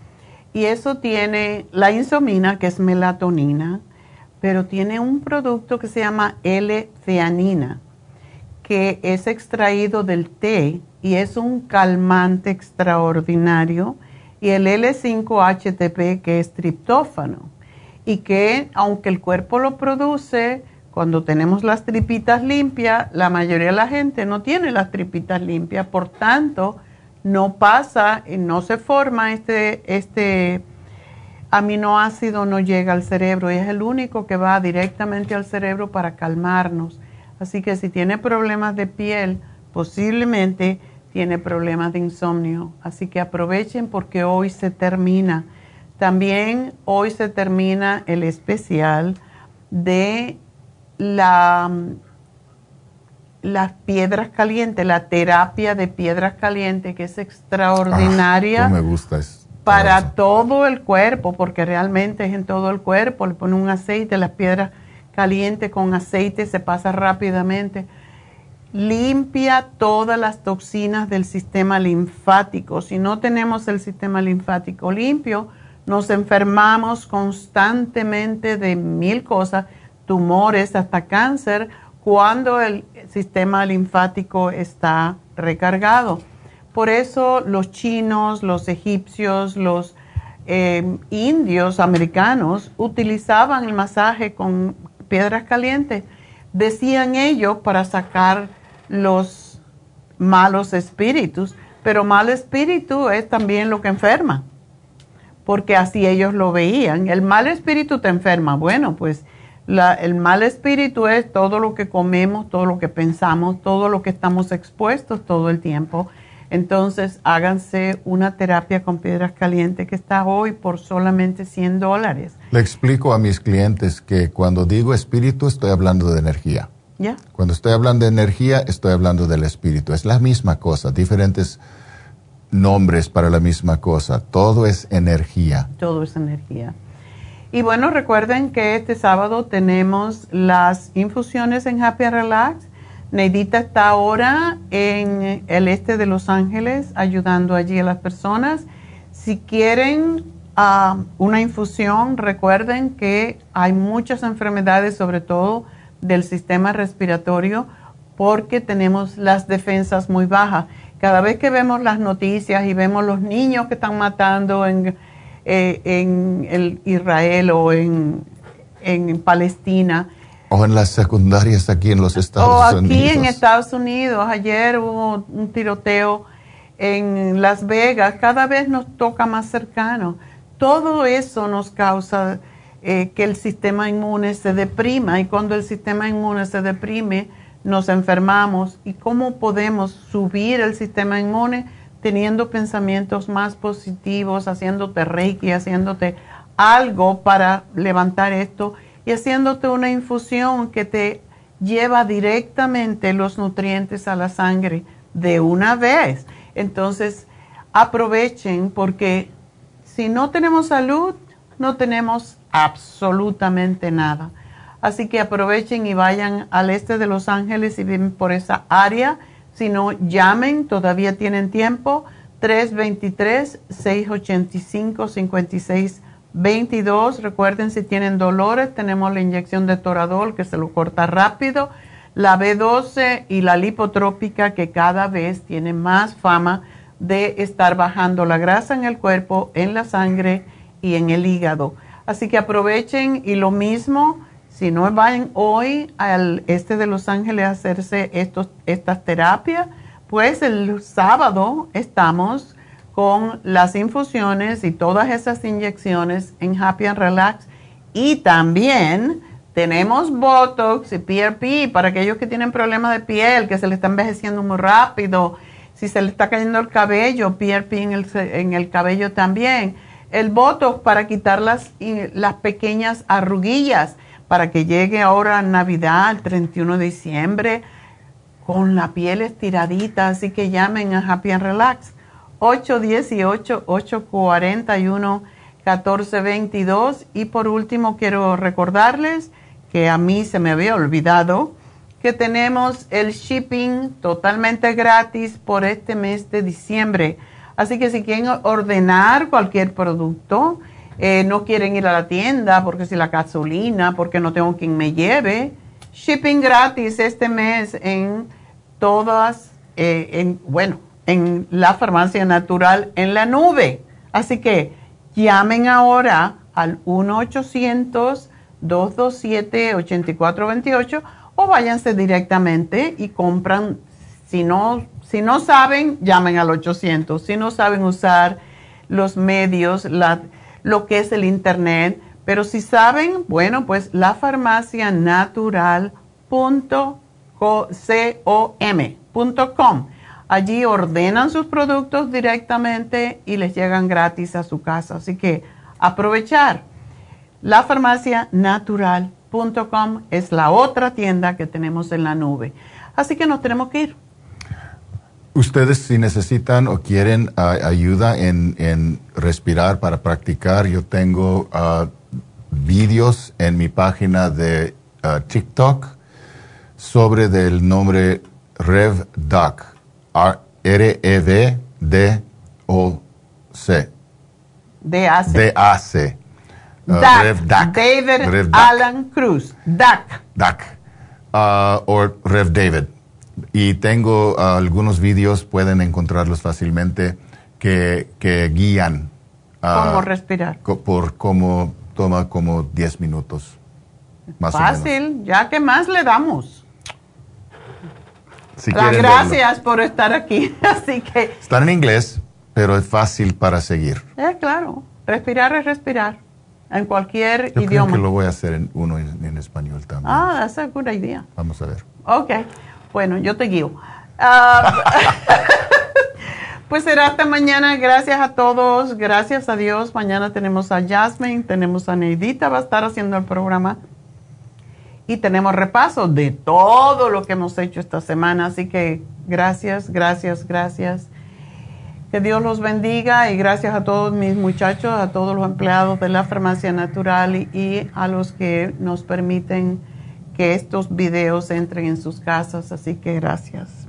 y eso tiene la insomina, que es melatonina, pero tiene un producto que se llama L-theanina, que es extraído del té y es un calmante extraordinario, y el L5-HTP, que es triptófano y que aunque el cuerpo lo produce, cuando tenemos las tripitas limpias, la mayoría de la gente no tiene las tripitas limpias, por tanto, no pasa, y no se forma este, este aminoácido, no llega al cerebro y es el único que va directamente al cerebro para calmarnos. Así que si tiene problemas de piel, posiblemente tiene problemas de insomnio. Así que aprovechen porque hoy se termina. También hoy se termina el especial de la las piedras calientes, la terapia de piedras calientes, que es extraordinaria. Ah, me gusta Para todo el cuerpo, porque realmente es en todo el cuerpo. Le pone un aceite, las piedras calientes con aceite se pasa rápidamente. Limpia todas las toxinas del sistema linfático. Si no tenemos el sistema linfático limpio, nos enfermamos constantemente de mil cosas, tumores, hasta cáncer cuando el sistema linfático está recargado. Por eso los chinos, los egipcios, los eh, indios americanos utilizaban el masaje con piedras calientes. Decían ellos para sacar los malos espíritus, pero mal espíritu es también lo que enferma, porque así ellos lo veían. El mal espíritu te enferma. Bueno, pues el mal espíritu es todo lo que comemos, todo lo que pensamos, todo lo que estamos expuestos todo el tiempo. Entonces, háganse una terapia con piedras calientes que está hoy por solamente 100 dólares. Le explico a mis clientes que cuando digo espíritu estoy hablando de energía. ¿Ya? Cuando estoy hablando de energía estoy hablando del espíritu. Es la misma cosa, diferentes nombres para la misma cosa. Todo es energía. Todo es energía. Y bueno, recuerden que este sábado tenemos las infusiones en Happy Relax. Neidita está ahora en el este de Los Ángeles ayudando allí a las personas. Si quieren ah, una infusión, recuerden que hay muchas enfermedades, sobre todo del sistema respiratorio, porque tenemos las defensas muy bajas. Cada vez que vemos las noticias y vemos los niños que están matando en eh, en el Israel o en, en, Palestina. O en las secundarias aquí en los Estados Unidos. O aquí en Estados Unidos. Ayer hubo un tiroteo en Las Vegas. Cada vez nos toca más cercano. Todo eso nos causa eh, que el sistema inmune se deprima y cuando el sistema inmune se deprime nos enfermamos. ¿Y cómo podemos subir el sistema inmune? teniendo pensamientos más positivos, haciéndote reiki, haciéndote algo para levantar esto y haciéndote una infusión que te lleva directamente los nutrientes a la sangre de una vez. Entonces, aprovechen porque si no tenemos salud, no tenemos absolutamente nada. Así que aprovechen y vayan al este de Los Ángeles y viven por esa área si no, llamen, todavía tienen tiempo. 323-685-5622. Recuerden, si tienen dolores, tenemos la inyección de Toradol que se lo corta rápido. La B12 y la lipotrópica que cada vez tiene más fama de estar bajando la grasa en el cuerpo, en la sangre y en el hígado. Así que aprovechen y lo mismo si no van hoy al este de Los Ángeles a hacerse estas terapias, pues el sábado estamos con las infusiones y todas esas inyecciones en Happy and Relax. Y también tenemos Botox y PRP para aquellos que tienen problemas de piel, que se le está envejeciendo muy rápido, si se le está cayendo el cabello, PRP en el, en el cabello también. El Botox para quitar las, las pequeñas arruguillas para que llegue ahora Navidad, el 31 de diciembre, con la piel estiradita. Así que llamen a Happy and Relax. 818-841-1422. Y por último, quiero recordarles que a mí se me había olvidado que tenemos el shipping totalmente gratis por este mes de diciembre. Así que si quieren ordenar cualquier producto, eh, no quieren ir a la tienda porque si la gasolina, porque no tengo quien me lleve. Shipping gratis este mes en todas, eh, en, bueno, en la farmacia natural en la nube. Así que llamen ahora al 1-800-227-8428 o váyanse directamente y compran. Si no, si no saben, llamen al 800. Si no saben usar los medios, lo que es el Internet. Pero si saben, bueno, pues la lafarmacianatural.com. Allí ordenan sus productos directamente y les llegan gratis a su casa. Así que aprovechar. Lafarmacianatural.com es la otra tienda que tenemos en la nube. Así que nos tenemos que ir. Ustedes si necesitan o quieren ayuda en, respirar para practicar, yo tengo uh, vídeos en mi página de ah, TikTok sobre del nombre RevDoc, R-E-V-D-O-C. D-A-C. D-A-C. David Alan Cruz. DAC. DAC. o Rev David. Y tengo uh, algunos vídeos, pueden encontrarlos fácilmente, que, que guían. Uh, ¿Cómo respirar? por cómo toma como 10 minutos. Más Fácil, ya que más le damos. Gracias por estar aquí. <laughs> Así que. Están en inglés, pero es fácil para seguir. Es claro. Respirar es respirar. En cualquier Yo idioma. Creo que lo voy a hacer en uno en, español también. Ah, esa es una idea. Vamos a ver. Ok. Bueno, yo te guío. Ah, <laughs> pues será hasta mañana. Gracias a todos. Gracias a Dios. Mañana tenemos a Jasmine, tenemos a Neidita, va a estar haciendo el programa. Y tenemos repaso de todo lo que hemos hecho esta semana. Así que gracias, gracias, gracias. Que Dios los bendiga y gracias a todos mis muchachos, a todos los empleados de la farmacia natural y a los que nos permiten que estos videos entren en sus casas, así que gracias.